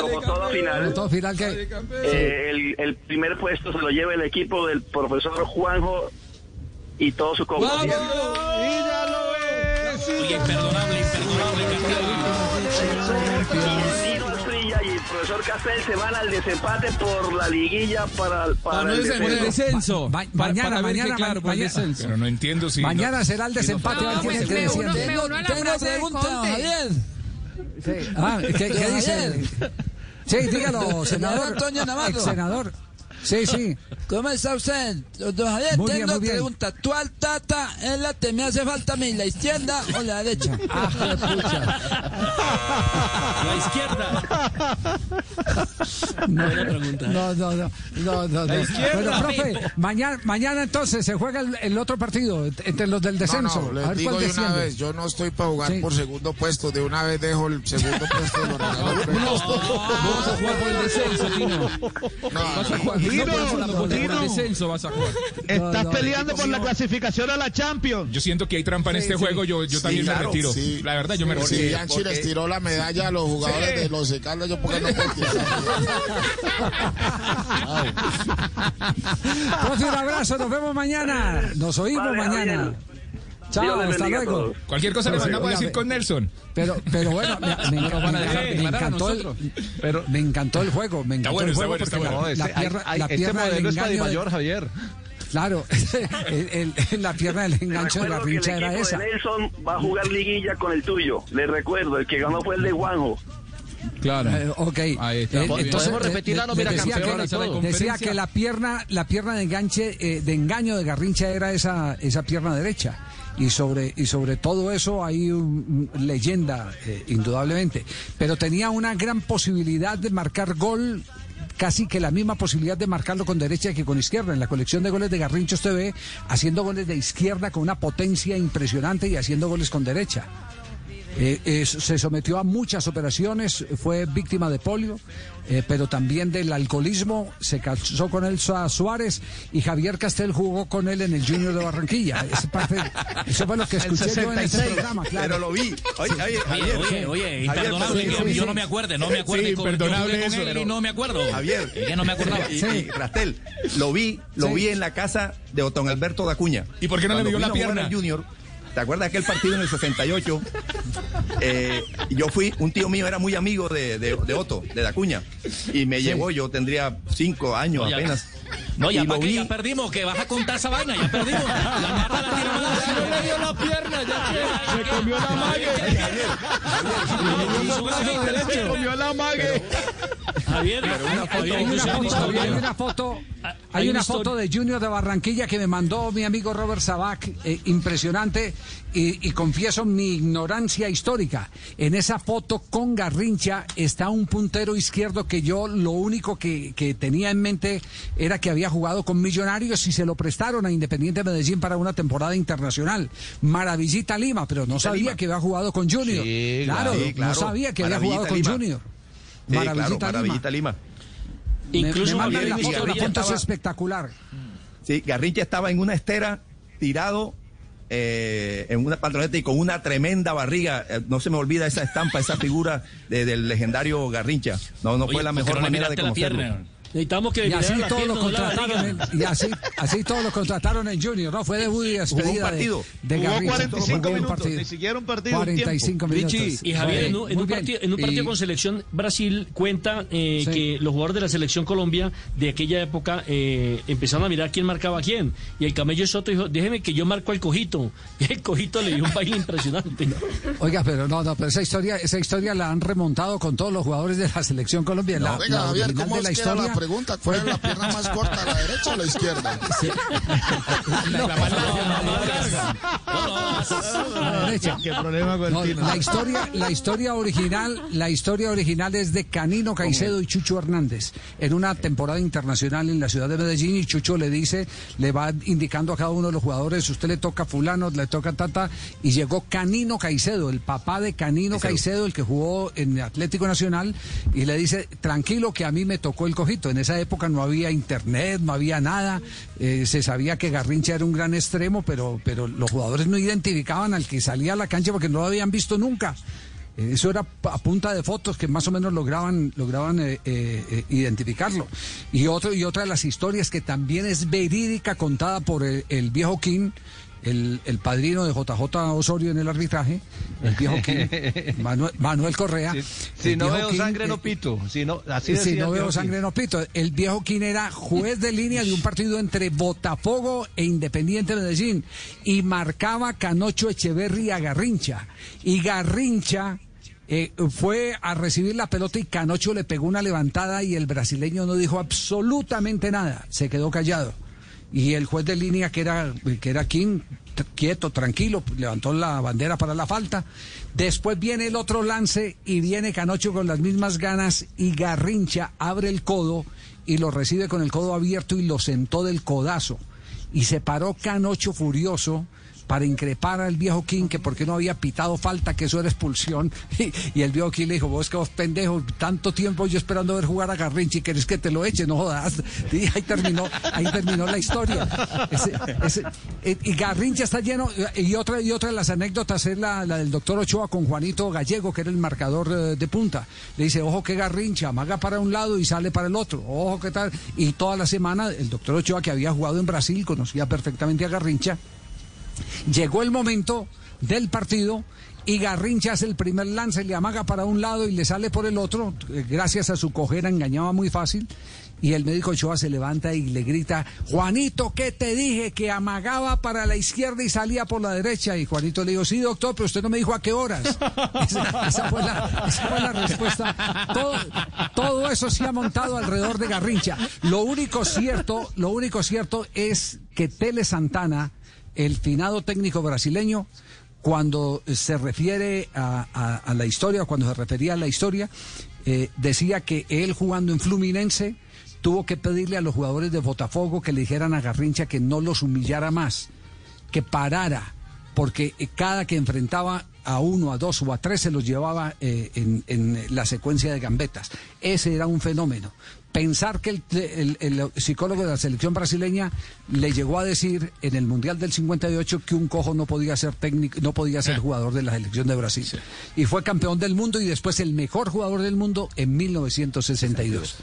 S42: como todo final,
S4: Todo final que...
S42: eh, el, el primer puesto se lo lleva el equipo del profesor Juanjo y todo su
S13: ¡Vamos!
S42: compañía.
S9: Y ya lo es.
S31: Oye, imperdonable, imperdonable,
S42: profesor Castel se van al desempate por la liguilla para, para
S13: No,
S42: el
S13: no
S42: descenso.
S13: descenso.
S4: Ma-
S13: Pa-
S4: mañana,
S13: para
S4: mañana,
S13: claro,
S4: mañana.
S13: descenso.
S11: Pero no entiendo si.
S4: Mañana será el desempate, a ver quién es el que
S55: me uno, me uno a la de Conte.
S4: Sí. Ah, ¿qué, qué dice? Sí, dígalo, senador.
S87: Antonio Navarro.
S4: Senador. Sí, sí.
S87: ¿Cómo está usted? Don Javier,
S4: Muy
S87: tengo
S4: bien.
S87: pregunta. ¿Cuál tata es la que me hace falta a mí, la izquierda o la derecha?
S4: Ah,
S29: La izquierda.
S4: No,
S29: Buena pregunta.
S4: no, no, no, no, no, no. Bueno, profe, mañana, mañana entonces se juega el, el otro partido entre los del descenso.
S8: No, no,
S4: a
S8: les
S4: ver
S8: digo
S4: cuál
S8: de una
S4: desciende.
S8: vez, yo no estoy para jugar
S4: Sí.
S8: por segundo puesto, de una vez dejo el segundo puesto de los regalos.
S13: Vamos a jugar por el descenso, Tino. Vas a jugar, no por el segundo puesto, por el descenso vas a jugar.
S9: Estás peleando por la clasificación a la Champions.
S11: Yo siento que hay trampa en este juego, yo, yo también me retiro. La verdad, yo me
S8: Si
S11: retiro.
S8: Bianchi les tiró la medalla a los jugadores de los Caldas, yo porque no puedo.
S4: Profe, un abrazo, nos vemos mañana. Nos oímos mañana. Chao,
S42: Dios les
S4: hasta luego.
S11: Cualquier cosa le
S4: Sí,
S11: mandamos a decir con Nelson.
S4: Pero, pero bueno, me, encantó el, pero me encantó el juego, me encantó
S11: bueno,
S4: el juego porque la, la pierna,
S5: hay-
S4: la
S5: este
S4: pierna del engaño de-
S5: mayor, Javier.
S4: Claro, el- el- la pierna del engancho de
S42: el
S4: Garrincha era esa.
S42: de Nelson va a jugar liguilla con el tuyo. Les recuerdo, el que ganó fue el de Juanjo.
S13: Claro.
S4: Eh, ok.
S13: Ahí está.
S4: Eh,
S13: Podemos
S4: entonces,
S13: repetir la nómina
S4: decía que, decía que la pierna, la pierna de enganche, eh, de engaño de Garrincha era esa, esa pierna derecha. Y sobre, y sobre todo eso hay un- leyenda, eh, indudablemente. Pero tenía una gran posibilidad de marcar gol casi que la misma posibilidad de marcarlo con derecha que con izquierda. En la colección de goles de Garrincha usted ve haciendo goles de izquierda con una potencia impresionante y haciendo goles con derecha. Eh, eh, se sometió a muchas operaciones, fue víctima de polio, eh, pero también del alcoholismo. Se casó con él Su- Suárez y Javier Castel jugó con él en el Junior de Barranquilla. Es parte- eso fue lo que escuché yo en este
S11: 66,
S4: programa, claro.
S11: Pero lo vi. Oye, oye, Javier.
S88: oye, oye,
S11: Javier,
S88: imperdonable que yo no me acuerde, no me acuerde
S11: Sí, imperdonable
S88: con
S11: eso,
S88: él y no me acuerdo.
S11: Javier.
S88: Que no me acordaba.
S11: Y, y, Rastel, lo vi, lo
S88: Sí.
S11: vi en la casa de Otón Alberto Dacuña.
S10: ¿Y por qué no le
S11: Cuando
S10: dio la pierna?
S11: al Junior, ¿te acuerdas de aquel partido en el 68? Eh, yo fui, un tío mío era muy amigo de, de, de Otto, de Dacuña, y me
S88: Sí.
S11: llevó, yo tendría cinco años
S88: No,
S11: apenas.
S88: No, ya
S11: Y vi-
S88: ya perdimos, que vas a contar esa vaina, ya perdimos. La narra la tiene mala.
S89: Ya no le dio la pierna, ya
S10: Se comió la mague.
S90: Se comió la mague.
S29: Javier,
S4: Hay una foto,
S29: historia.
S4: hay una
S29: Hay
S4: foto de Junior de Barranquilla que me mandó mi amigo Robert Sabac, eh, impresionante, y, y confieso mi ignorancia histórica. En esa foto con Garrincha está un puntero izquierdo que yo lo único que, que tenía en mente era que había jugado con Millonarios y se lo prestaron a Independiente Medellín para una temporada internacional. Maravillita Lima, pero no sabía
S11: Lima.
S4: que había jugado con Junior.
S11: Sí,
S4: claro,
S11: claro. Sí, claro.
S4: no sabía que había jugado con
S11: Lima.
S4: Junior.
S11: Sí, claro,
S4: Maravillita Lima. Incluso me, la foto, la foto es espectacular.
S11: Sí, Garrincha estaba en una estera, tirado eh, en una pantaloneta y con una tremenda barriga. Eh, no se me olvida esa estampa, esa figura de- del legendario Garrincha. No, no
S88: Oye,
S11: fue la
S88: ¿por qué
S11: mejor
S88: no
S11: manera de
S88: la
S11: conocerlo.
S88: pierna?
S29: Necesitamos que
S4: Y así
S29: la
S4: todos lo contrataron en, y así, así todos lo contrataron en Junior, ¿no? Fue debut y despedida de,
S11: partido.
S4: de
S90: Jugó. 45
S4: Jugó un
S90: minutos,
S4: partido.
S90: ni siquiera un partido, un
S4: 45
S90: tiempo.
S4: minutos.
S29: Richie, y Javier, en un, en un partido, en un partido
S4: Y-
S29: con selección Brasil cuenta eh,
S4: Sí.
S29: que los jugadores de la selección Colombia de aquella época eh, empezaron a mirar quién marcaba a quién. Y el camello Soto dijo, déjeme que yo marco al cojito. Y el cojito le dio un baile impresionante.
S4: Oiga, pero no, no, pero esa historia, esa historia la han remontado con todos los jugadores de la selección colombiana. La,
S91: Venga,
S4: la
S91: Javier,
S4: original
S91: ¿cómo
S4: de la historia
S91: la pregunta? ¿Cuál es la pierna más corta, la derecha o la izquierda?
S4: La derecha.
S90: ¿Qué problema con
S4: No, la historia, la historia original, la historia original es de Canino Caicedo y Chucho Hernández en una temporada internacional en la ciudad de Medellín y Chucho le dice, le va indicando a cada uno de los jugadores, usted le toca a fulano, le toca a tata y llegó Canino Caicedo, el papá de Canino Caicedo, el que jugó en Atlético Nacional y le dice, tranquilo que a mí me tocó el cojito. En esa época no había internet, no había nada, eh, se sabía que Garrincha era un gran extremo, pero, pero los jugadores no identificaban al que salía a la cancha porque no lo habían visto nunca. Eh, Eso era a punta de fotos que más o menos lograban, lograban eh, identificarlo. Y, otro, y otra de las historias que también es verídica contada por el, el viejo King, el, el padrino de JJ Osorio en el arbitraje, el viejo King, Manuel, Manuel Correa.
S74: Si no veo
S4: King,
S74: sangre,
S4: eh,
S74: no pito. Si no, así
S4: si
S74: decía
S4: no veo sangre
S74: King.
S4: no pito. El viejo King era juez de línea de un partido entre Botafogo e Independiente Medellín y marcaba Canocho Echeverri a Garrincha. Y Garrincha eh, fue a recibir la pelota y Canocho le pegó una levantada y el brasileño no dijo absolutamente nada, se quedó callado. Y el juez de línea, que era, que era King, quieto, tranquilo, levantó la bandera para la falta. Después viene el otro lance y viene Canocho con las mismas ganas y Garrincha abre el codo y lo recibe con el codo abierto y lo sentó del codazo. Y se paró Canocho furioso para increpar al viejo King que porque no había pitado falta, que eso era expulsión. Y, el viejo King le dijo, vos que vos pendejo, tanto tiempo yo esperando ver jugar a Garrincha y querés que te lo eche, no jodas. Y ahí terminó, ahí terminó la historia. Eh, y Garrincha está lleno, y otra, y otra de las anécdotas es la, la del doctor Ochoa con Juanito Gallego, que era el marcador eh, de punta. Le dice, ojo que Garrincha, amaga para un lado y sale para el otro, ojo que tal. Y toda la semana el doctor Ochoa, que había jugado en Brasil, conocía perfectamente a Garrincha, Llegó el momento del partido y Garrincha hace el primer lance, le amaga para un lado y le sale por el otro. Eh, Gracias a su cojera engañaba muy fácil. Y el médico Ochoa se levanta y le grita, Juanito, ¿qué te dije? Que amagaba para la izquierda y salía por la derecha. Y Juanito le dijo, sí, doctor, pero usted no me dijo a qué horas. Esa, esa fue, la, esa fue la respuesta. Todo, todo eso se ha montado alrededor de Garrincha. Lo único cierto, lo único cierto es que Tele Santana, el finado técnico brasileño, cuando se refiere a, la historia, cuando se refería a la historia, eh, decía que él jugando en Fluminense tuvo que pedirle a los jugadores de Botafogo que le dijeran a Garrincha que no los humillara más, que parara, porque cada que enfrentaba a uno, a dos o a tres se los llevaba eh, en la secuencia de gambetas. Ese era un fenómeno. Pensar que el, el- el psicólogo de la selección brasileña le llegó a decir en el Mundial del 58 que un cojo no podía ser técnico, no podía ser jugador de la selección de Brasil. Y fue campeón del mundo y después el mejor jugador del mundo en 1962.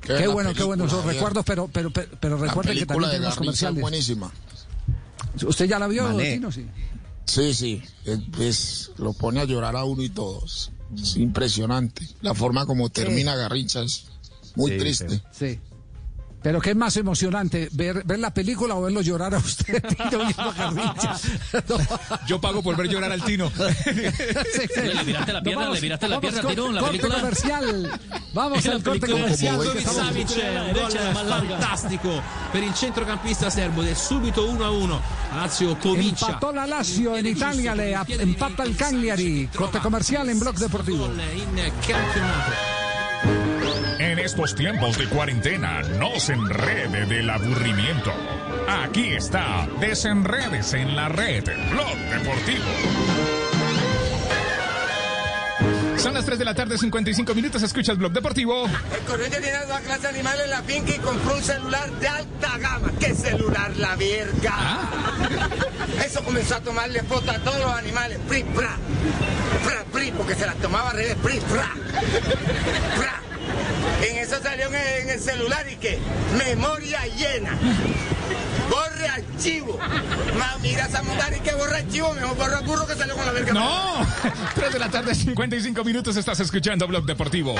S8: Qué
S4: Qué, bueno, qué buenos esos recuerdos, pero, pero, pero, pero recuerden que también tenemos comerciales.
S8: buenísima.
S4: ¿Usted ya la vio. Tino? Sí.
S8: Sí, sí, es, es- lo pone a llorar a uno y todos. Es impresionante. La forma como termina Garrincha es muy
S4: Sí,
S8: triste.
S4: Sí. Pero ¿qué es más emocionante? ¿Ver, ver la película o verlo llorar a usted? Tino, viendo a Garrincha?
S10: Yo pago por ver llorar al Tino.
S31: Le miraste la pierna, le miraste la pierna,
S4: corte,
S31: Tino, en la
S4: corte
S31: película.
S4: comercial. Vamos al corte
S31: película.
S4: comercial.
S29: Como
S4: que
S29: Mitrovic
S4: estamos-
S29: Savic, un
S31: derecha, más
S29: gol
S31: larga.
S29: fantastico per il centrocampista serbo ed è subito 1 a 1. Lazio comincia.
S4: Empató la Lazio en Italia, le empata el Cagliari. Corte comercial en Blog Deportivo.
S29: in campionato.
S10: En estos tiempos de cuarentena, no se enrede del aburrimiento. Aquí está, desenredes en la red, Blog Deportivo. Son las 3 de la tarde, 55 minutos, escuchas Blog Deportivo.
S53: El corriente tiene dos clases de animales en la finca y compró un celular de alta gama. ¿Qué celular, la verga? Eso comenzó a tomarle foto a todos los animales. Pri, pra. Pra, pri, porque se las tomaba al revés. Pri, pra. Pra. Eso salió en el, celular y que memoria llena. Borre archivo. Mami, mira esa y que borra archivo, mejor borra burro que salió con la verga.
S10: ¡No! 3 de la tarde, 55 minutos, estás escuchando Blog Deportivo.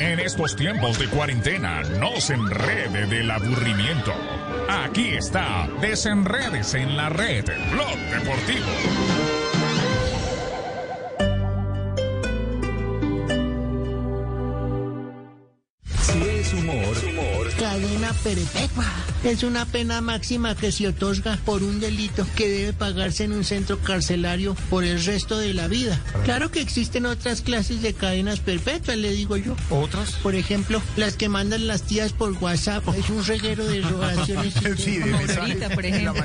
S10: En estos tiempos de cuarentena, no se enrede del aburrimiento. Aquí está, desenredes en la red, Blog Deportivo.
S92: Cadena perpetua. Es una pena máxima que se otorga por un delito que debe pagarse en un centro carcelario por el resto de la vida. Claro que existen otras clases de cadenas perpetuas, le digo yo.
S1: ¿Otras?
S92: Por ejemplo, las que mandan las tías por WhatsApp. Es un reguero de oraciones.
S1: Sí, de
S92: por ejemplo.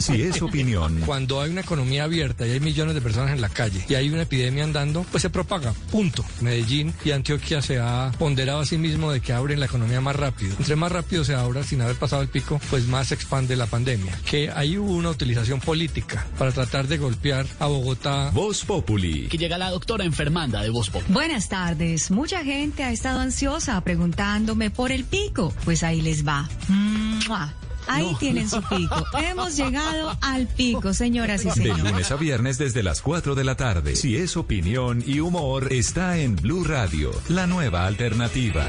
S1: si es opinión,
S93: Cuando hay una economía abierta y hay millones de personas en la calle y hay una epidemia andando, pues se propaga. Punto. Medellín y Antioquia se ha ponderado a sí mismo de que abren la economía más rápido. Entre más rápido se abra sin haber pasado el pico, pues más se expande la pandemia. Que ahí hubo una utilización política para tratar de golpear a Bogotá.
S1: Voz Populi.
S94: Que llega la doctora enfermanda de Voz Pop.
S95: Buenas tardes. Mucha gente ha estado ansiosa preguntándome por el pico. Pues ahí les va. ¡Mua! Ahí tienen su pico. Hemos llegado al pico, señoras y
S1: De
S95: señores.
S1: lunes a viernes desde las 4 de la tarde. Si es opinión y humor, está en Blue Radio, la nueva alternativa.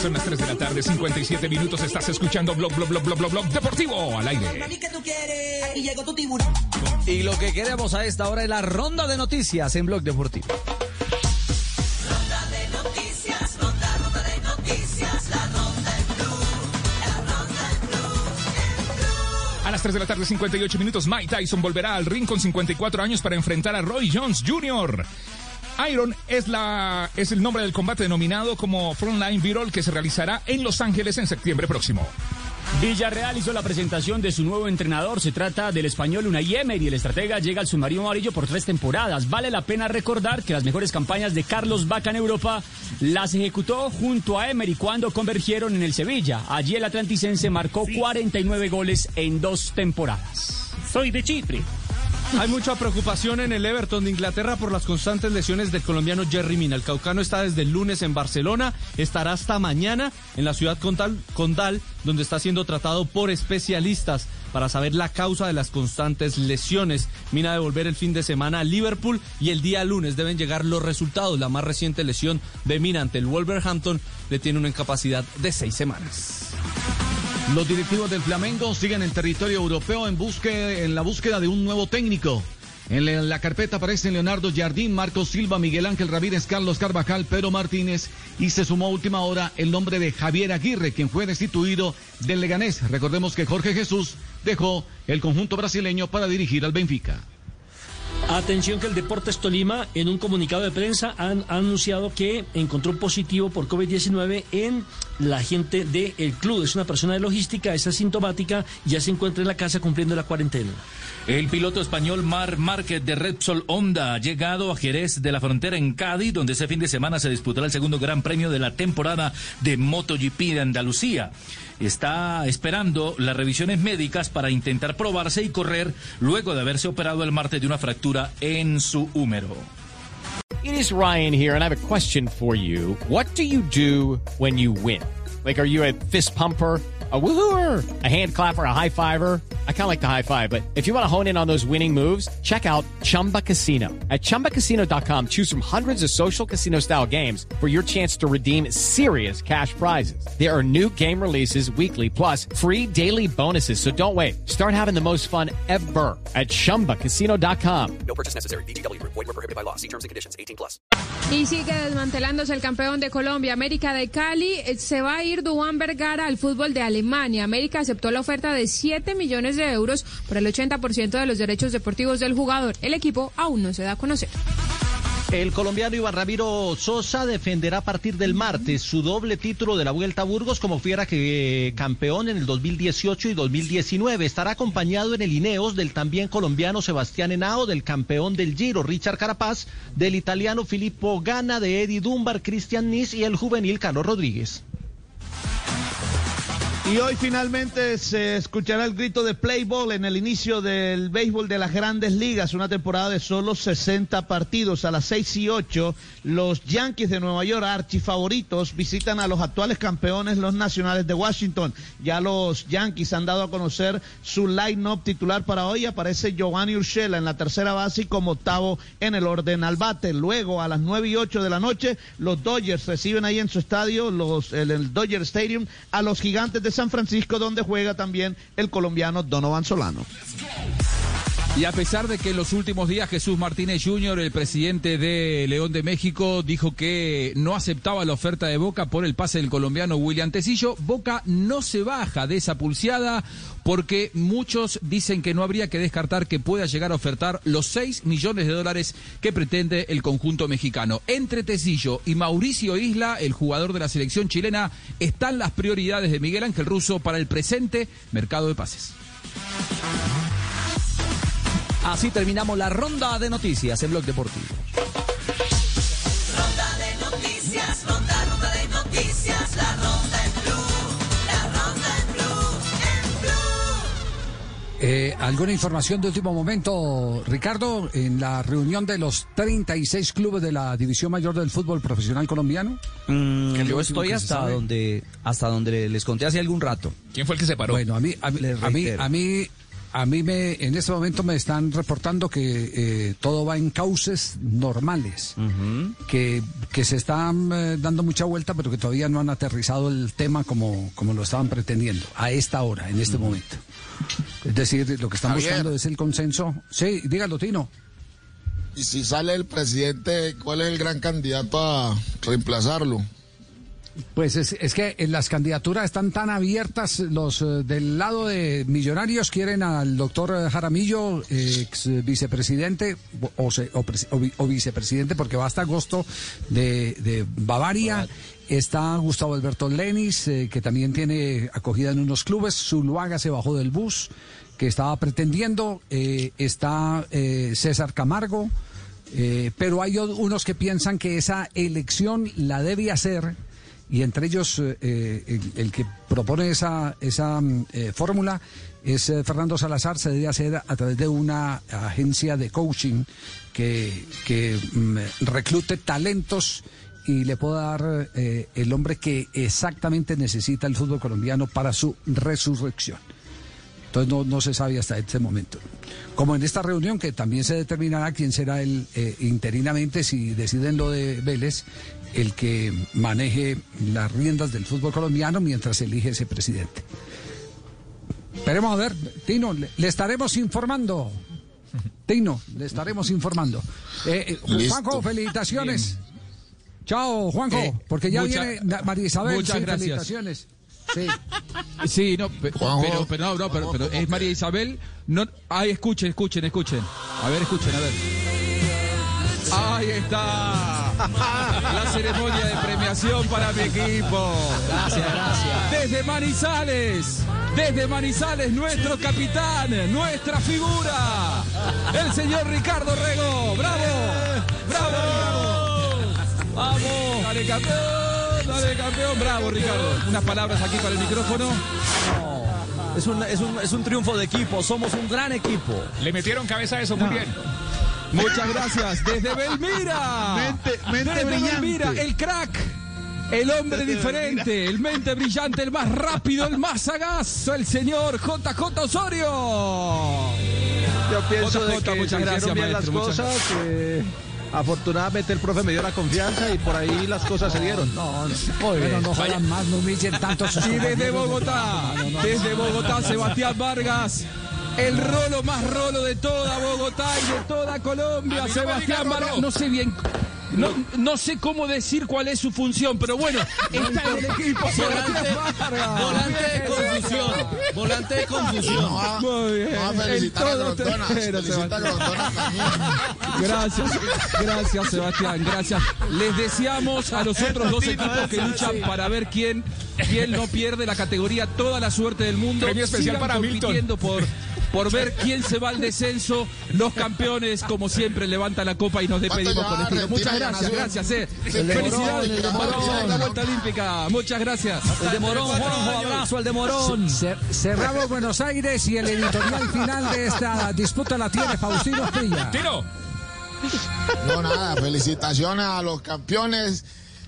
S10: Son las 3 de la tarde, 57 minutos, estás escuchando Blog, Blog, Blog, Blog, Blog, Blog Deportivo al aire.
S12: Y llegó tu tiburón. Y lo que queremos a esta hora es la ronda de noticias en Blog Deportivo.
S10: A las 3 de la tarde, 58 minutos, Mike Tyson volverá al ring con 54 años para enfrentar a Roy Jones Jr. Iron es, la, es el nombre del combate denominado como Frontline Viral que se realizará en Los Ángeles en septiembre próximo.
S32: Villarreal hizo la presentación de su nuevo entrenador. Se trata del español Unai Emery. El estratega llega al submarino amarillo por tres temporadas. Vale la pena recordar que las mejores campañas de Carlos Vaca en Europa las ejecutó junto a Emery cuando convergieron en el Sevilla. Allí el atlanticense marcó 49 goles en dos temporadas.
S5: Soy de Chipre.
S13: Hay mucha preocupación en el Everton de Inglaterra por las constantes lesiones del colombiano Jerry Mina. El caucano está desde el lunes en Barcelona, estará hasta mañana en la ciudad condal, donde está siendo tratado por especialistas para saber la causa de las constantes lesiones. Mina de volver el fin de semana a Liverpool y el día lunes deben llegar los resultados. La más reciente lesión de Mina ante el Wolverhampton le tiene una incapacidad de seis semanas.
S96: Los directivos del Flamengo siguen en territorio europeo en, la búsqueda de un nuevo técnico. En la, en la carpeta aparecen Leonardo Jardín, Marcos Silva, Miguel Ángel Ramírez, Carlos Carvajal, Pedro Martínez y se sumó a última hora el nombre de Javier Aguirre, quien fue destituido del Leganés. Recordemos que Jorge Jesús dejó el conjunto brasileño para dirigir al Benfica.
S29: Atención que el Deportes Tolima en un comunicado de prensa han, ha anunciado que encontró positivo por COVID-19 en la gente del club. Es una persona de logística, es asintomática, ya se encuentra en la casa cumpliendo la cuarentena.
S31: El piloto español Mar Márquez de Repsol Honda ha llegado a Jerez de la Frontera en Cádiz, donde ese fin de semana se disputará el segundo gran premio de la temporada de MotoGP de Andalucía. Está esperando las revisiones médicas para intentar probarse y correr luego de haberse operado el martes de una fractura en su húmero.
S41: It is Ryan here, and I have a question for you. What do you do when you win? Like, are you a fist pumper? A woohooer, a hand clapper, a high fiver. I kind of like the high five, but if you want to hone in on those winning moves, check out Chumba Casino. At chumbacasino.com, choose from hundreds of social casino style games for your chance to redeem serious cash prizes. There are new game releases weekly, plus free daily bonuses. So don't wait. Start having the most fun ever at chumbacasino.com.
S97: No purchase necessary. BGW. Void were prohibited by law. See terms and conditions. 18 plus.
S55: Y sigue desmantelándose el campeón de Colombia, América de Cali. Eh, Se va a ir Duván Vergara al fútbol de Alemania. América aceptó la oferta de 7 millones de euros por el 80% de los derechos deportivos del jugador. El equipo aún no se da a conocer.
S98: El colombiano Iván Ramiro Sosa defenderá a partir del martes su doble título de la Vuelta a Burgos como fuera que eh, campeón en el 2018 y 2019. Estará acompañado en el Ineos del también colombiano Sebastián Henao, del campeón del Giro Richard Carapaz, del italiano Filippo Gana, de Eddie Dunbar, Cristian Nis y el juvenil Carlos Rodríguez.
S9: Y hoy finalmente se escuchará el grito de play ball en el inicio del béisbol de las grandes ligas, una temporada de solo 60 partidos. A las 6 y 8, los Yankees de Nueva York, archifavoritos, visitan a los actuales campeones, los nacionales de Washington. Ya los Yankees han dado a conocer su line-up titular para hoy. Aparece Giovanni Urshela en la tercera base y como octavo en el orden al bate. Luego, a las 9 y 8 de la noche, los Dodgers reciben ahí en su estadio, los, el, el Dodger Stadium, a los gigantes de San Francisco, donde juega también el colombiano Donovan Solano.
S13: Y a pesar de que en los últimos días Jesús Martínez Jr., el presidente de León de México, dijo que no aceptaba la oferta de Boca por el pase del colombiano William Tecillo, Boca no se baja de esa pulseada porque muchos dicen que no habría que descartar que pueda llegar a ofertar los 6 millones de dólares que pretende el conjunto mexicano. Entre Tecillo y Mauricio Isla, el jugador de la selección chilena, están las prioridades de Miguel Ángel Russo para el presente mercado de pases.
S12: Así terminamos la ronda de noticias en Blog Deportivo.
S99: Ronda de noticias, ronda, ronda de noticias, la ronda en blue, la ronda en blue, en blue.
S4: Eh, ¿Alguna información de último momento, Ricardo, en la reunión de los 36 clubes de la División Mayor del Fútbol Profesional Colombiano?
S12: Mm,
S4: ¿Qué es lo
S12: yo estoy hasta donde hasta donde les conté hace algún rato.
S10: ¿Quién fue el que se paró?
S4: Bueno, a mí, a mí,
S12: Les
S4: a mí, a mí, a mí me, en este momento me están reportando que eh, todo va en cauces normales, que, que se están eh, dando mucha vuelta, pero que todavía no han aterrizado el tema como, como lo estaban pretendiendo, a esta hora, en este momento. Es decir, lo que están
S8: Javier.
S4: buscando es el consenso. Sí, dígalo, Tino.
S8: Y si sale el presidente, ¿cuál es el gran candidato a reemplazarlo?
S4: Pues es, es que en las candidaturas están tan abiertas, los eh, del lado de Millonarios quieren al doctor eh, Jaramillo, eh, ex vicepresidente o, se- o o vi- o vicepresidente, porque va hasta agosto de, de Bavaria. Está Gustavo Alberto Lenis, eh, que también tiene acogida en unos clubes. Zuluaga se bajó del bus, que estaba pretendiendo. Eh, está eh, César Camargo. Eh, pero hay unos que piensan que esa elección la debe hacer, y entre ellos eh, eh, el, que propone esa, esa mm, eh, fórmula es Fernando Salazar, se debe hacer a través de una agencia de coaching que, que mm, reclute talentos y le pueda dar el hombre que exactamente necesita el fútbol colombiano para su resurrección. Entonces no, no se sabe hasta este momento. Como en esta reunión que también se determinará quién será el interinamente, si deciden lo de Vélez, el que maneje las riendas del fútbol colombiano mientras elige ese presidente. Esperemos a ver, Tino, le, le estaremos informando. Tino, le estaremos informando. Eh, eh. Juanjo, felicitaciones. Chao, Juanjo,
S13: Eh,
S4: porque ya
S13: mucha-
S4: viene María Isabel.
S13: muchas
S4: sí,
S13: gracias.
S4: Felicitaciones. Sí.
S13: Sí, no, pe-
S4: Juanjo.
S13: pero, pero no, no, pero, pero es María Isabel. No, ay, escuchen, escuchen, escuchen. A ver, escuchen, a ver. Ahí está. La ceremonia de premiación para mi equipo.
S87: Gracias, gracias.
S13: Desde Manizales. Desde Manizales, nuestro capitán, nuestra figura. El señor Ricardo Rego. ¡Bravo! ¡Bravo, Ricardo! ¡Vamos! ¡Dale, campeón! ¡Dale, campeón! ¡Bravo, Ricardo! Unas palabras aquí para el micrófono.
S87: Es un, es, un, es un triunfo de equipo, somos un gran equipo.
S10: Le metieron cabeza a eso, muy bien.
S13: Muchas gracias. Desde Belmira.
S90: Mente- mente
S13: Desde
S90: brillante.
S13: Belmira, el crack. El hombre
S90: Desde
S13: diferente, el mente brillante, el más rápido, el más sagaz, el señor JJ Osorio.
S74: Yo pienso de
S13: JJ,
S74: que
S13: muchas gracias,
S74: bien
S13: maestro,
S74: las
S13: muchas
S74: cosas. Afortunadamente el profe me dio la confianza y por ahí las cosas se dieron.
S4: No, Bueno, no jodan más, no humillen tanto sus
S13: Y desde. Bogotá, desde Bogotá, Sebastián Vargas. El rolo más rolo de toda Bogotá y de toda Colombia,
S10: no
S13: Sebastián Vargas. No sé bien, no, no sé cómo decir cuál es su función, pero bueno, está en el equipo. Vargas.
S87: Volante de confusión. Volante de confusión.
S13: Muy bien.
S8: Vamos a
S13: En
S8: felicitar a
S13: todo
S8: Grondona.
S13: terreno,
S8: Felicita a
S13: Sebastián.
S8: Grondona también.
S13: Gracias, gracias Sebastián, gracias. Les deseamos a los otros dos equipos que luchan para ver quién, quién no pierde la categoría toda la suerte del mundo.
S10: Premio especial
S13: Sigan
S10: para Milton.
S13: compitiendo por, por ver quién se va al descenso. Los campeones, como siempre, levantan la copa y nos despedimos
S8: ¿Cuánto
S13: con estilo. Muchas gracias, gracias. Eh.
S8: Demoró,
S13: Felicidades. Morón, la vuelta olímpica. Muchas gracias.
S87: El de Morón, Juanjo, abrazo al de Morón.
S4: Ce- Cerramos Buenos Aires y el editorial final de esta disputa la tiene Faustino Esprilla.
S10: Tiro.
S8: No, nada, felicitaciones a los campeones.